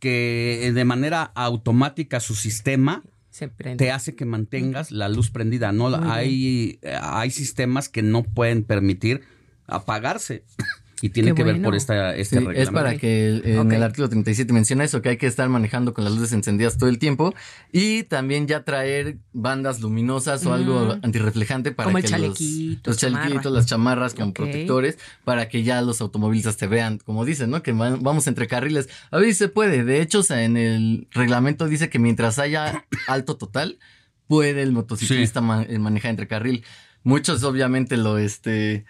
que de manera automática su sistema Se te hace que mantengas la luz prendida. No, Muy hay, eh, hay sistemas que no pueden permitir apagarse. Y tiene Qué que ver por esta, este Sí, reglamento. es para que el- en el artículo 37 menciona eso, que hay que estar manejando con las luces encendidas todo el tiempo y también ya traer bandas luminosas o algo Mm. antirreflejante para Como el que chalequito, los, los chalequitos, las chamarras con protectores para que ya los automovilistas te vean, como dicen, ¿no? Que van- vamos entre carriles. A ver si se puede. De hecho, o sea, en el reglamento dice que mientras haya alto total, puede el motociclista ma- eh, manejar entre carril. Muchos obviamente lo este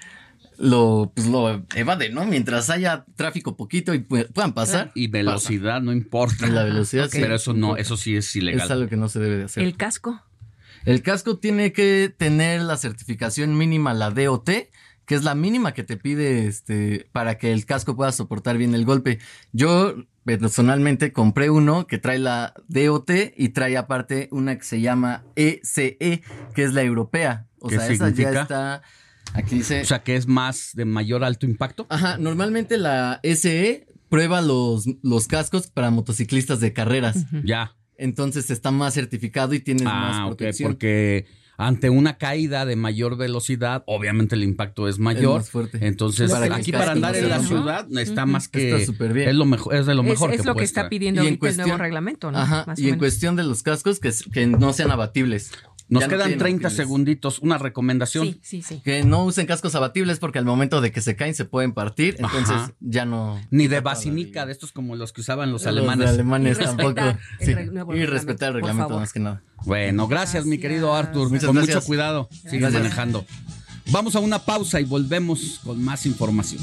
lo pues lo evade, ¿no? Mientras haya tráfico poquito y pu- puedan pasar. Y velocidad no importa. Y la velocidad sí. Pero eso no, eso sí es ilegal. Es algo que no se debe de hacer. ¿El casco? El casco tiene que tener la certificación mínima, la DOT, que es la mínima que te pide este, para que el casco pueda soportar bien el golpe. Yo personalmente compré uno que trae la DOT y trae aparte una que se llama ECE, que es la europea. O ¿Qué sea, esa ya está. Aquí dice. O sea, que es más de mayor alto impacto. Ajá, normalmente la SE prueba los, los cascos para motociclistas de carreras. Ya. Entonces está más certificado y tienes más Ah, ok, protección. porque ante una caída de mayor velocidad, obviamente el impacto es mayor. más fuerte. Entonces, Para aquí para andar en la ciudad está más que Está súper bien. es lo mejor, es de lo Es- mejor es que lo que está estar. pidiendo el nuevo reglamento, ¿no? Ajá, Más o y en cuestión de los cascos, que, que no sean abatibles. Nos Ya no quedan tienen 30 abatibles. segunditos, una recomendación. Sí, sí, sí. Que no usen cascos abatibles porque al momento de que se caen se pueden partir, entonces Ajá. ya no... Ni de basinica, de estos como los que usaban los, Los alemanes. de alemanes Y tampoco. Sí, Y respetar el reglamento más que nada. Bueno, gracias, mi querido Arthur. Muchas con gracias. mucho cuidado. Sigue manejando. Vamos a una pausa y volvemos con más información.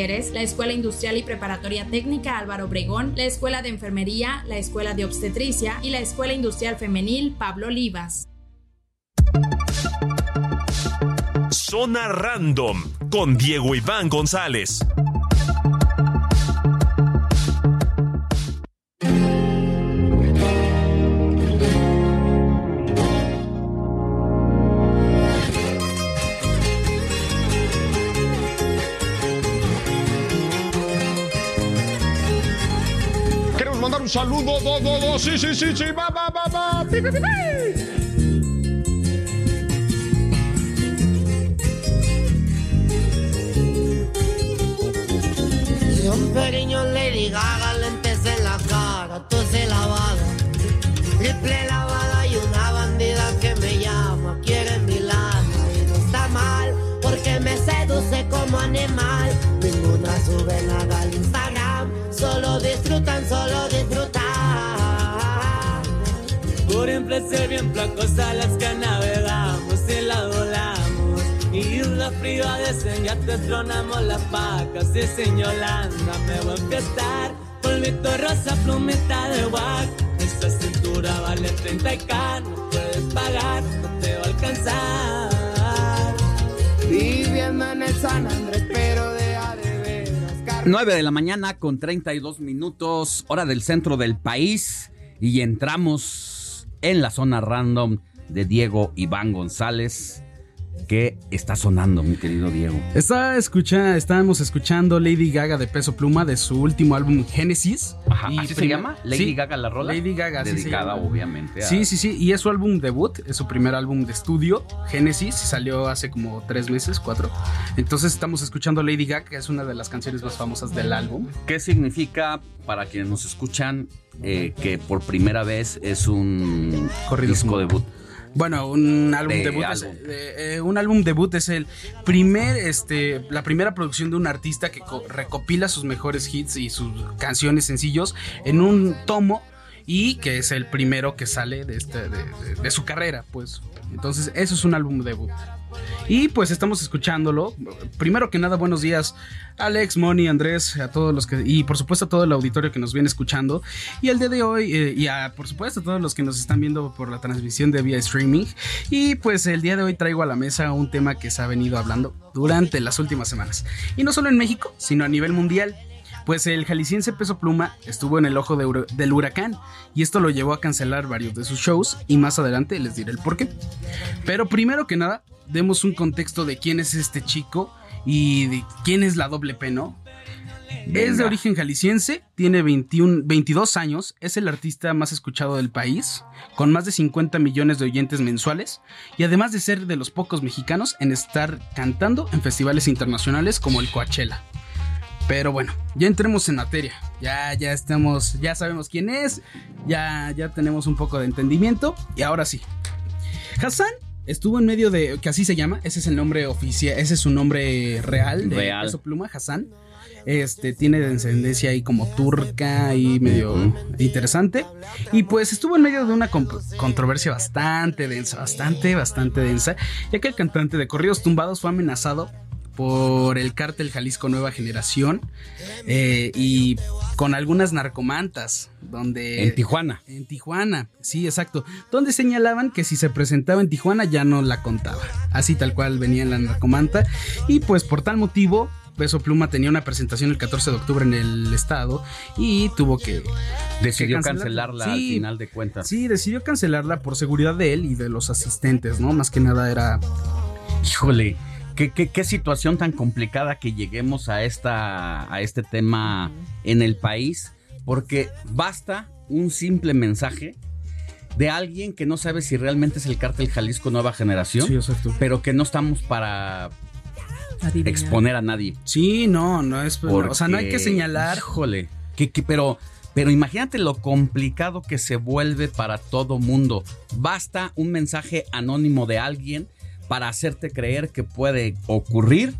La Escuela Industrial y Preparatoria Técnica Álvaro Obregón, la Escuela de Enfermería, la Escuela de Obstetricia y la Escuela Industrial Femenil Pablo Olivas. Zona Random con Diego Iván González. Saludo, do, do, do, sí, sí, sí, sí, va, va, va, va, pi, pi, pi, pi. Y un pequeño Lady Gaga, Empresas bien placosas las que navegamos y la volamos. Y islas privadas en ya te tronamos las vacas. Y sin Yolanda me voy a empezar. Polvito rosa, plumita de guac. Esa cintura vale 30k. No puedes pagar, no te va a alcanzar. Viviendo en el San Andrés, pero de a de veras. 9 de la mañana con 32 minutos, hora del centro del país. Y entramos en la zona random de Diego Iván González. ¿Qué está sonando, mi querido Diego? Está escucha, estábamos escuchando Lady Gaga de Peso Pluma de su último álbum Genesis. Ajá, Y ¿así se llama? ¿Lady Sí, Gaga la rola? Lady Gaga, Dedicada, obviamente. a- Sí, sí, sí. Y es su álbum debut, es su primer álbum de estudio, Genesis, salió hace como tres meses, cuatro. Entonces estamos escuchando Lady Gaga, que es una de las canciones más famosas del álbum. ¿Qué significa para quienes nos escuchan eh, que por primera vez es un disco debut? Bueno, un álbum De debut es, eh, eh, un álbum debut es el primer, este, la primera producción de un artista que co- recopila sus mejores hits y sus canciones sencillos en un tomo y que es el primero que sale de, este, de, de- de su carrera, pues. Entonces, eso es un álbum debut. Y pues estamos escuchándolo. Primero que nada, buenos días, Alex, Moni, Andrés, a todos los que. Y por supuesto a todo el auditorio que nos viene escuchando. Y el día de hoy, eh, y a, por supuesto a todos los que nos están viendo por la transmisión de vía streaming. Y pues el día de hoy traigo a la mesa un tema que se ha venido hablando durante las últimas semanas. Y no solo en México, sino a nivel mundial. Pues el jalisciense Peso Pluma estuvo en el ojo del huracán y esto lo llevó a cancelar varios de sus shows y más adelante les diré el por qué. Pero primero que nada, demos un contexto de quién es este chico y de quién es la doble P, ¿no? Es de origen jalisciense, tiene 21, 22 años, es el artista más escuchado del país, con más de 50 millones de oyentes mensuales, y además de ser de los pocos mexicanos en estar cantando en festivales internacionales como el Coachella. Pero bueno, ya entremos en materia. Ya, ya estamos, ya sabemos quién es, ya, ya tenemos un poco de entendimiento, y ahora sí. Hassan estuvo en medio de, que así se llama, ese es el nombre oficial, ese es su nombre real de Real. Peso Pluma, Hassan. Este tiene descendencia ahí como turca y medio interesante. Y pues estuvo en medio de una controversia bastante densa, bastante, bastante densa, ya que el cantante de Corridos Tumbados fue amenazado por el cártel Jalisco Nueva Generación eh, y con algunas narcomantas donde En Tijuana. en Tijuana, sí, exacto. Donde señalaban que si se presentaba en Tijuana ya no la contaba. Así tal cual venía en la narcomanta. Y pues por tal motivo, Peso Pluma tenía una presentación el 14 de octubre en el estado y tuvo que. Decidió que cancelarla al final de cuentas. Sí, decidió cancelarla por seguridad de él y de los asistentes, ¿no? Más que nada era. Híjole, qué, qué- qué situación tan complicada que lleguemos a, esta, a este tema en el país, porque basta un simple mensaje de alguien que no sabe si realmente es el cártel Jalisco Nueva Generación, Sí, exacto. pero que no estamos para exponer a nadie. Sí, no, no es. o sea, no hay que señalar. Híjole, que, que- pero, pero imagínate lo complicado que se vuelve para todo mundo. Basta un mensaje anónimo de alguien para hacerte creer que puede ocurrir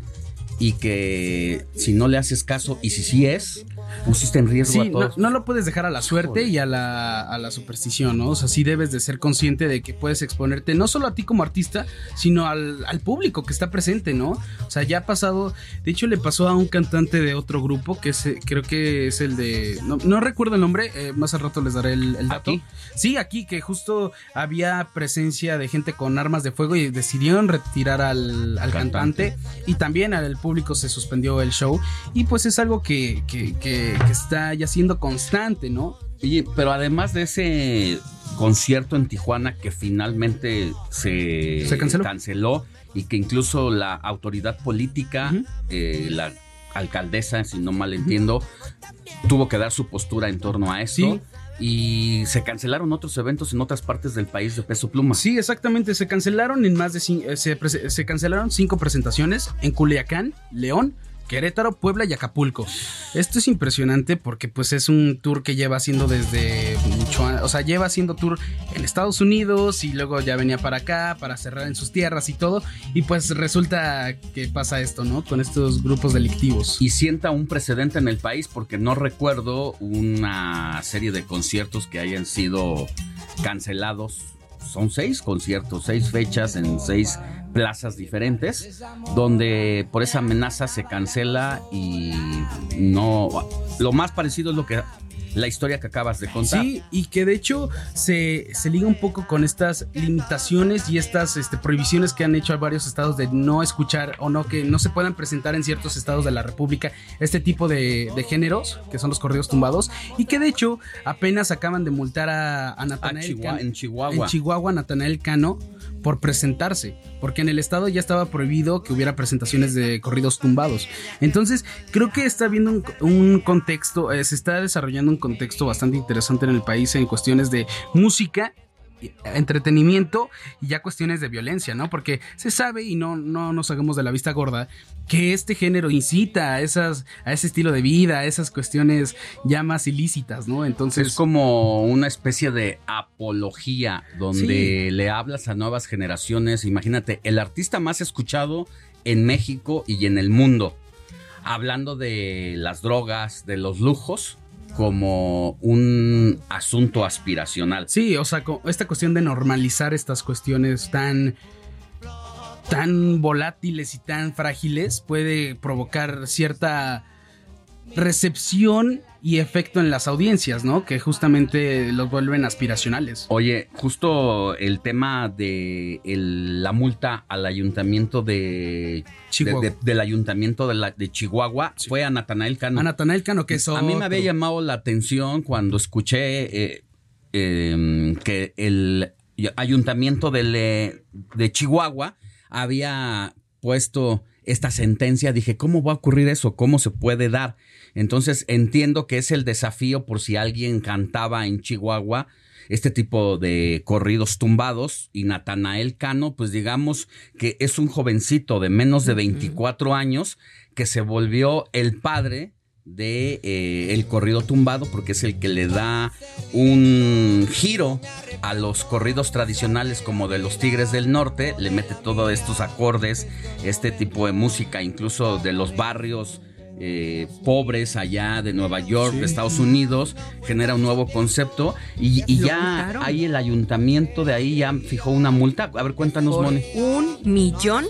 y que si no le haces caso y si sí es, pusiste en riesgo Sí, a no, todos. no lo puedes dejar a la suerte y a la, a la superstición, ¿no? O sea, sí debes de ser consciente de que puedes exponerte no solo a ti como artista, sino al, al público que está presente, ¿no? O sea, ya ha pasado, de hecho le pasó a un cantante de otro grupo, que es, creo que es el de, no, no recuerdo el nombre, eh, más al rato les daré el, el dato. Sí, aquí, que justo había presencia de gente con armas de fuego y decidieron retirar al, al cantante. y también al público se suspendió el show y pues es algo que, que- que- que está ya siendo constante, ¿no? Oye, pero además de ese concierto en Tijuana que finalmente se, Se canceló. y que incluso la autoridad política, eh, la alcaldesa, si no mal entiendo, tuvo que dar su postura en torno a esto. Sí. y se cancelaron otros eventos en otras partes del país de Peso Pluma. Sí, exactamente. Se cancelaron en más de eh, se, se cancelaron cinco presentaciones en Culiacán, León, Querétaro, Puebla y Acapulco. Esto es impresionante porque pues es un tour que lleva haciendo desde mucho, o sea, lleva haciendo tour en Estados Unidos y luego ya venía para acá para cerrar en sus tierras y todo y pues resulta que pasa esto, ¿no? Con estos grupos delictivos. Y sienta un precedente en el país porque no recuerdo una serie de conciertos que hayan sido cancelados. Son seis conciertos, seis fechas en seis plazas diferentes, donde por esa amenaza se cancela y no... Lo más parecido es lo que la historia que acabas de contar. Sí, y que de hecho se, se liga un poco con estas limitaciones y estas este, prohibiciones que han hecho a varios estados de no escuchar o no que no se puedan presentar en ciertos estados de la República este tipo de, de géneros, que son los corridos tumbados, y que de hecho apenas acaban de multar a, a Natanael Cano- en Chihuahua. en Chihuahua, Natanael Cano por presentarse, porque en el estado ya estaba prohibido que hubiera presentaciones de corridos tumbados. Entonces, creo que está un, un contexto, eh, se está desarrollando un contexto bastante interesante en el país en cuestiones de música entretenimiento y ya cuestiones de violencia, ¿no? Porque se sabe y no, no nos hagamos de la vista gorda que este género incita a esas a ese estilo de vida, a esas cuestiones ya más ilícitas, ¿no? Entonces es como una especie de apología donde le hablas a nuevas generaciones. Imagínate, el artista más escuchado en México y en el mundo, hablando de las drogas, de los lujos, como un asunto aspiracional. Sí, o sea, esta cuestión de normalizar estas cuestiones tan tan volátiles y tan frágiles puede provocar cierta recepción y efecto en las audiencias, ¿no? Que justamente los vuelven aspiracionales. Oye, justo el tema de el- la multa al ayuntamiento de Chihuahua. de- de- del ayuntamiento de, la- de Chihuahua fue a Natanael Cano. A Natanael Cano, que es A mí me había llamado la atención cuando escuché eh, eh, que el ayuntamiento eh, de Chihuahua había puesto esta sentencia. Dije, ¿cómo va a ocurrir eso? ¿Cómo se puede dar? Entonces entiendo que es el desafío por si alguien cantaba en Chihuahua este tipo de corridos tumbados y Natanael Cano, pues digamos que es un jovencito de menos de 24 años que se volvió el padre de eh, el corrido tumbado porque es el que le da un giro a los corridos tradicionales como de los Tigres del Norte, le mete todos estos acordes, este tipo de música, incluso de los barrios eh, pobres allá de Nueva York, de Estados Unidos, genera un nuevo concepto y, y ya ahí el ayuntamiento de ahí ya fijó una multa. A ver, cuéntanos, por un millón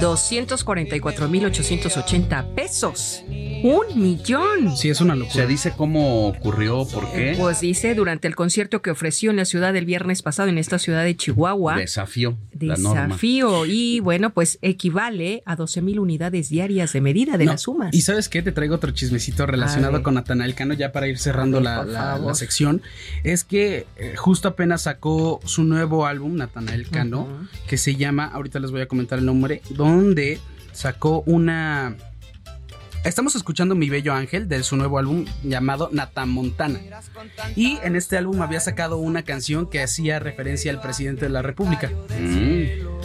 doscientos cuarenta y cuatro mil ochocientos ochenta pesos. Un millón. Sí, es una locura. Se dice cómo ocurrió, por qué. Pues dice, durante el concierto que ofreció en la ciudad el viernes pasado, en esta ciudad de Chihuahua. Desafío. La norma. Desafío. Y bueno, pues equivale a 12 mil unidades diarias de medida de No, las sumas. Y sabes qué, te traigo otro chismecito relacionado con Natanael Cano, ya para ir cerrando Ay, la, la- la sección. Es que eh, justo apenas sacó su nuevo álbum, Natanael Cano, que se llama, ahorita les voy a comentar el nombre, donde sacó una... Estamos escuchando Mi Bello Ángel de su nuevo álbum llamado Natamontana. Y en este álbum había sacado una canción que hacía referencia al presidente de la República.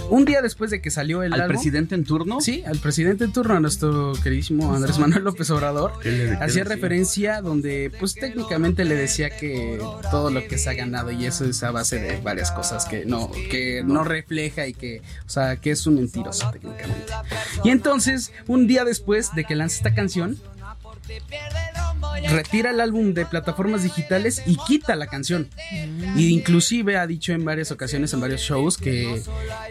Un día después de que salió el ¿Al álbum- presidente en turno? Sí, al presidente en turno, a nuestro queridísimo Andrés Manuel López Obrador. ¿Qué le- qué Hacía referencia donde, pues técnicamente le decía que todo lo que se ha ganado y eso es a base de varias cosas que no, que no refleja y que, o sea, que es un mentiroso técnicamente. Y entonces, un día después de que lanza esta canción, retira el álbum de plataformas digitales y quita la canción. Y inclusive ha dicho en varias ocasiones, en varios shows, que,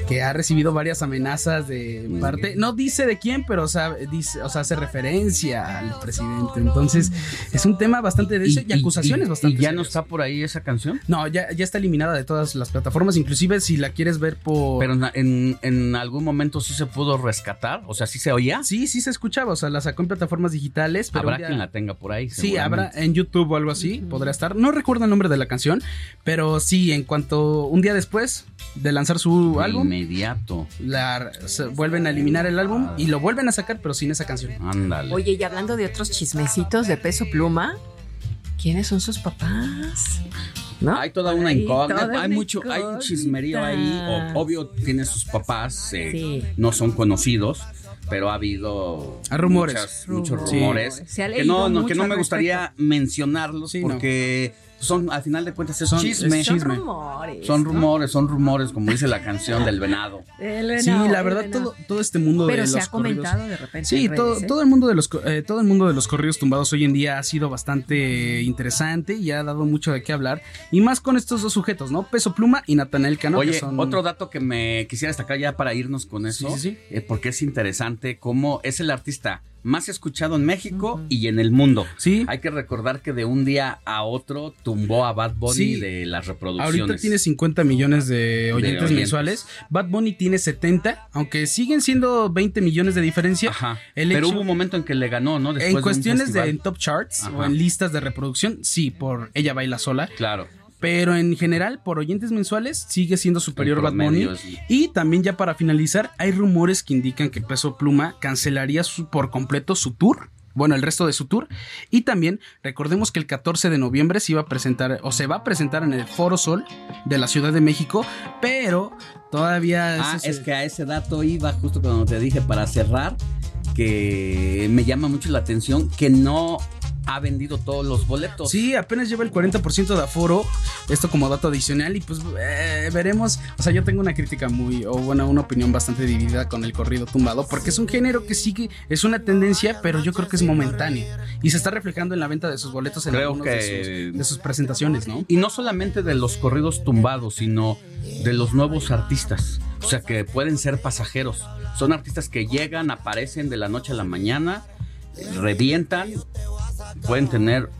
que ha recibido varias amenazas de parte. No dice de quién, pero o sea, dice, o sea, hace referencia al presidente. Entonces, es un tema bastante denso y, acusaciones y- bastante ¿Y ya no está por ahí esa canción? No, ya, ya está eliminada de todas las plataformas, inclusive si la quieres ver por... Pero en, en- en algún momento sí se pudo rescatar, o sea, sí se oía. Sí, sí se escuchaba, o sea, la sacó en plataformas digitales. Pero Habrá quien la tenga por ahí. Sí, habrá en YouTube o algo así, podrá estar. No recuerdo el nombre de la canción, pero sí, en cuanto un día después de lanzar su De álbum, Inmediato. la, se vuelven a eliminar el álbum y lo vuelven a sacar, pero sin esa canción. Ándale. Oye, y hablando de otros chismecitos de peso pluma, ¿Quiénes son sus papás? ¿No? Hay toda una incógnita, toda hay mucho, hay un chismerío ahí. obvio, tiene sus papás, eh, Sí. no son conocidos, pero ha habido Hay rumores. muchas- muchos Rumores. que no, no, que no me gustaría respecto. mencionarlos Sí, no. Son, al final de cuentas, es Son- chisme. es chisme. Son rumores. Son ¿no? rumores, son rumores, como dice la canción del venado. (laughs) El Sí, venado, la verdad, venado. todo, todo este mundo Pero de se los comentado corridos- de repente. Sí, todo, redes, ¿eh? todo el mundo de los eh, todo el mundo de los corridos tumbados hoy en día ha sido bastante interesante y ha dado mucho de qué hablar. Y más con estos dos sujetos, ¿no? Peso Pluma y Natanael Cano. Oye, que son... otro dato que me quisiera destacar ya para irnos con eso, Sí, sí, sí. eh, porque es interesante cómo es el artista más escuchado en México y en el mundo. Sí. Hay que recordar que de un día a otro tumbó a Bad Bunny Sí. de las reproducciones. Ahorita tiene 50 millones de oyentes, oyentes. mensuales. Bad Bunny tiene 70, aunque siguen siendo 20 millones de diferencia. Ajá. El Pero hecho- hubo un momento en que le ganó, ¿no? Después en cuestiones de, en top charts Ajá. o en listas de reproducción, sí, por Ella Baila Sola. Claro. Pero en general, por oyentes mensuales, sigue siendo superior Bad Bunny. sí. Y también ya para finalizar, hay rumores que indican que Peso Pluma cancelaría su- por completo su tour. Bueno, el resto de su tour. Y también recordemos que el 14 de noviembre se iba a presentar o se va a presentar en el Foro Sol de la Ciudad de México, pero todavía... Ah, es que a ese dato iba justo cuando te dije para cerrar, que me llama mucho la atención que no ha vendido todos los boletos. Sí, apenas lleva el 40% de aforo, esto como dato adicional y pues eh, veremos, o sea, yo tengo una crítica muy, o bueno, una opinión bastante dividida con el corrido tumbado, porque es un género que sigue, es una tendencia, pero yo creo que es momentáneo y se está reflejando en la venta de sus boletos en Creo algunos que- de, sus, de sus presentaciones, ¿no? Y no solamente de los corridos tumbados, sino de los nuevos artistas. O sea, que pueden ser pasajeros. Son artistas que llegan, aparecen de la noche a la mañana, revientan, pueden tener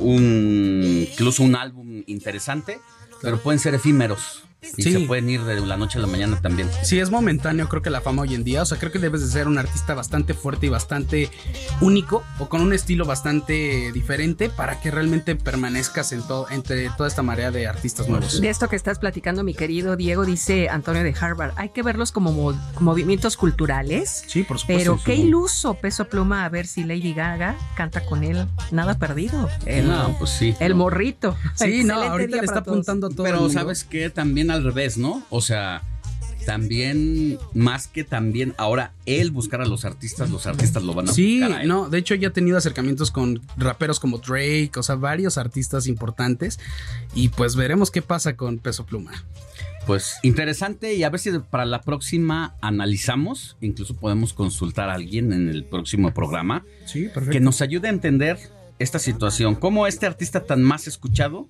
un incluso un álbum interesante, pero pueden ser efímeros. Y Sí. se pueden ir de la noche a la mañana también. Sí, es momentáneo, creo que la fama hoy en día. O sea, creo que debes de ser un artista bastante fuerte y bastante único o con un estilo bastante diferente para que realmente permanezcas en todo, entre toda esta marea de artistas nuevos. De esto que estás platicando, mi querido Diego, dice Antonio de Harvard, hay que verlos como mo- movimientos culturales. Sí, por supuesto. Pero qué iluso peso pluma a ver si Lady Gaga canta con él. Nada perdido. El, No, pues sí. el morrito. Sí, no, ahorita le está todos. apuntando a todo el Pero mundo. sabes que también al revés, ¿no? O sea, también, más que también, ahora él buscar a los artistas, los artistas lo van a Sí, buscar él. no, de hecho ya ha tenido acercamientos con raperos como Drake, o sea, varios artistas importantes. Y pues veremos qué pasa con Peso Pluma. Pues interesante y a ver si para la próxima analizamos, incluso podemos consultar a alguien en el próximo programa Sí, perfecto. que nos ayude a entender esta situación, cómo este artista tan más escuchado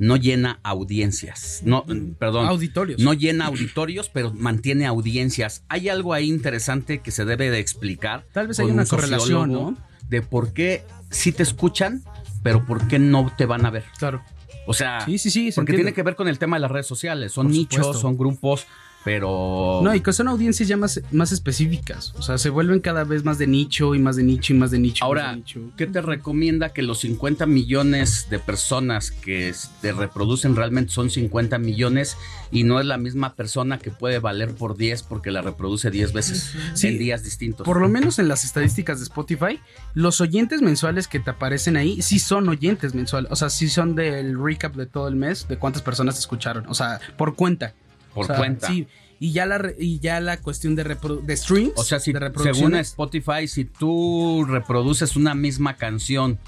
no llena audiencias, no, perdón, Auditorios. no llena auditorios, pero mantiene audiencias. Hay algo ahí interesante que se debe de explicar. Tal vez hay una un correlación, ¿no? De por qué sí te escuchan, pero por qué no te van a ver. Claro. O sea, Sí, sí, sí, se porque entiende. tiene que ver con el tema de las redes sociales. Son Por nichos, supuesto. son grupos, pero. No, y que son audiencias ya más, más específicas. O sea, se vuelven cada vez más de nicho y más de nicho y más de nicho. Ahora, de nicho. ¿qué te recomienda que los 50 millones de personas que te reproducen realmente son 50 millones y no es la misma persona que puede valer por 10 porque la reproduce 10 veces Sí. en días distintos? Por lo menos en las estadísticas de Spotify, los oyentes mensuales que te aparecen ahí sí son oyentes mensuales. O sea, sí son del recap de todo el mes, de cuántas personas te escucharon. O sea, por cuenta. Por O sea, cuenta. Sí. Y ya la, y ya la cuestión de, de streams. O sea, si de según. Spotify, si tú reproduces una misma canción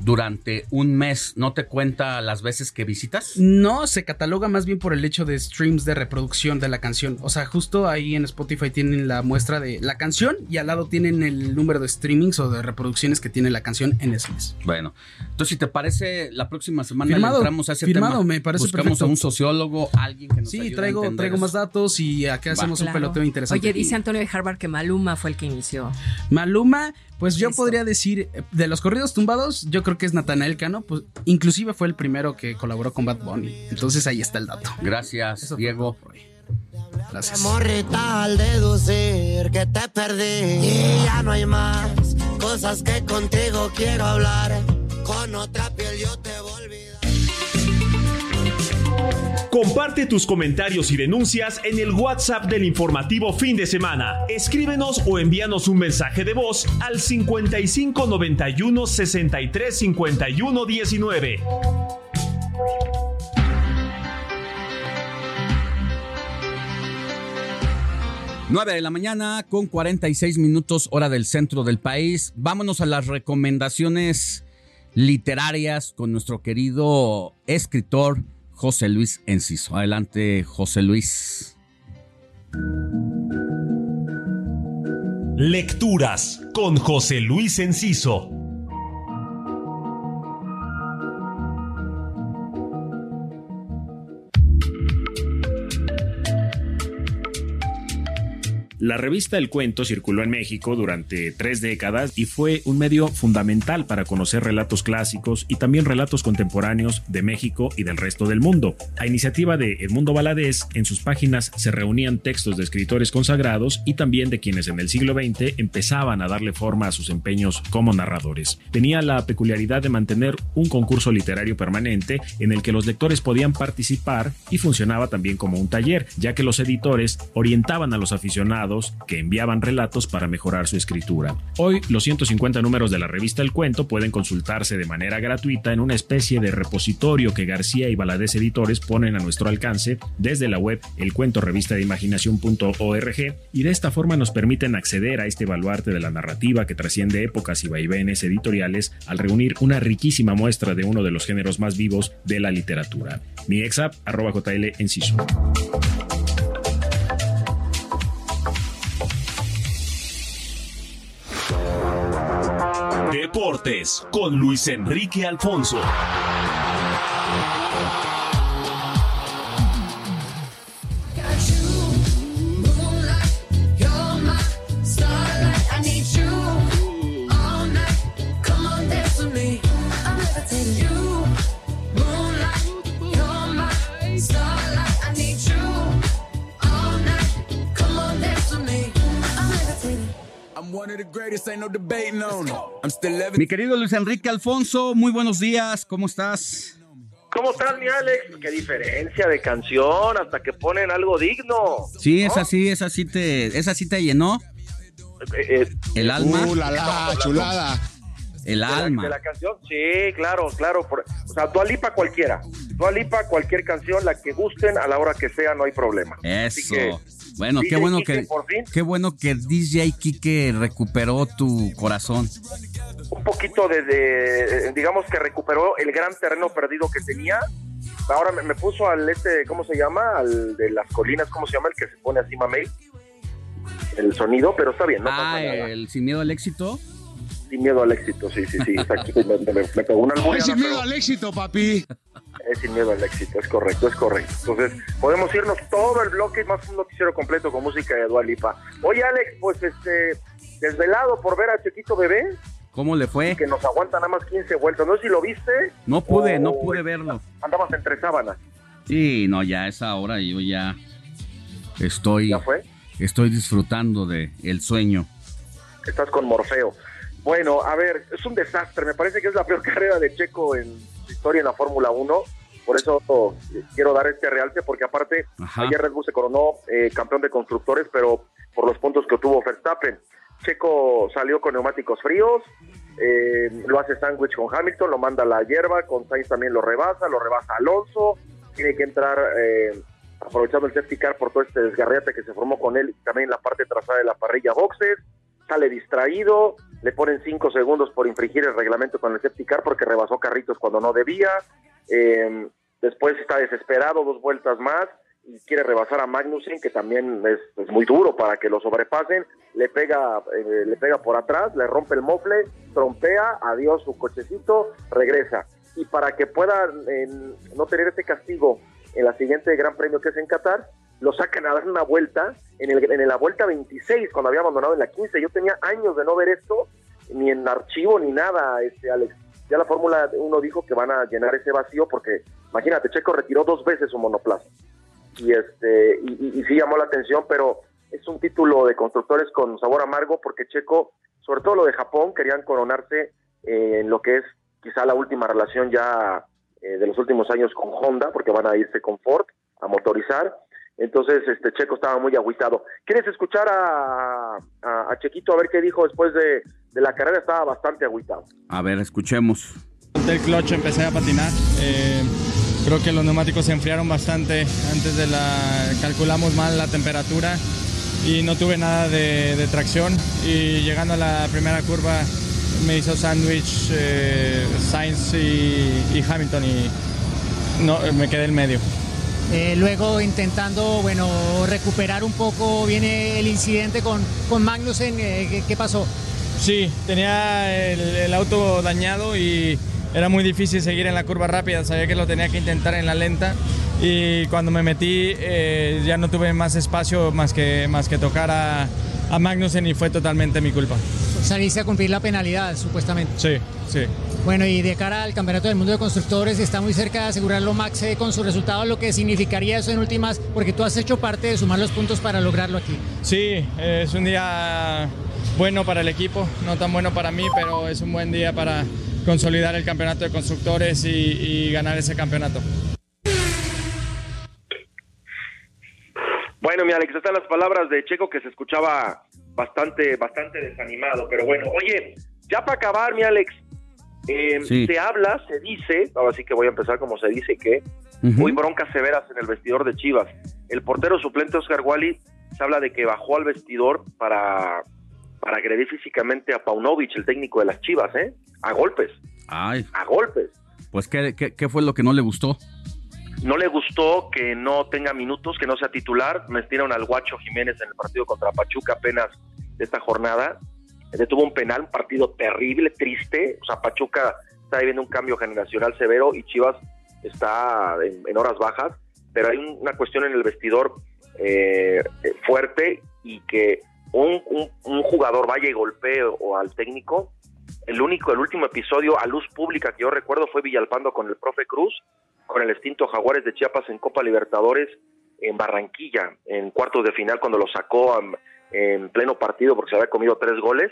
durante un mes, ¿no te cuenta las veces que visitas? No, se cataloga más bien por el hecho de streams de reproducción de la canción. O sea, justo ahí en Spotify tienen la muestra de la canción y al lado tienen el número de streamings o de reproducciones que tiene la canción en ese mes. Bueno, entonces si te parece, la próxima semana le Firmado, entramos a ese firmado, tema. me parece Buscamos perfecto. a un sociólogo, alguien que nos ayude Sí, a traigo, entender traigo eso. más datos y acá hacemos un Claro. peloteo interesante. Oye, dice Antonio de Harvard que Maluma fue el que inició. Maluma, pues yo podría decir, eh, de los corridos tumbados, yo creo que es Natanael Cano, pues inclusive fue el primero que colaboró con Bad Bunny. Entonces ahí está el dato. Gracias, Diego. Gracias. Morrita al deducir que te perdí y ya no hay más cosas que contigo quiero hablar. Con otra piel yo te volví. Comparte tus comentarios y denuncias en el WhatsApp del informativo fin de semana. Escríbenos o envíanos un mensaje de voz al 55 91 63 51 19. 9 de la mañana con 46 minutos hora del centro del país. Vámonos a las recomendaciones literarias con nuestro querido escritor José Luis Enciso. Adelante, José Luis. Lecturas con José Luis Enciso. La revista El Cuento circuló en México durante tres décadas y fue un medio fundamental para conocer relatos clásicos y también relatos contemporáneos de México y del resto del mundo. A iniciativa de Edmundo Valadez, en sus páginas se reunían textos de escritores consagrados y también de quienes en el siglo XX empezaban a darle forma a sus empeños como narradores. Tenía la peculiaridad de mantener un concurso literario permanente en el que los lectores podían participar y funcionaba también como un taller, ya que los editores orientaban a los aficionados que enviaban relatos para mejorar su escritura. Hoy, los 150 números de la revista El Cuento pueden consultarse de manera gratuita en una especie de repositorio que García y Valadez Editores ponen a nuestro alcance desde la web elcuentorevistadeimaginación.org y de esta forma nos permiten acceder a este baluarte de la narrativa que trasciende épocas y vaivenes editoriales al reunir una riquísima muestra de uno de los géneros más vivos de la literatura. Mi exap, arroba JL. Deportes con Luis Enrique Alfonso. Mi querido Luis Enrique Alfonso, muy buenos días, ¿cómo estás? ¿Cómo estás, mi Alex? Qué diferencia de canción, hasta que ponen algo digno. Sí, es así, es así te, es así te llenó. Eh, eh, El alma. Uh, la, la, chulada. El de la- alma. de la canción, sí, claro, claro. por- o sea, Dualipa cualquiera. Dualipa cualquier canción, la que gusten, a la hora que sea, no hay problema. Así Eso. que, Bueno, qué DJ bueno Quique, que por fin. qué bueno que DJ Kike recuperó tu corazón. un poquito de, de- digamos que recuperó el gran terreno perdido que tenía. Ahora me, me puso al este, ¿cómo se llama? Al de las colinas, ¿cómo se llama? El que se pone así, mamey. El sonido, pero está bien, no pasa Ah, nada. el sin miedo al éxito. Sin miedo al éxito, sí, sí, sí. exacto. me, me- me pegó una albureada, (laughs) es sin miedo pero al éxito, papi. es sin miedo al éxito, es correcto, es correcto. Entonces, podemos irnos todo el bloque más un noticiero completo con música de Dua Lipa. Oye, Alex, pues este, desvelado por ver a Chiquito Bebé, ¿Cómo le fue? que nos aguanta nada más 15 vueltas. No sé si lo viste. No pude, no pude verlo. Andabas entre sábanas. Sí, no, ya a esa hora yo ya estoy ¿Ya fue? estoy disfrutando de el sueño. Estás con Morfeo. Bueno, a ver, es un desastre. Me parece que es la peor (laughs) carrera de Checo en su historia en la Fórmula 1. Por eso oh, quiero dar este realce, porque aparte, Ajá. ayer Red Bull se coronó eh, campeón de constructores, pero por los puntos que obtuvo Verstappen. Checo salió con neumáticos fríos, eh, lo hace sándwich con Hamilton, lo manda a la hierba, con Sainz también lo rebasa, lo rebasa Alonso, tiene que entrar eh, aprovechando el safety car por todo este desgarriate que se formó con él, también la parte trasera de la parrilla boxes, sale distraído, le ponen cinco segundos por infringir el reglamento con el safety porque rebasó carritos cuando no debía, eh, después está desesperado, dos vueltas más, y quiere rebasar a Magnussen, que también es, muy duro para que lo sobrepasen, le pega, eh, le pega por atrás, le rompe el mofle, trompea, adiós su cochecito, regresa. Y para que pueda no tener ese castigo en la siguiente Gran Premio que es en Qatar, lo sacan a dar una vuelta en, el, en la vuelta 26, cuando había abandonado en la 15. Yo tenía años de no ver esto, ni en archivo ni nada, este Alex. Ya la Fórmula 1 dijo que van a llenar ese vacío porque, imagínate, Checo retiró dos veces su monoplaza y este y, y- sí llamó la atención, pero es un título de constructores con sabor amargo porque Checo, sobre todo lo de Japón, querían coronarse eh, en lo que es quizá la última relación ya eh, de los últimos años con Honda, porque van a irse con Ford, a motorizar. Entonces, este Checo estaba muy agüitado. ¿Quieres escuchar a, a, a Chequito a ver qué dijo después de, de la carrera? Estaba bastante agüitado. A ver, escuchemos. Del clutch empecé a patinar. Eh, creo que los neumáticos se enfriaron bastante antes de la. Calculamos mal la temperatura y no tuve nada de, de tracción. Y llegando a la primera curva me hizo sándwich eh, Sainz y, y Hamilton y no, me quedé en medio. Eh, luego intentando, bueno, recuperar un poco, viene el incidente con, con Magnussen, eh, ¿qué, pasó? Sí, tenía el, el auto dañado y era muy difícil seguir en la curva rápida, sabía que lo tenía que intentar en la lenta y cuando me metí eh, ya no tuve más espacio más que, más que tocar a, a Magnussen y fue totalmente mi culpa. Saliste a cumplir la penalidad, supuestamente. Sí, sí. Bueno, y de cara al Campeonato del Mundo de Constructores, está muy cerca de asegurarlo Max con su resultado, lo que significaría eso en últimas, porque tú has hecho parte de sumar los puntos para lograrlo aquí. Sí, eh, es un día bueno para el equipo, no tan bueno para mí, pero es un buen día para consolidar el Campeonato de Constructores y, y ganar ese campeonato. Bueno, mi Alex, están las palabras de Checo que se escuchaba bastante, bastante desanimado. Pero bueno, oye, ya para acabar, mi Alex, eh, Sí. se habla, se dice, ahora sí que voy a empezar como se dice, que muy broncas severas en el vestidor de Chivas. El portero suplente Oscar Wally se habla de que bajó al vestidor para, para agredir físicamente a Paunovic, el técnico de las Chivas, ¿eh? A golpes, Ay, a golpes. pues ¿qué, qué, qué fue lo que no le gustó? No le gustó que no tenga minutos, que no sea titular. Metieron al Guacho Jiménez en el partido contra Pachuca apenas de esta jornada. Detuvo un penal, un partido terrible, triste. O sea, Pachuca está viviendo un cambio generacional severo y Chivas está en, horas bajas. Pero hay un- una cuestión en el vestidor eh, fuerte y que un, un- un jugador vaya y golpee o al técnico. El único, el último episodio a luz pública que yo recuerdo fue Villalpando con el profe Cruz con el extinto Jaguares de Chiapas en Copa Libertadores en Barranquilla, en cuartos de final, cuando lo sacó en pleno partido porque se había comido tres goles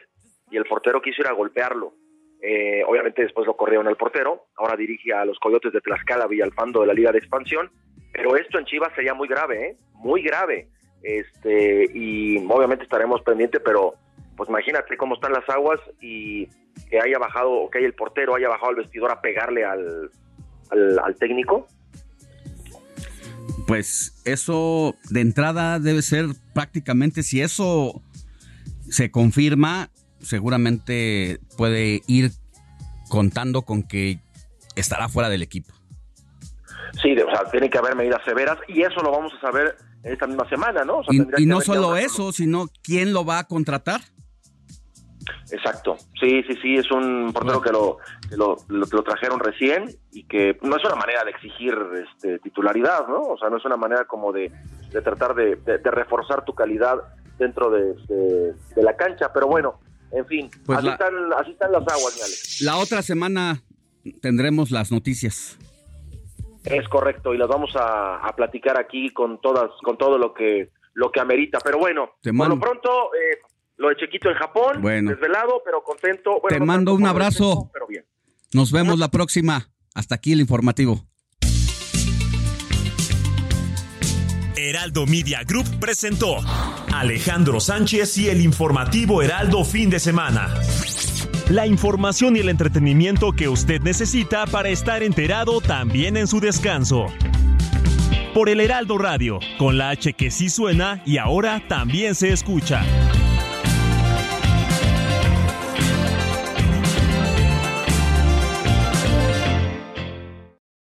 y el portero quiso ir a golpearlo. Eh, obviamente después lo corrieron al portero, ahora dirige a los Coyotes de Tlaxcala, Villalpando de la Liga de Expansión, pero esto en Chivas sería muy grave, ¿eh? muy grave. Este, y obviamente estaremos pendientes, pero pues imagínate cómo están las aguas y que haya bajado, o que haya el portero haya bajado al vestidor a pegarle al, al, al técnico. Pues eso de entrada debe ser prácticamente, si eso se confirma, seguramente puede ir contando con que estará fuera del equipo. Sí, o sea, tiene que haber medidas severas y eso lo vamos a saber en esta misma semana, ¿no? O sea, Y, y no solo eso, sino quién lo va a contratar. Exacto, sí, sí, sí, es un portero que lo, que lo, lo- lo trajeron recién y que no es una manera de exigir este, titularidad, ¿no? O sea, no es una manera como de, de tratar de, de- de reforzar tu calidad dentro de, la cancha, pero bueno, en fin, Pues así, la- están, así están las aguas, Alex. La otra semana tendremos las noticias. Es correcto y las vamos a, a platicar aquí con todas, con todo lo que lo que amerita. Pero bueno, por lo pronto eh, lo de Chequito en Japón, Bueno. desvelado, pero contento. Bueno, Te no mando un abrazo. pero bien. Nos vemos la próxima. Hasta aquí el informativo. Heraldo Media Group presentó Alejandro Sánchez y el informativo Heraldo fin de semana. La información y el entretenimiento que usted necesita para estar enterado también en su descanso. Por el Heraldo Radio, con la H que sí suena y ahora también se escucha.